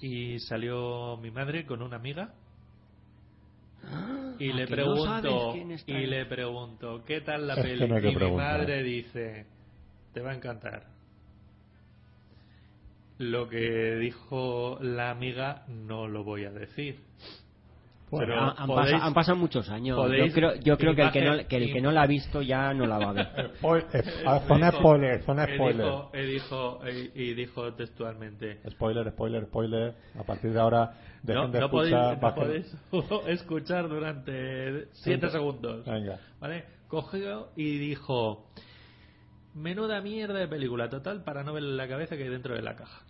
y salió mi madre con una amiga y ¿A le Ah, no pregunto y le pregunto qué tal la peli y mi madre dice te va a encantar lo que dijo la amiga no lo voy a decir pero han, han podéis- pasa- han pasado muchos años. podéis- Yo creo, yo creo que, el que, no, que el que no la ha visto ya no la va a ver. Spoil- eh, ah, son spoilers, son me spoilers. y dijo, y- dijo textualmente Spoiler, spoiler, spoiler. A partir de ahora, dejen no, de no podéis, escuchar. no bajen- podéis escuchar durante 7 segundos. Venga. ¿Vale? Cogió y dijo: Menuda mierda de película, total, para no verle la cabeza que hay dentro de la caja.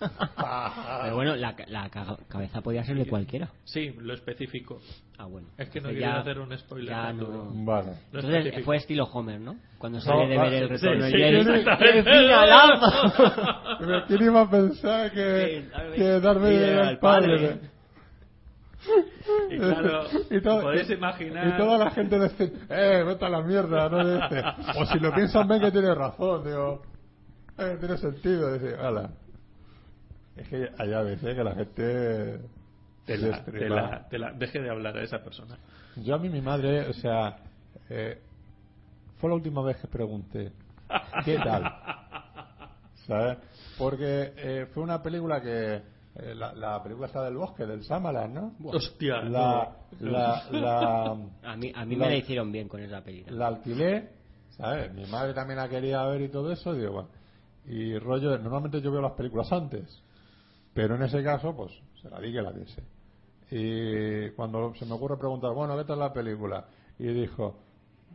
Pero bueno, la, la ca- cabeza podía ser de cualquiera. Sí, lo específico. Ah, bueno. Es que no Entonces ya- hacer un spoiler. ya Vale. Lo Entonces específico. fue estilo Homer, ¿no? Cuando sale de va, ver el sí, retorno sí, de Jerry. exactamente. ¡Qué final ama! Pero ¿quién iba a pensar que, que Darth Vader era el padre? Y claro, Y todo- podéis imaginar. Y toda la gente dice, eh, vete a la mierda, no dice. O si lo piensan, ven que tiene razón, digo. Eh, tiene sentido, dice, ala. Es que allá ves, eh, que la gente. la, te la- te la- deje de hablar a esa persona. Yo a mí, mi madre, o sea, eh, fue la última vez que pregunté, ¿qué tal? ¿Sabes? Porque eh, fue una película que. Eh, la, la película está del bosque, del Samalan, ¿no? Hostia, La, no. la, la, A mí, a mí La- me la hicieron bien con esa película. la alquilé, ¿sabes? Mi madre también la quería ver y todo eso, digo, bueno. Y rollo, normalmente yo veo las películas antes, pero en ese caso, pues, se la di que la viese. Y cuando se me ocurre preguntar, bueno, ¿qué tal la película? Y dijo,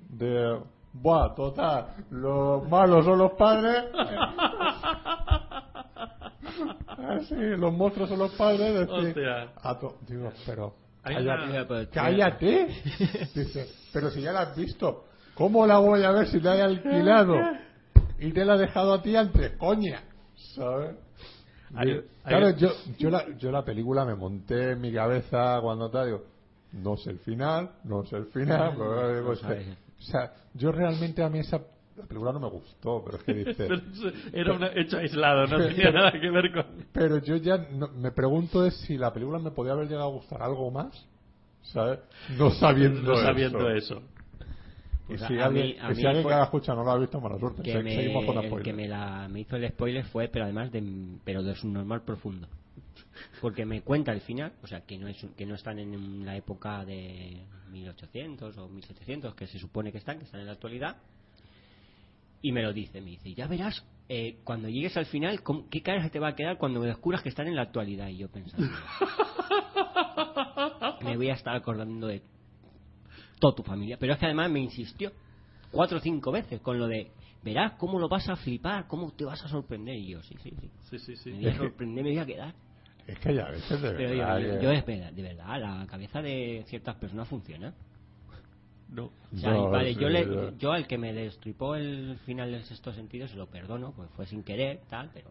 de, buah, total, los malos son los padres. Ah, sí, los monstruos son los padres. decir, Hostia. a to- digo, pero cállate, una- pero- cállate. Dice, pero si ya la has visto, ¿cómo la voy a ver si la he alquilado? Y te la he dejado a ti antes, coña. ¿Sabes? Hay- claro, yo, yo, la, yo la película me monté en mi cabeza cuando tal, digo, no sé el final, no sé el final. pero digo, es que- sabes. o sea, yo realmente a mí esa la película no me gustó, pero es que dice, Era un hecho aislado, no tenía nada que ver con. pero yo ya no- me pregunto es si la película me podía haber llegado a gustar algo más, ¿sabes? No sabiendo, No sabiendo eso. eso. Y Pues si a alguien, mí- a y si mí alguien fue- que la escucha no lo ha visto, mala suerte. que Se- me, Seguimos con el que me, la, me hizo el spoiler fue, pero además de, pero de su normal profundo. Porque me cuenta el final, o sea, que no, es, que no están en la época de 1800 o 1700, que se supone que están, que están en la actualidad, y me lo dice, me dice, ya verás, eh, cuando llegues al final, ¿cómo- ¿qué cara se te va a quedar cuando descubras que están en la actualidad? Y yo pensando, me voy a estar acordando de toda tu familia. Pero es que además me insistió. cuatro o cinco veces con lo de verás cómo lo vas a flipar, cómo te vas a sorprender. Y yo, sí, sí, sí. Sí, sí, sí. Me voy a sorprender, me voy a quedar. Es que hay a veces de Pero yo, verdad. yo- que- yo es verdad, de verdad, la cabeza de ciertas personas funciona. No. O sea, No, y vale, sí, yo, le- yo- yo al que me destripó el final del sexto sentido se lo perdono, pues fue sin querer, tal, pero,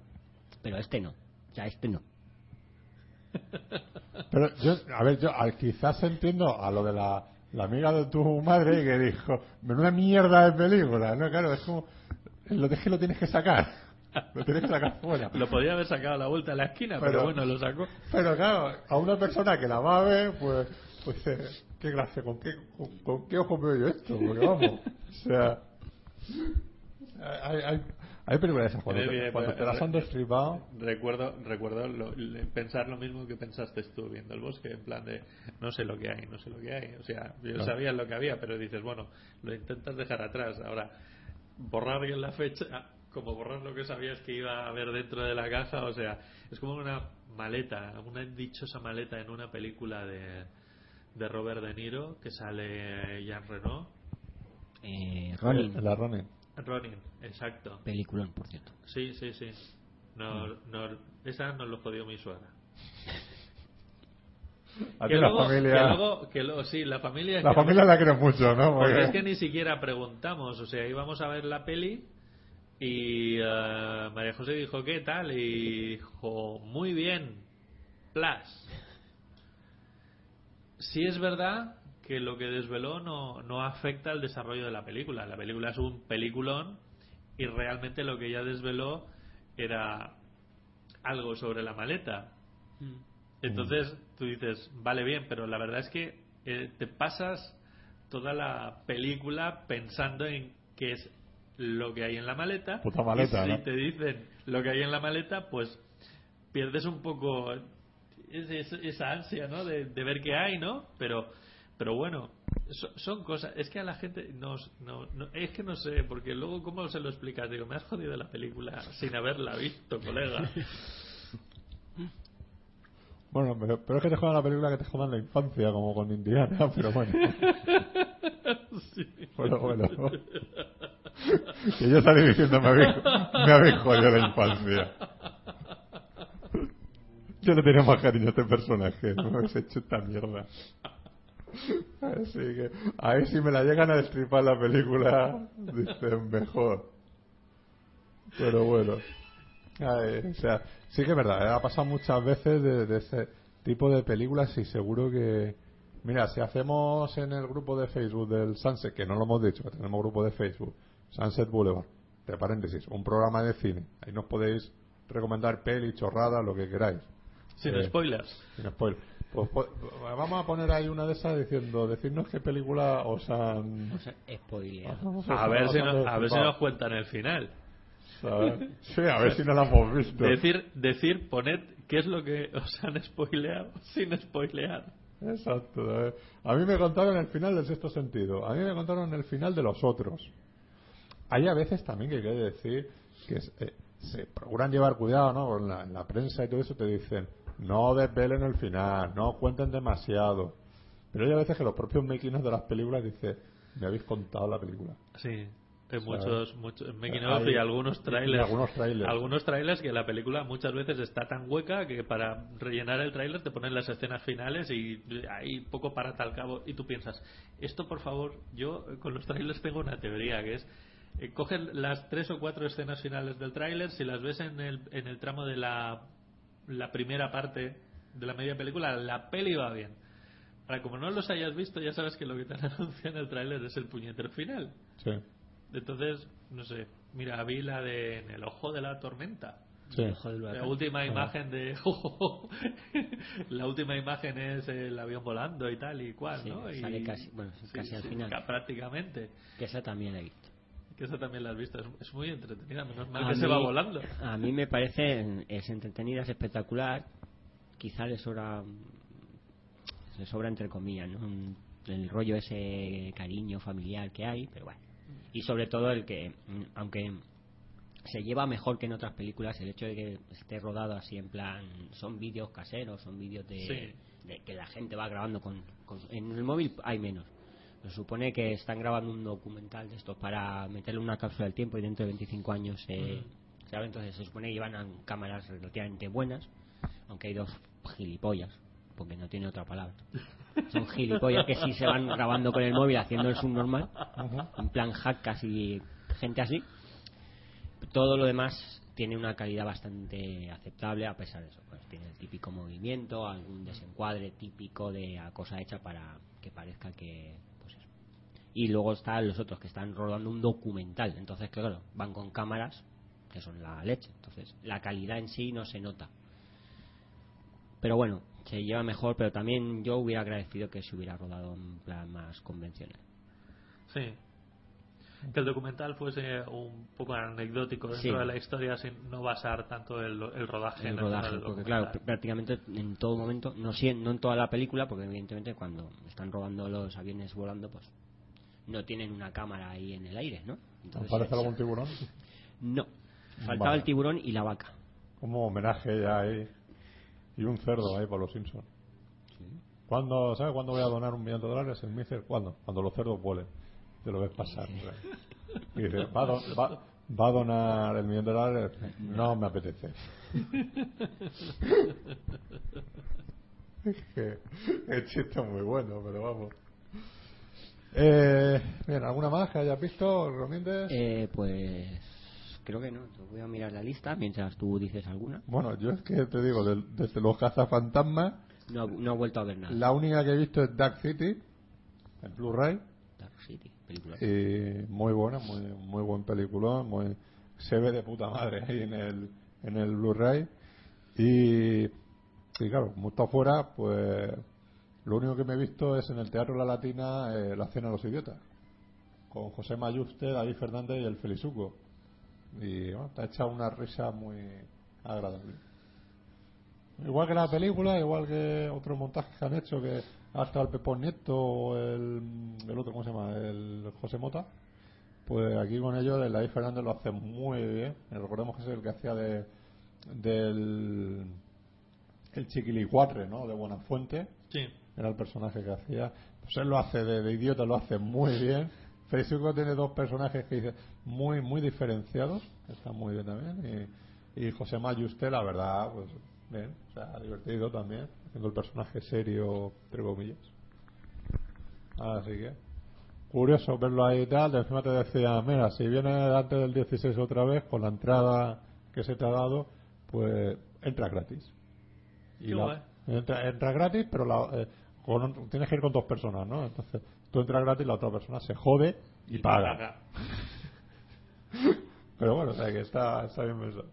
pero este no. O sea, este no. Pero yo, a ver, yo al- quizás entiendo a lo de la, la amiga de tu madre que dijo, menuda mierda de película, ¿no? Claro, es como, lo de que lo tienes que sacar, lo tienes que sacar fuera. Lo podía haber sacado a la vuelta a la esquina, pero, Pero- bueno, lo sacó. Pero claro, a una persona que la va a ver, pues, pues dice, qué gracia, ¿con qué, con, con qué ojo veo yo esto? Porque vamos, o sea, hay, hay, hay películas esas, cuando, te, cuando pues, te las han destripado, Recuerdo, recuerdo lo- pensar lo mismo que pensaste tú viendo el bosque, en plan de no sé lo que hay, no sé lo que hay. O sea, yo sabía lo que había, pero dices, bueno, lo intentas dejar atrás. Ahora, borrar bien la fecha, como borrar lo que sabías que iba a haber dentro de la caja, o sea, es como una maleta, una dichosa maleta en una película de, de Robert De Niro que sale Jean Reno. Eh, Ronin, la Ronin. Ronin, exacto. peliculón, por cierto. Sí, sí, sí. No, no, esa nos lo jodió mi suegra. A que la luego, familia, que luego, que luego- sí, la familia. la que- familia la quiere mucho, ¿no? Porque Porque- es que ni siquiera preguntamos, o sea, íbamos a ver la peli y eh, María José dijo, ¿qué tal? Y dijo, muy bien, plus. Sí es verdad que lo que desveló no, no afecta al desarrollo de la película. La película es un peliculón y realmente lo que ella desveló era algo sobre la maleta. Entonces tú dices, vale bien, pero la verdad es que eh, te pasas toda la película pensando en qué es lo que hay en la maleta. Puta maleta, y si ¿no? te dicen lo que hay en la maleta, pues pierdes un poco es- es- esa ansia, ¿no? De, de ver qué hay, ¿no? Pero, pero bueno, so- son cosas. Es que a la gente nos, no, no- es que no sé, porque luego cómo se lo explicas. Digo, me has jodido la película sin haberla visto, colega. Bueno, pero, pero es que te jodan la película que te jodan la infancia, como con Indiana, pero bueno. Bueno, bueno. que yo salí diciendo, me habéis, me habéis jodido la infancia. Yo le tenía más cariño a este personaje, no habéis hecho esta mierda. Así que, ahí si me la llegan a destripar la película, dicen mejor. Pero bueno. Sí que es verdad, ¿eh? ha pasado muchas veces de, ese tipo de películas y seguro que... Mira, si hacemos en el grupo de Facebook del Sunset, que no lo hemos dicho, que tenemos grupo de Facebook, Sunset Boulevard, de paréntesis, un programa de cine, ahí nos podéis recomendar peli, chorrada, lo que queráis. Sin Eh, spoilers. Sin. Pues, pues, vamos a poner ahí una de esas diciendo, decirnos qué película os han... O sea, spoiler. A ver, si os han nos, a ver si destripado, nos cuentan el final. Sí, a ver si no la hemos visto. Decir, decir, poned qué es lo que os han spoileado sin spoilear. Exacto. A mí me contaron el final del sexto sentido. A mí me contaron el final de los otros. Hay a veces también que hay que decir que eh, se procuran llevar cuidado, ¿no? Con la, en la prensa y todo eso te dicen no desvelen el final, no cuenten demasiado. Pero hay a veces que los propios making de las películas dicen me habéis contado la película. Sí, en muchos, muchos en making Hay- of y algunos trailers. y algunos trailers. Algunos trailers que la película muchas veces está tan hueca que para rellenar el trailer te ponen las escenas finales y ahí poco para tal cabo. Y tú piensas, esto por favor, yo con los trailers tengo una teoría que es. eh, cogen las tres o cuatro escenas finales del tráiler, si las ves en el, en el tramo de la, la primera parte de la media película, la peli va bien. Ahora, como no los hayas visto, ya sabes que lo que te han anunciado en el tráiler es el puñetero final. Sí. Entonces, no sé, mira, vi la de En el ojo de la tormenta. Sí. La última imagen de... la última imagen es el avión volando y tal y cual, Sí, ¿no? Y- sale casi- bueno, casi al final. ca- prácticamente. Que esa también la he visto. Que esa también la has visto. Es, muy entretenida, menos mal A que se va volando. A mí me parece es entretenida, es espectacular. Quizá le sobra le sobra entre comillas, ¿no? El rollo ese cariño familiar que hay, pero bueno. Y sobre todo el que aunque se lleva mejor que en otras películas el hecho de que esté rodado así en plan son vídeos caseros, son vídeos de, Sí. de que la gente va grabando con, con- en el móvil hay menos. Se supone que están grabando un documental de estos para meterle una cápsula del tiempo y dentro de 25 años eh, se abre. Entonces se supone que llevan a cámaras relativamente buenas, aunque hay dos gilipollas, porque no tiene otra palabra. Son gilipollas que sí se van grabando con el móvil haciendo el subnormal, en plan hack casi gente así. Todo lo demás tiene una calidad bastante aceptable a pesar de eso. Pues tiene el típico movimiento, algún desencuadre típico de a cosa hecha para que parezca que. Y luego están los otros que están rodando un documental. Entonces, claro, van con cámaras que son la leche. Entonces, la calidad en sí no se nota. Pero bueno, se lleva mejor, pero también yo hubiera agradecido que se hubiera rodado en plan más convencional. Sí. Que el documental fuese un poco anecdótico dentro Sí. de la historia sin no basar tanto el, el rodaje el en rodaje, del porque documental. claro, pr- prácticamente en todo momento, no, no en toda la película, porque evidentemente cuando están rodando los aviones volando, pues no tienen una cámara ahí en el aire, ¿no? Entonces, ¿Aparece algún tiburón? No, faltaba Vale. el tiburón y la vaca. Como homenaje ya ahí. Y un cerdo ahí por los Simpsons. ¿Cuándo, ¿Sabes cuándo voy a donar un millón de dólares? El Mister, ¿cuándo? Cuando los cerdos vuelen. Te lo ves pasar. Y dice, ¿va a, do- va- va a donar el millón de dólares? No me apetece. es que el chiste es muy bueno, pero vamos. Eh, bien, ¿alguna más que hayas visto, Romínguez? Eh, pues creo que no. Voy a mirar la lista mientras tú dices alguna. Bueno, yo es que te digo, desde los cazafantasmas, No, no he vuelto a ver nada. la única que he visto es Dark City, en Blu-ray, Dark City, película. y muy buena, muy, muy buen peliculón, muy, se ve de puta madre ahí en el, en el Blu-ray. Y, y claro, como está afuera, pues lo único que me he visto es en el Teatro La Latina eh, La Cena de los Idiotas, con José Mayuste, David Fernández y el Felizuco. Y bueno, te ha echado una risa muy agradable. Igual que la película, igual que otros montajes que han hecho, que hasta el Pepón Nieto o el, el otro, ¿cómo se llama? El José Mota. Pues aquí con ellos el David Fernández lo hace muy bien. Recordemos que es el que hacía de del el Chiquilicuatre, ¿no? De Buenafuente. Sí. Era el personaje que hacía. Pues él lo hace de, de idiota, lo hace muy bien. Facebook tiene dos personajes que dice muy muy diferenciados, están muy bien también. Y, y José Mayuste, la verdad, pues bien, o sea, divertido también, haciendo el personaje serio, entre comillas. Así que, curioso verlo ahí y tal. de Encima te decía, mira, si vienes antes del 16 otra vez, con la entrada que se te ha dado, pues entra gratis. Y la- entra, entra gratis, pero la- eh, con- tienes que ir con dos personas, ¿no? Entonces, tú entras gratis, la otra persona se jode y, paga. Pero bueno, o sea que está, está bien pensado.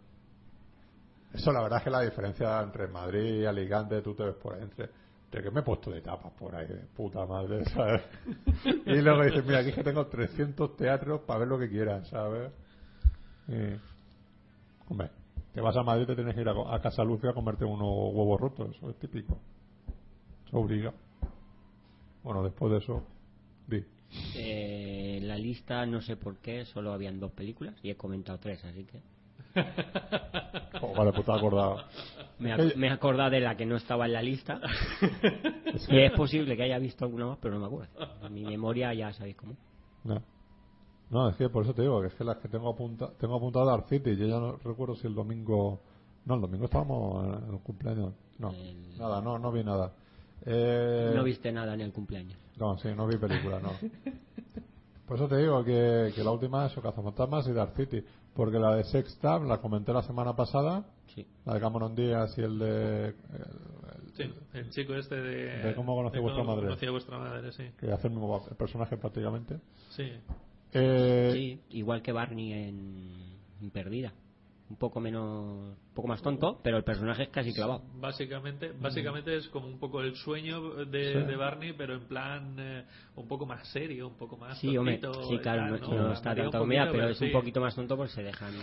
Eso la verdad es que la diferencia entre Madrid y Alicante, tú te ves por ahí, entre, entre que me he puesto de tapas por ahí, de puta madre, ¿sabes? y luego dices, mira, aquí es que tengo 300 teatros para ver lo que quieras, ¿sabes? Y, hombre, te vas a Madrid te tienes que ir a, a Casa Lucia a comerte unos huevos rotos, eso es típico. Obliga. Bueno, después de eso, di. Eh, la lista, no sé por qué, solo habían dos películas y he comentado tres, así que Oh, vale, pues te has acordado. me, Es ac- que- me he acordado de la que no estaba en la lista. y es posible que haya visto alguna más, pero no me acuerdo. En mi memoria ya sabéis cómo. No. No, es que por eso te digo que es que las que tengo apuntadas tengo apuntado a Dark City. Yo ya no recuerdo si el domingo. No, el domingo estábamos en en el cumpleaños. No, El- nada, no, no vi nada. Eh, No viste nada en el cumpleaños. No, sí, no vi película, no. Por eso te digo que, que la última es Cazafantasmas y Dark City. Porque la de Sextab la comenté la semana pasada. Sí. La de Cameron Díaz y el de. el- Sí, el chico este de... De cómo conocí de vuestra madre. conocí a vuestra madre, sí. que hace el mismo personaje prácticamente. Sí. Eh, Sí, igual que Barney en, en Perdida. Un poco menos, un poco más tonto, pero el personaje es casi clavado. Básicamente, básicamente es como un poco el sueño de, Sí. de Barney, pero en plan eh, un poco más serio, un poco más Sí, hombre, sí, claro, tal, no, no La está poquito, pero es un poquito más tonto porque se dejan.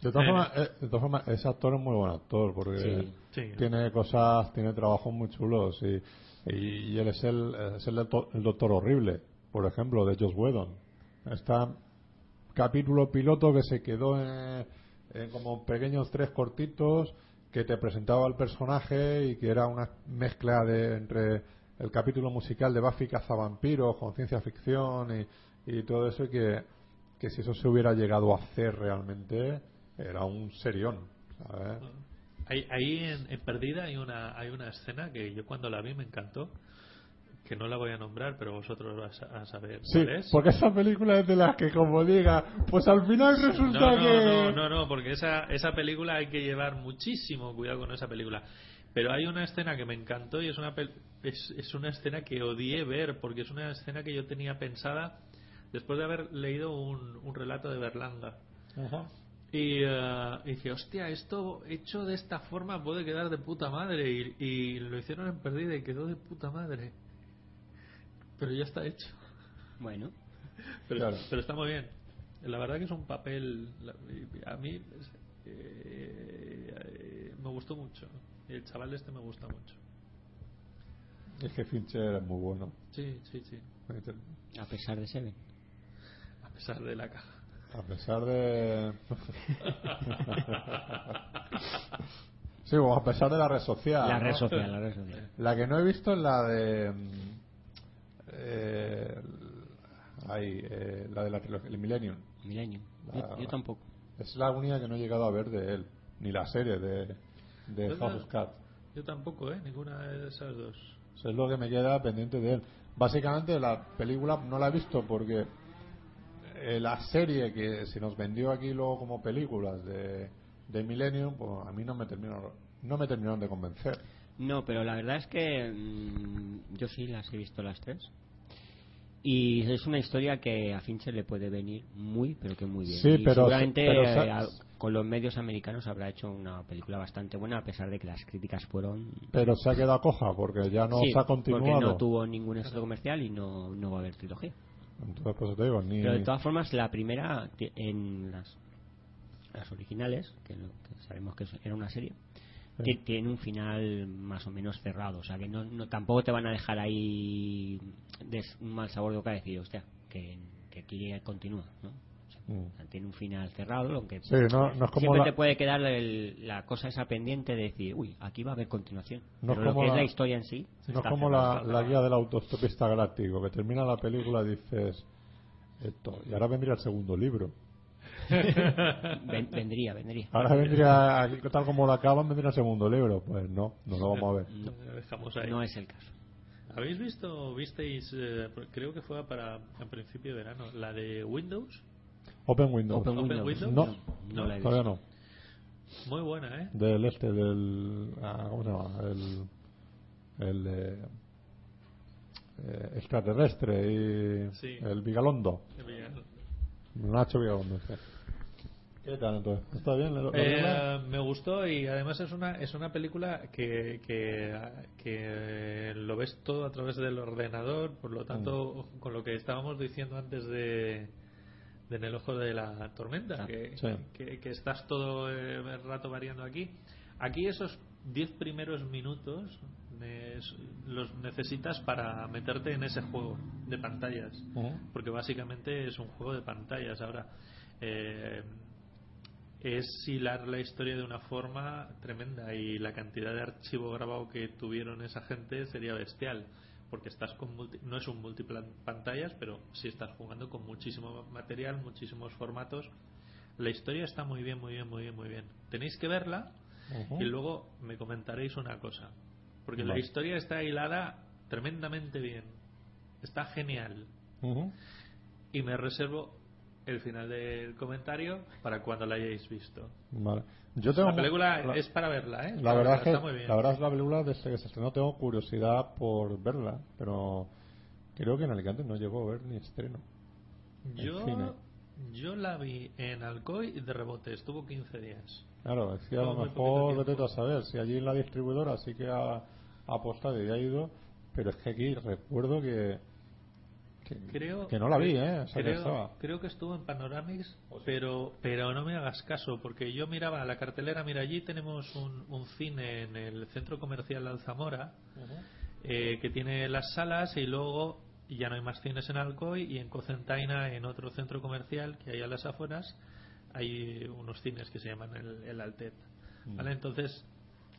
De todas, Eh. formas, eh, de todas formas, ese actor es muy buen actor porque tiene cosas, tiene trabajos muy chulos y, y, y él es el, es el, doctor, el doctor horrible, por ejemplo, de Joss Whedon. Está capítulo piloto que se quedó en, en como pequeños tres cortitos que te presentaba al personaje y que era una mezcla de entre el capítulo musical de Buffy Cazavampiros con ciencia ficción y, y todo eso, y que, que si eso se hubiera llegado a hacer realmente, era un serión. ¿sabes? Ahí, ahí en, en Perdida hay una, hay una escena que yo cuando la vi me encantó, que no la voy a nombrar, pero vosotros vais a, saber Sí, cuál es. porque esa película es de las que, como diga, pues al final resulta No, no, que. no, no, no, porque esa, esa película hay que llevar muchísimo cuidado con esa película. Pero hay una escena que me encantó y es una, pel- es, es una escena que odié ver, porque es una escena que yo tenía pensada después de haber leído un, un relato de Berlanga. Ajá. Y, eh, y dije, hostia, esto hecho de esta forma puede quedar de puta madre. Y, y lo hicieron en perdida y quedó de puta madre. Pero ya está hecho. Bueno, Pero, Claro. pero está muy bien. La verdad que es un papel. la- A mí eh, me gustó mucho. El chaval este me gusta mucho. Es que Fincher es muy bueno. Sí, sí, sí. a pesar de Seven. A pesar de la caja. A pesar de. sí, bueno, a pesar de la red social. la ¿no? red social, la red social. La que no he visto es la de. Eh, ahí, eh, la de la trilogía, el Millennium. Millennium. La- Yo, yo tampoco. Es la única que no he llegado a ver de él. Ni la serie de, de. House of Cards. Yo tampoco, ¿eh? Ninguna de esas dos. Eso es lo que me queda pendiente de él. Básicamente la película no la he visto porque eh, la serie que se nos vendió aquí luego como películas de, de Millennium, pues a mí no me terminaron, no me terminaron de convencer. No, pero la verdad es que mm, yo sí las he visto las tres. Y es una historia que a Fincher le puede venir muy, pero que muy bien. Sí, Y pero- seguramente pero eh, con los medios americanos habrá hecho una película bastante buena, a pesar de que las críticas fueron. Pero se ha quedado coja porque ya no Sí, se ha porque continuado. no tuvo ningún éxito comercial y no, no va a haber trilogía. Entonces, pues te digo, ni. Pero de todas formas, la primera, en las, las originales, que, que sabemos que era una serie, Sí. ti- tiene un final más o menos cerrado. O sea, que no, no- tampoco te van a dejar ahí des- un mal sabor de boca decir, hostia, que, que aquí continúa, ¿no? O sea, Mm. tiene un final cerrado, aunque Sí, no, no es como siempre la, te puede quedar el- la cosa esa pendiente de decir, uy, aquí va a haber continuación. No es Pero lo como que es la- la historia en sí. no es como la, la guía del autostopista galáctico, que termina la película y dices, esto, y ahora vendría el segundo libro. Ven- vendría, vendría. Ahora vendría, tal como lo acaban, vendría el segundo libro. Pues no, no lo vamos a ver. No, Lo dejamos ahí. no es el caso. ¿Habéis visto, visteis, eh, creo que fue para en principio de verano, la de Windows? Open Windows. Open Open Windows. Windows? No, no la he todavía visto. no. Muy buena, ¿eh? Del este, del. ah, ¿Cómo se llama? El. El. eh, eh, extraterrestre y. Sí. El Vigalondo. Nacho Vigalondo, sí. ¿Qué tal entonces? ¿Está bien? la- la película? Eh, me gustó y además es una es una película que, que, que lo ves todo a través del ordenador, por lo tanto, con lo que estábamos diciendo antes de, de En el ojo de la tormenta, Ah, que, sí. que, que estás todo el rato variando aquí. Aquí esos 10 primeros minutos los necesitas para meterte en ese juego de pantallas porque básicamente es un juego de pantallas ahora eh, es hilar la historia de una forma tremenda y la cantidad de archivo grabado que tuvieron esa gente sería bestial porque estás con multi- no es un multiplan pantallas pero sí estás jugando con muchísimo material muchísimos formatos. La historia está muy bien muy bien muy bien muy bien. Tenéis que verla y luego me comentaréis una cosa porque la historia está hilada tremendamente bien está genial. Y me reservo el final del comentario para cuando la hayáis visto. Vale. Yo tengo la película la- es para verla, ¿eh? La verdad es que está muy bien. la verdad es la película desde que se estrenó tengo curiosidad por verla, pero creo que en Alicante no llegó a ver ni estreno. en yo, yo la vi en Alcoy y de rebote, estuvo 15 días. Claro, es que a lo mejor vete a saber si allí en la distribuidora sí que ha, ha apostado y ha ido, pero es que aquí recuerdo que que, Creo que no la vi, ¿eh? O sea, que creo, estaba. creo que estuvo en Panoramics, pero pero no me hagas caso, porque yo miraba la cartelera, mira, allí tenemos un, un cine en el centro comercial Alzamora, eh, que tiene las salas y luego ya no hay más cines en Alcoy y en Cocentaina, en otro centro comercial que hay a las afueras, hay unos cines que se llaman el, el Altet. Mm. ¿Vale? Entonces,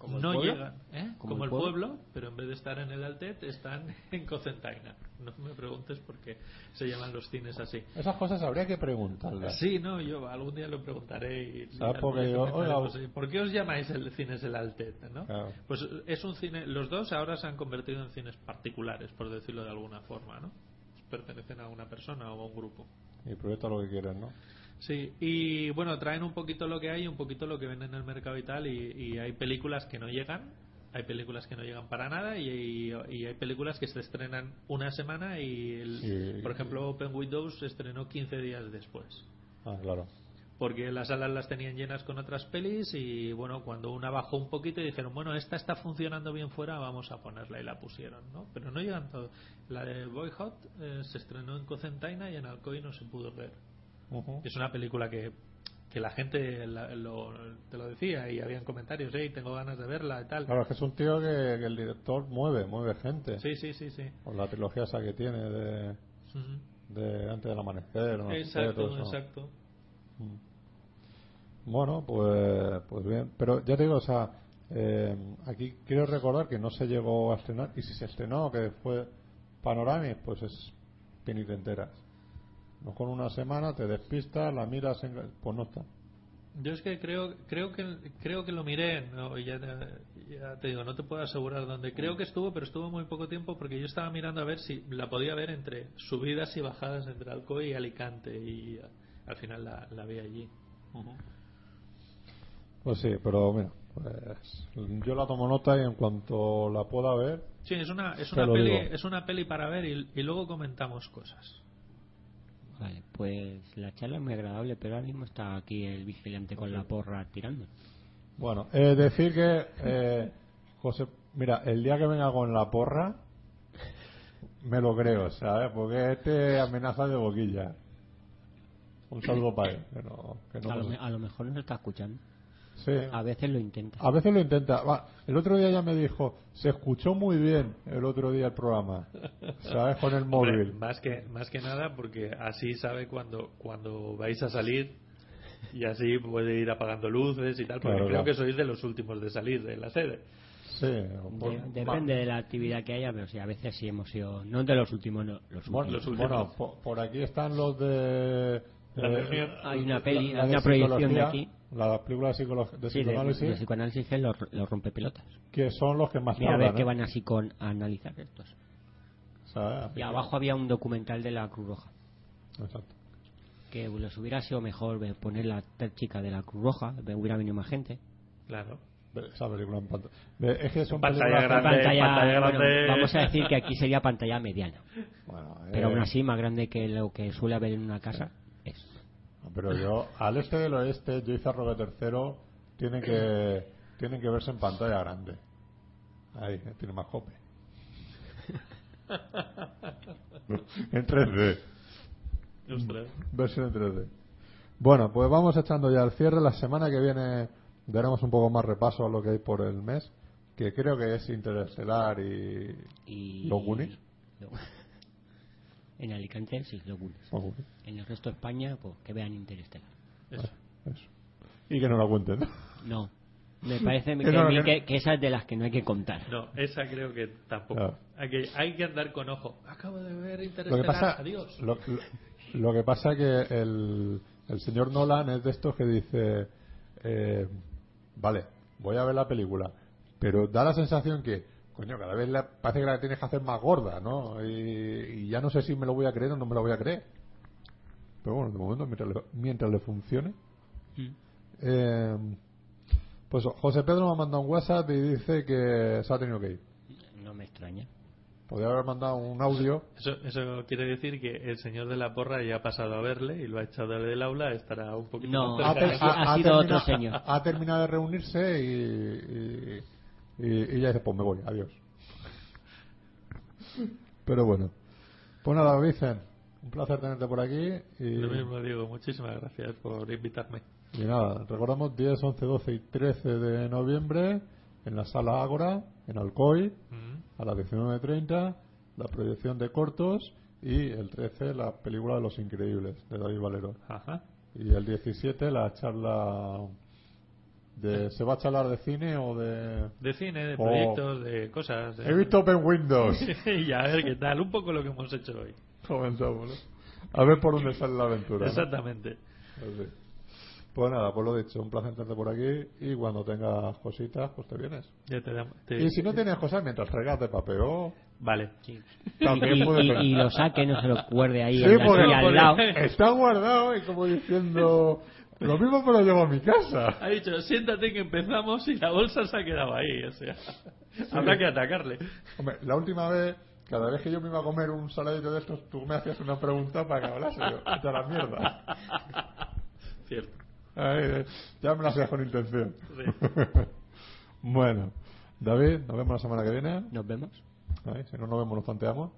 ¿Como el no pueblo? llegan, ¿eh? ¿Como como, el el pueblo? pueblo, pero en vez de estar en el Altet están en Cocentaina. No me preguntes por qué se llaman los cines así. Esas cosas habría que preguntarlas. Sí, no, yo algún día lo preguntaré Porque yo-. ¿por qué os llamáis el cines el Altet, no? Claro. Pues es un cine, los dos ahora se han convertido en cines particulares, por decirlo de alguna forma, ¿no? Pertenecen a una persona o a un grupo. Y proyecta lo que quieren, ¿no? Sí, y bueno, traen un poquito lo que hay, un poquito lo que ven en el mercado y tal, y, y hay películas que no llegan, hay películas que no llegan para nada, y, y- y hay películas que se estrenan una semana y, el- por ejemplo, Open Windows se estrenó 15 días después. Ah, claro. Porque las salas las tenían llenas con otras pelis y bueno, cuando una bajó un poquito y dijeron, bueno, esta está funcionando bien fuera, vamos a ponerla y la pusieron, ¿no? Pero no llegan todos. La de Boyhood eh, se estrenó en Cocentaina y en Alcoy no se pudo ver. Es una película que, que la gente la- lo, te lo decía y habían comentarios, hey, tengo ganas de verla y tal. Claro, es que es un tío que, que el director mueve, mueve gente. Sí, sí, sí, sí. Con la trilogía esa que tiene de, de Antes del Amanecer. no Exacto, exacto. Bueno, pues, pues bien. Pero ya te digo, o sea, eh, aquí quiero recordar que no se llegó a estrenar. Y si se estrenó, que fue Panoramic, pues es penitenteras. No con una semana te despistas, la miras, en, pues no está. Yo es que creo creo que creo que lo miré, no, ya, te- ya te digo, no te puedo asegurar dónde. Creo que estuvo, pero estuvo muy poco tiempo porque yo estaba mirando a ver si la podía ver entre subidas y bajadas entre Alcoy y Alicante y eh, al final la, la vi allí. Pues sí, pero mira, pues yo la tomo nota y en cuanto la pueda ver, Sí, es una es una peli digo. es una peli para ver y, y luego comentamos cosas. Vale, pues la charla es muy agradable, pero ahora mismo está aquí el vigilante con la porra tirando. Bueno, eh, decir que, eh, José, mira, el día que venga con la porra, me lo creo, ¿sabes? Porque este amenaza de boquilla. Un saludo para él. Que no, que no a, lo, a lo mejor no se está escuchando. Sí. A veces lo intenta. A veces lo intenta. Va, el otro día ya me dijo, se escuchó muy bien el otro día el programa, ¿sabes? Con el Hombre, móvil. más que más que nada porque así sabe cuando cuando vais a salir y así puede ir apagando luces y tal, porque Claro, creo claro. que sois de los últimos de salir de la sede. Sí. De- por- depende de la actividad que haya, pero sí, a veces sí hemos sido. No de los últimos, no, los Bueno, últimos. bueno, por, por aquí están los de... La eh. Hay una peli, la hay una proyección de aquí. La película de, psicolo- de Sí, de, psicoanálisis, de psicoanálisis que es los, los rompepelotas. que son los que más Mira a tardan, ver que ¿eh? van así con a analizar estos. Y abajo había un documental de la Cruz Roja. Exacto. Que les hubiera sido mejor ver- poner la chica de la Cruz Roja, hubiera venido más gente. Claro. Esa película en pantalla. Es que son Pantalla grande. pantalla bueno, grande. vamos a decir que aquí sería pantalla mediana. Bueno, Pero eh, aún así, más grande que lo que suele haber en una casa. Pero yo, al este del oeste, yo hice Roque tercero, tiene que, tienen que verse en pantalla grande. Ahí, eh, tiene más cope. en 3D. Ostras. Versión en 3D. Bueno, pues vamos echando ya el cierre. La semana que viene daremos un poco más repaso a lo que hay por el mes, que creo que es Interestelar y... Y, ¿Los Goonies? lo- en Alicante, sí. Los Goonies. En el resto de España, pues que vean Interestelar. Eso. Eso. Y que no la cuenten. No. Me parece que, no, que que, que esa es de las que no hay que contar. No, esa creo que tampoco. Claro. Hay, que, hay que andar con ojo. Acabo de ver Lo que Interestelar. pasa, Adiós. lo, lo- lo que pasa que el, el señor Nolan es de estos que dice, eh, vale, voy a ver la película, pero da la sensación que, coño, cada vez la- parece que la tienes que hacer más gorda, ¿no? Y, y ya no sé si me lo voy a creer o no me lo voy a creer. Pero bueno, de momento, mientras le, mientras le funcione. Mm. Eh, pues José Pedro me ha mandado un WhatsApp y dice que se ha tenido que ir. No me extraña. Podría haber mandado un audio. Eso, eso quiere decir que el señor de la porra ya ha pasado a verle y lo ha echado del aula. Estará un poquito No, más ha sido otro terminado- señor. Ha terminado de reunirse y, y, y- y ya dice, pues me voy, adiós. Pero bueno. Pues nada, Vicen, un placer tenerte por aquí. Y, Lo mismo digo, muchísimas gracias por invitarme. y nada, recordamos 10, 11, 12 y 13 de noviembre en la sala Ágora, en Alcoy, Mm. a las 19.30, la proyección de cortos y el 13 la película de Los Increíbles, de David Valero. Ajá. Y el 17 la charla De, ¿Se va a charlar de cine o de...? De cine, de proyectos, de cosas. de- He visto Open Windows. y a ver qué tal, un poco lo que hemos hecho hoy. Comenzamos, ¿no? A ver por dónde sale la aventura. ¿no? Exactamente. Pues sí. Pues nada, pues lo dicho, un placer tenerte por aquí y cuando tengas cositas, pues te vienes. Ya te dam- te- Y si no tienes cosas, mientras regas de papel, Vale. Sí. También y, puede y- ser. y lo saque, no se lo cuerde ahí Sí, en la porque- silla al lado. está guardado y como diciendo, lo mismo me lo llevo a mi casa. Ha dicho, siéntate que empezamos y la bolsa se ha quedado ahí. O sea, habrá que atacarle. Hombre, la última vez, cada vez que yo me iba a comer un saladito de estos, tú me hacías una pregunta para que hablase yo. Vete a la mierda. Cierto. Eh, ya me lo hacías con intención. Sí. bueno, David, nos vemos la semana que viene. Nos vemos. Si no nos vemos, nos planteamos.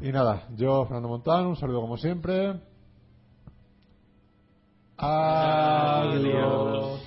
Y nada, yo, Fernando Montán, un saludo como siempre. Adiós.